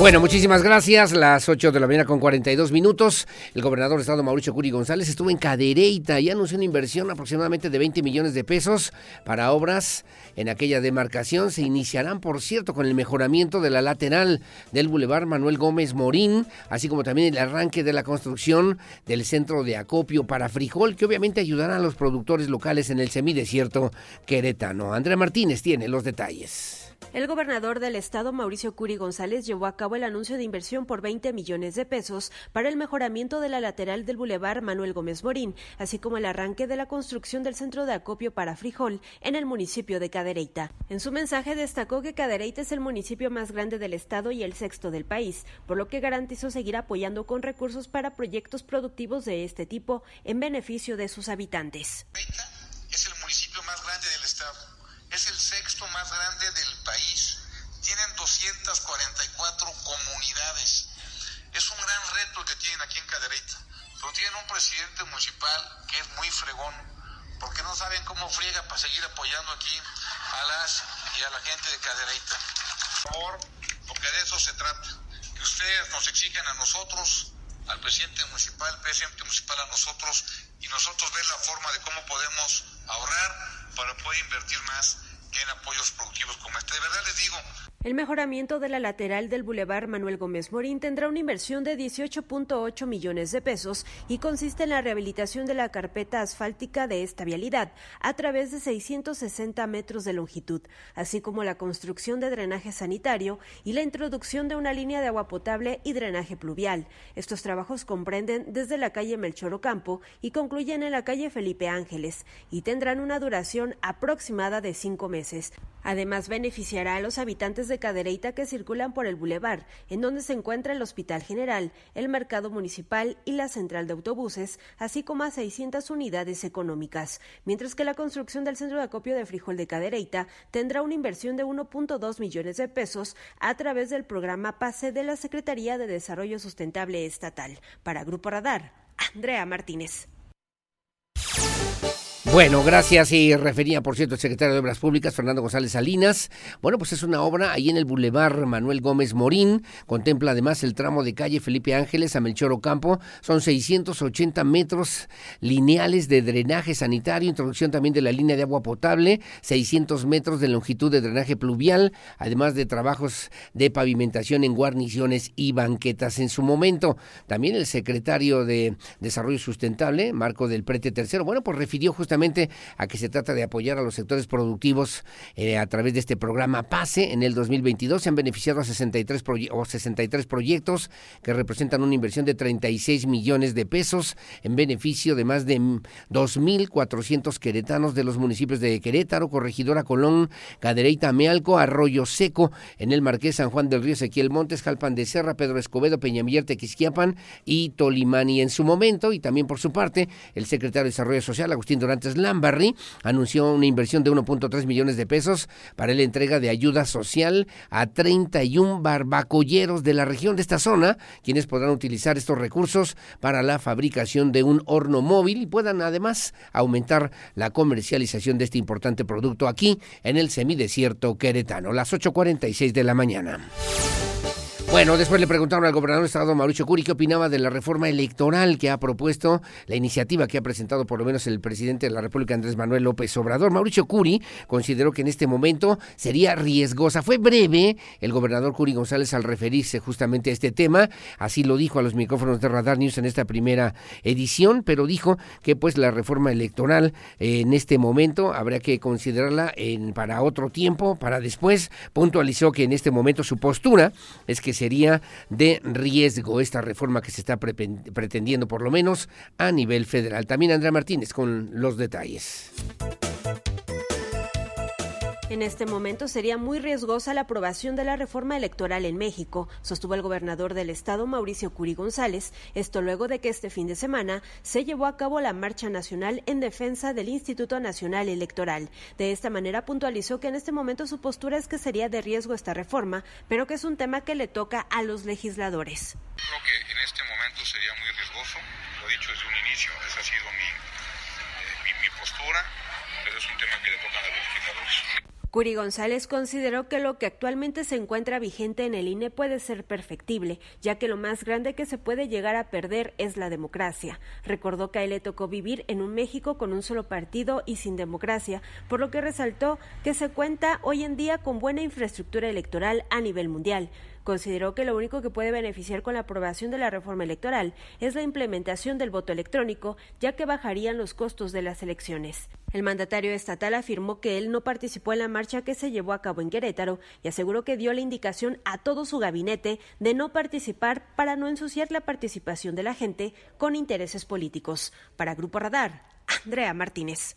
Bueno, muchísimas gracias. Las 8 de la mañana con 42 minutos. El gobernador de Estado Mauricio Curi González estuvo en Cadereyta y anunció una inversión aproximadamente de 20 millones de pesos para obras en aquella demarcación. Se iniciarán, por cierto, con el mejoramiento de la lateral del Boulevard Manuel Gómez Morín, así como también el arranque de la construcción del centro de acopio para frijol, que obviamente ayudará a los productores locales en el semidesierto queretano. Andrea Martínez tiene los detalles. El gobernador del estado, Mauricio Curi González, llevó a cabo el anuncio de inversión por 20 millones de pesos para el mejoramiento de la lateral del bulevar Manuel Gómez Morín, así como el arranque de la construcción del centro de acopio para frijol en el municipio de Cadereyta. En su mensaje destacó que Cadereyta es el municipio más grande del estado y el sexto del país, por lo que garantizó seguir apoyando con recursos para proyectos productivos de este tipo en beneficio de sus habitantes. Es el municipio más grande del estado es el sexto más grande del país. Tienen 244 comunidades. Es un gran reto el que tienen aquí en Cadereyta. Pero tienen un presidente municipal que es muy fregón, porque no saben cómo friega para seguir apoyando aquí a las y a la gente de Cadereyta. Por favor, porque de eso se trata. Que ustedes nos exigen a nosotros, al presidente municipal, al presidente municipal a nosotros, y nosotros ver la forma de cómo podemos ahorrar para poder invertir más en apoyos productivos como este. De verdad les digo, el mejoramiento de la lateral del Boulevard Manuel Gómez Morín tendrá una inversión de 18.8 millones de pesos y consiste en la rehabilitación de la carpeta asfáltica de esta vialidad a través de 660 metros de longitud, así como la construcción de drenaje sanitario y la introducción de una línea de agua potable y drenaje pluvial. Estos trabajos comprenden desde la calle Melchor Ocampo y concluyen en la calle Felipe Ángeles y tendrán una duración aproximada de cinco meses. Además, beneficiará a los habitantes de Cadereyta que circulan por el bulevar, en donde se encuentra el Hospital General, el Mercado Municipal y la Central de Autobuses, así como a 600 unidades económicas, mientras que la construcción del centro de acopio de frijol de Cadereyta tendrá una inversión de 1.2 millones de pesos a través del programa PASE de la Secretaría de Desarrollo Sustentable Estatal. Para Grupo Radar, Andrea Martínez. Bueno, gracias. Y refería, por cierto, el secretario de Obras Públicas, Fernando González Salinas. Bueno, pues es una obra ahí en el Boulevard Manuel Gómez Morín. Contempla además el tramo de calle Felipe Ángeles a Melchor Ocampo. Son 680 metros lineales de drenaje sanitario, introducción también de la línea de agua potable, 600 metros de longitud de drenaje pluvial, además de trabajos de pavimentación en guarniciones y banquetas en su momento. También el secretario de Desarrollo Sustentable, Marco del Prete Tercero, bueno, pues refirió justamente a que se trata de apoyar a los sectores productivos eh, a través de este programa PASE. En el 2022 se han beneficiado a 63, o 63 proyectos que representan una inversión de 36 millones de pesos en beneficio de más de 2.400 queretanos de los municipios de Querétaro, Corregidora Colón, Cadereyta, Amealco, Arroyo Seco, en el Marqués San Juan del Río, Ezequiel Montes, Jalpan de Serra, Pedro Escobedo, Peñamiller, Tequisquiapan y Tolimani en su momento. Y también por su parte, el secretario de Desarrollo Social, Agustín Durantes Lambarry anunció una inversión de 1.3 millones de pesos para la entrega de ayuda social a 31 barbacolleros de la región de esta zona, quienes podrán utilizar estos recursos para la fabricación de un horno móvil y puedan además aumentar la comercialización de este importante producto aquí en el semidesierto queretano. Las 8.46 de la mañana. Bueno, después le preguntaron al gobernador de Estado Mauricio Curi qué opinaba de la reforma electoral que ha propuesto, la iniciativa que ha presentado por lo menos el presidente de la República Andrés Manuel López Obrador. Mauricio Curi consideró que en este momento sería riesgosa. Fue breve el gobernador Curi González al referirse justamente a este tema, así lo dijo a los micrófonos de Radar News en esta primera edición, pero dijo que pues la reforma electoral eh, en este momento habría que considerarla en, para otro tiempo, para después. Puntualizó que en este momento su postura es que sería de riesgo esta reforma que se está pretendiendo por lo menos a nivel federal. También Andrea Martínez con los detalles. En este momento sería muy riesgosa la aprobación de la reforma electoral en México, sostuvo el gobernador del estado Mauricio Curi González, esto luego de que este fin de semana se llevó a cabo la marcha nacional en defensa del Instituto Nacional Electoral. De esta manera puntualizó que en este momento su postura es que sería de riesgo esta reforma, pero que es un tema que le toca a los legisladores. Creo que en este momento sería muy riesgoso, lo he dicho desde un inicio, esa ha sido mi, eh, mi, postura, pero es un tema que le toca a los legisladores. Curi González consideró que lo que actualmente se encuentra vigente en el INE puede ser perfectible, ya que lo más grande que se puede llegar a perder es la democracia. Recordó que a él le tocó vivir en un México con un solo partido y sin democracia, por lo que resaltó que se cuenta hoy en día con buena infraestructura electoral a nivel mundial consideró que lo único que puede beneficiar con la aprobación de la reforma electoral es la implementación del voto electrónico, ya que bajarían los costos de las elecciones. El mandatario estatal afirmó que él no participó en la marcha que se llevó a cabo en Querétaro y aseguró que dio la indicación a todo su gabinete de no participar para no ensuciar la participación de la gente con intereses políticos. Para Grupo Radar, Andrea Martínez.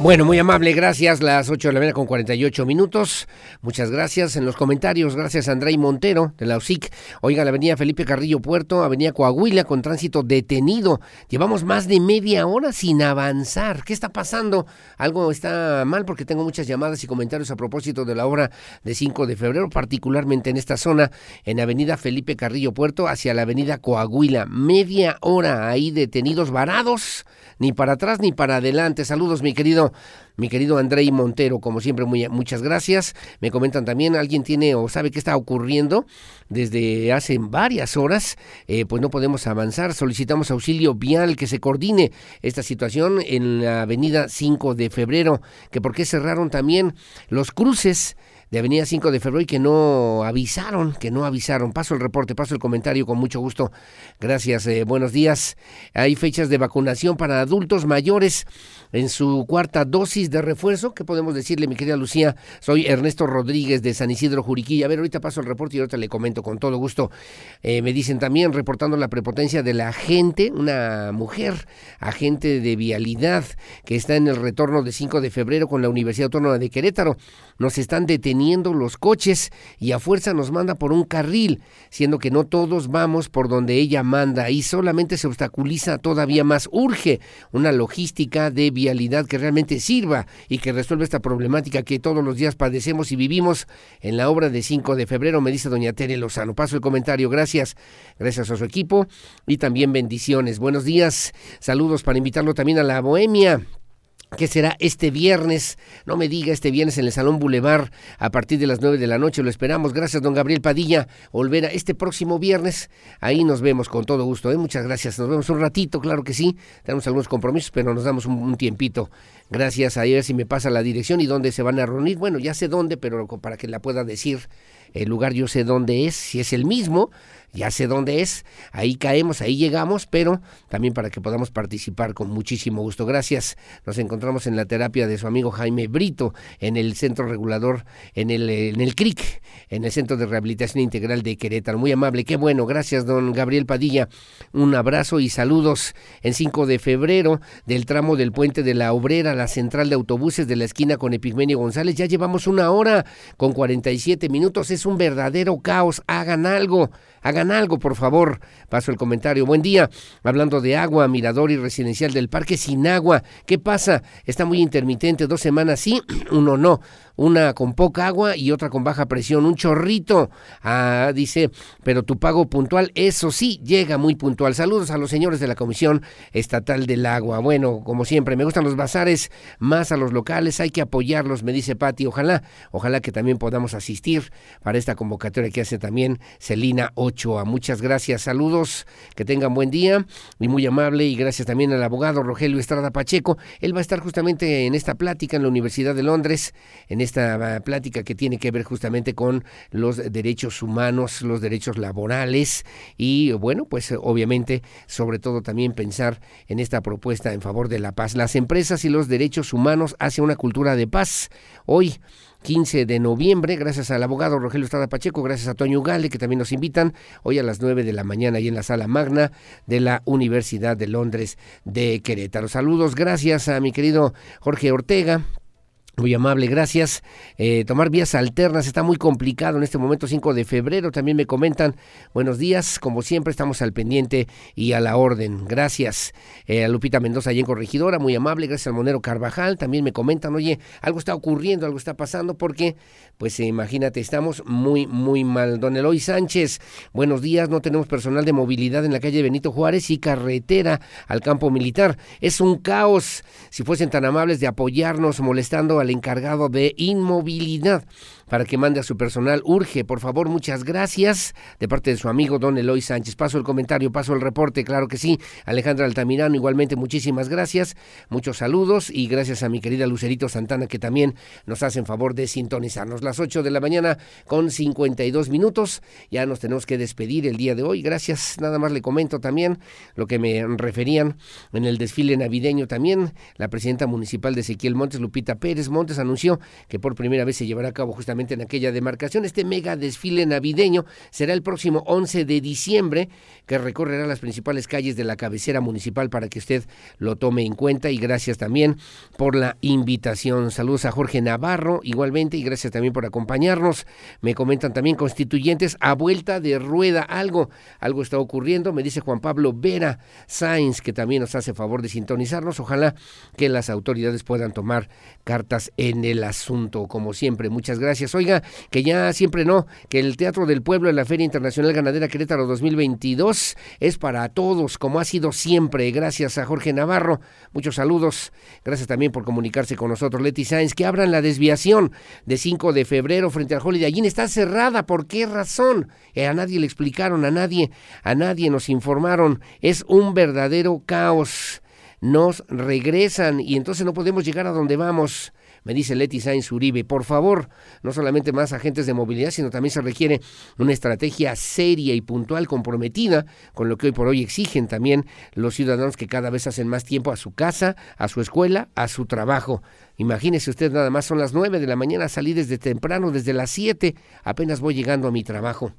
Bueno, muy amable, gracias. Las 8 de la mañana con 48 minutos. Muchas gracias. En los comentarios, gracias a Montero de la USIC. Oiga, la avenida Felipe Carrillo Puerto, avenida Coahuila con tránsito detenido. Llevamos más de media hora sin avanzar. ¿Qué está pasando? Algo está mal porque tengo muchas llamadas y comentarios a propósito de la obra de 5 de febrero, particularmente en esta zona, en avenida Felipe Carrillo Puerto hacia la avenida Coahuila. Media hora ahí detenidos, varados, ni para atrás ni para adelante. Saludos, mi querido mi querido Andrei Montero, como siempre, muchas gracias. Me comentan también, alguien tiene o sabe qué está ocurriendo desde hace varias horas, eh, pues no podemos avanzar. Solicitamos auxilio vial que se coordine esta situación en la avenida 5 de febrero, que por qué cerraron también los cruces de Avenida 5 de Febrero y que no avisaron, que no avisaron. Paso el reporte, paso el comentario con mucho gusto. Gracias, eh, buenos días. Hay fechas de vacunación para adultos mayores en su cuarta dosis de refuerzo. ¿Qué podemos decirle, mi querida Lucía? Soy Ernesto Rodríguez de San Isidro Juriquilla. A ver, ahorita paso el reporte y ahorita le comento con todo gusto. Eh, me dicen también, reportando la prepotencia de la agente, una mujer, agente de vialidad, que está en el retorno de 5 de febrero con la Universidad Autónoma de Querétaro. Nos están deteniendo los coches y a fuerza nos manda por un carril, siendo que no todos vamos por donde ella manda y solamente se obstaculiza todavía más. Urge una logística de vialidad que realmente sirva y que resuelva esta problemática que todos los días padecemos y vivimos en la obra de 5 de febrero, me dice doña Tere Lozano. Paso el comentario, gracias, gracias a su equipo y también bendiciones. Buenos días, saludos para invitarlo también a la Bohemia que será este viernes, no me diga este viernes en el Salón Boulevard a partir de las 9 de la noche, lo esperamos. Gracias, don Gabriel Padilla. Olvera, este próximo viernes, ahí nos vemos con todo gusto. ¿eh? Muchas gracias, nos vemos un ratito, claro que sí. Tenemos algunos compromisos, pero nos damos un, tiempito. Gracias, a ver si me pasa la dirección y dónde se van a reunir. Bueno, ya sé dónde, pero para que la pueda decir el lugar yo sé dónde es, si es el mismo, ya sé dónde es, ahí caemos, ahí llegamos, pero también para que podamos participar con muchísimo gusto. Gracias. Nos encontramos en la terapia de su amigo Jaime Brito, en el centro regulador, en el, en el CRIC, en el Centro de Rehabilitación Integral de Querétaro. Muy amable, qué bueno. Gracias, don Gabriel Padilla. Un abrazo y saludos en 5 de febrero del tramo del puente de la Obrera, la central de autobuses de la esquina con Epigmenio González. Ya llevamos una hora con 47 minutos. Es un verdadero caos. Hagan algo. Hagan algo, por favor. Paso el comentario. Buen día. Hablando de agua, mirador y residencial del parque sin agua. ¿Qué pasa? Está muy intermitente. Dos semanas sí, (clears throat) uno no una con poca agua y otra con baja presión, un chorrito. Ah, dice, pero tu pago puntual, eso sí, llega muy puntual. Saludos a los señores de la Comisión Estatal del Agua. Bueno, como siempre, me gustan los bazares, más a los locales, hay que apoyarlos, me dice Patti. Ojalá, ojalá que también podamos asistir para esta convocatoria que hace también Celina Ochoa. Muchas gracias, saludos, que tengan buen día y muy amable y gracias también al abogado Rogelio Estrada Pacheco. Él va a estar justamente en esta plática en la Universidad de Londres, en esta plática que tiene que ver justamente con los derechos humanos, los derechos laborales y bueno, pues obviamente sobre todo también pensar en esta propuesta en favor de la paz. Las empresas y los derechos humanos hacia una cultura de paz. Hoy 15 de noviembre, gracias al abogado Rogelio Estrada Pacheco, gracias a Toño Gale, que también nos invitan hoy a las 9 de la mañana ahí en la sala magna de la Universidad de Londres de Querétaro. Saludos, gracias a mi querido Jorge Ortega, muy amable, gracias. Eh, tomar vías alternas está muy complicado en este momento, 5 de febrero. También me comentan, buenos días, como siempre estamos al pendiente y a la orden. Gracias eh, a Lupita Mendoza y en Corregidora, muy amable. Gracias al Monero Carvajal, también me comentan, oye, algo está ocurriendo, algo está pasando, porque, pues imagínate, estamos muy, muy mal. Don Eloy Sánchez, buenos días, no tenemos personal de movilidad en la calle Benito Juárez y carretera al campo militar. Es un caos. Si fuesen tan amables de apoyarnos molestando al al encargado de inmovilidad para que mande a su personal. Urge, por favor, muchas gracias de parte de su amigo don Eloy Sánchez. Paso el comentario, paso el reporte, claro que sí. Alejandra Altamirano, igualmente muchísimas gracias, muchos saludos y gracias a mi querida Lucerito Santana que también nos hacen favor de sintonizarnos. Las 8 de la mañana con 52 minutos, ya nos tenemos que despedir el día de hoy. Gracias, nada más le comento también lo que me referían en el desfile navideño también. La presidenta municipal de Ezequiel Montes, Lupita Pérez Montes, anunció que por primera vez se llevará a cabo justamente en aquella demarcación. Este mega desfile navideño será el próximo 11 de diciembre, que recorrerá las principales calles de la cabecera municipal para que usted lo tome en cuenta. Y gracias también por la invitación. Saludos a Jorge Navarro, igualmente, y gracias también por acompañarnos. Me comentan también constituyentes a vuelta de rueda. Algo, algo está ocurriendo, me dice Juan Pablo Vera Sainz, que también nos hace favor de sintonizarnos. Ojalá que las autoridades puedan tomar cartas en el asunto. Como siempre, muchas gracias. Oiga, que ya siempre no, que el Teatro del Pueblo en la Feria Internacional Ganadera Querétaro 2022 es para todos, como ha sido siempre. Gracias a Jorge Navarro. Muchos saludos. Gracias también por comunicarse con nosotros. Leti Sáenz, que abran la desviación de 5 de febrero frente al Holiday Inn. Está cerrada. ¿Por qué razón? Eh, a nadie le explicaron, a nadie, a nadie nos informaron. Es un verdadero caos nos regresan y entonces no podemos llegar a donde vamos. Me dice Leti Sainz Uribe, por favor, no solamente más agentes de movilidad, sino también se requiere una estrategia seria y puntual, comprometida con lo que hoy por hoy exigen también los ciudadanos que cada vez hacen más tiempo a su casa, a su escuela, a su trabajo. Imagínese usted, nada más son las nueve de la mañana, salí desde temprano, desde las siete, apenas voy llegando a mi trabajo.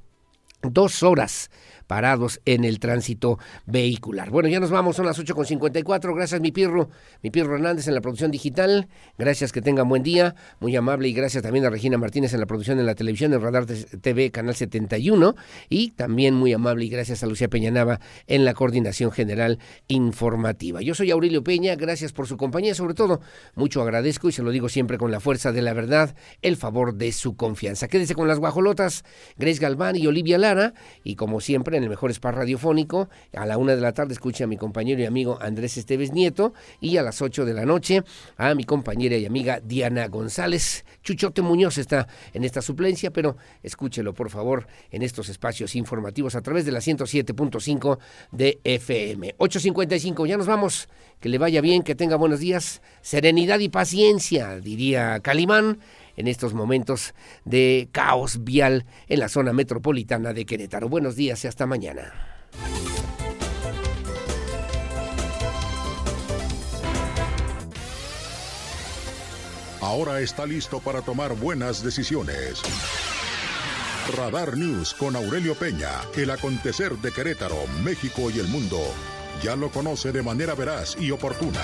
Dos horas parados en el tránsito vehicular. Bueno, ya nos vamos, son las 8.54. Gracias, mi Pirro, mi Pirro Hernández en la producción digital. Gracias, que tengan buen día. Muy amable y gracias también a Regina Martínez en la producción en la televisión, en Radar TV, Canal 71. Y también muy amable y gracias a Lucía Peñanava en la coordinación general informativa. Yo soy Aurelio Peña, gracias por su compañía. Sobre todo, mucho agradezco y se lo digo siempre con la fuerza de la verdad, el favor de su confianza. Quédese con las guajolotas, Grace Galván y Olivia Lara. Y como siempre, en el mejor spa radiofónico. A la una de la tarde escuche a mi compañero y amigo Andrés Esteves Nieto y a las ocho de la noche a mi compañera y amiga Diana González. Chuchote Muñoz está en esta suplencia, pero escúchelo por favor en estos espacios informativos a través de la 107.5 de FM. 8.55, ya nos vamos. Que le vaya bien, que tenga buenos días, serenidad y paciencia, diría Calimán en estos momentos de caos vial en la zona metropolitana de Querétaro. Buenos días y hasta mañana. Ahora está listo para tomar buenas decisiones. Radar News con Aurelio Peña, el acontecer de Querétaro, México y el mundo. Ya lo conoce de manera veraz y oportuna.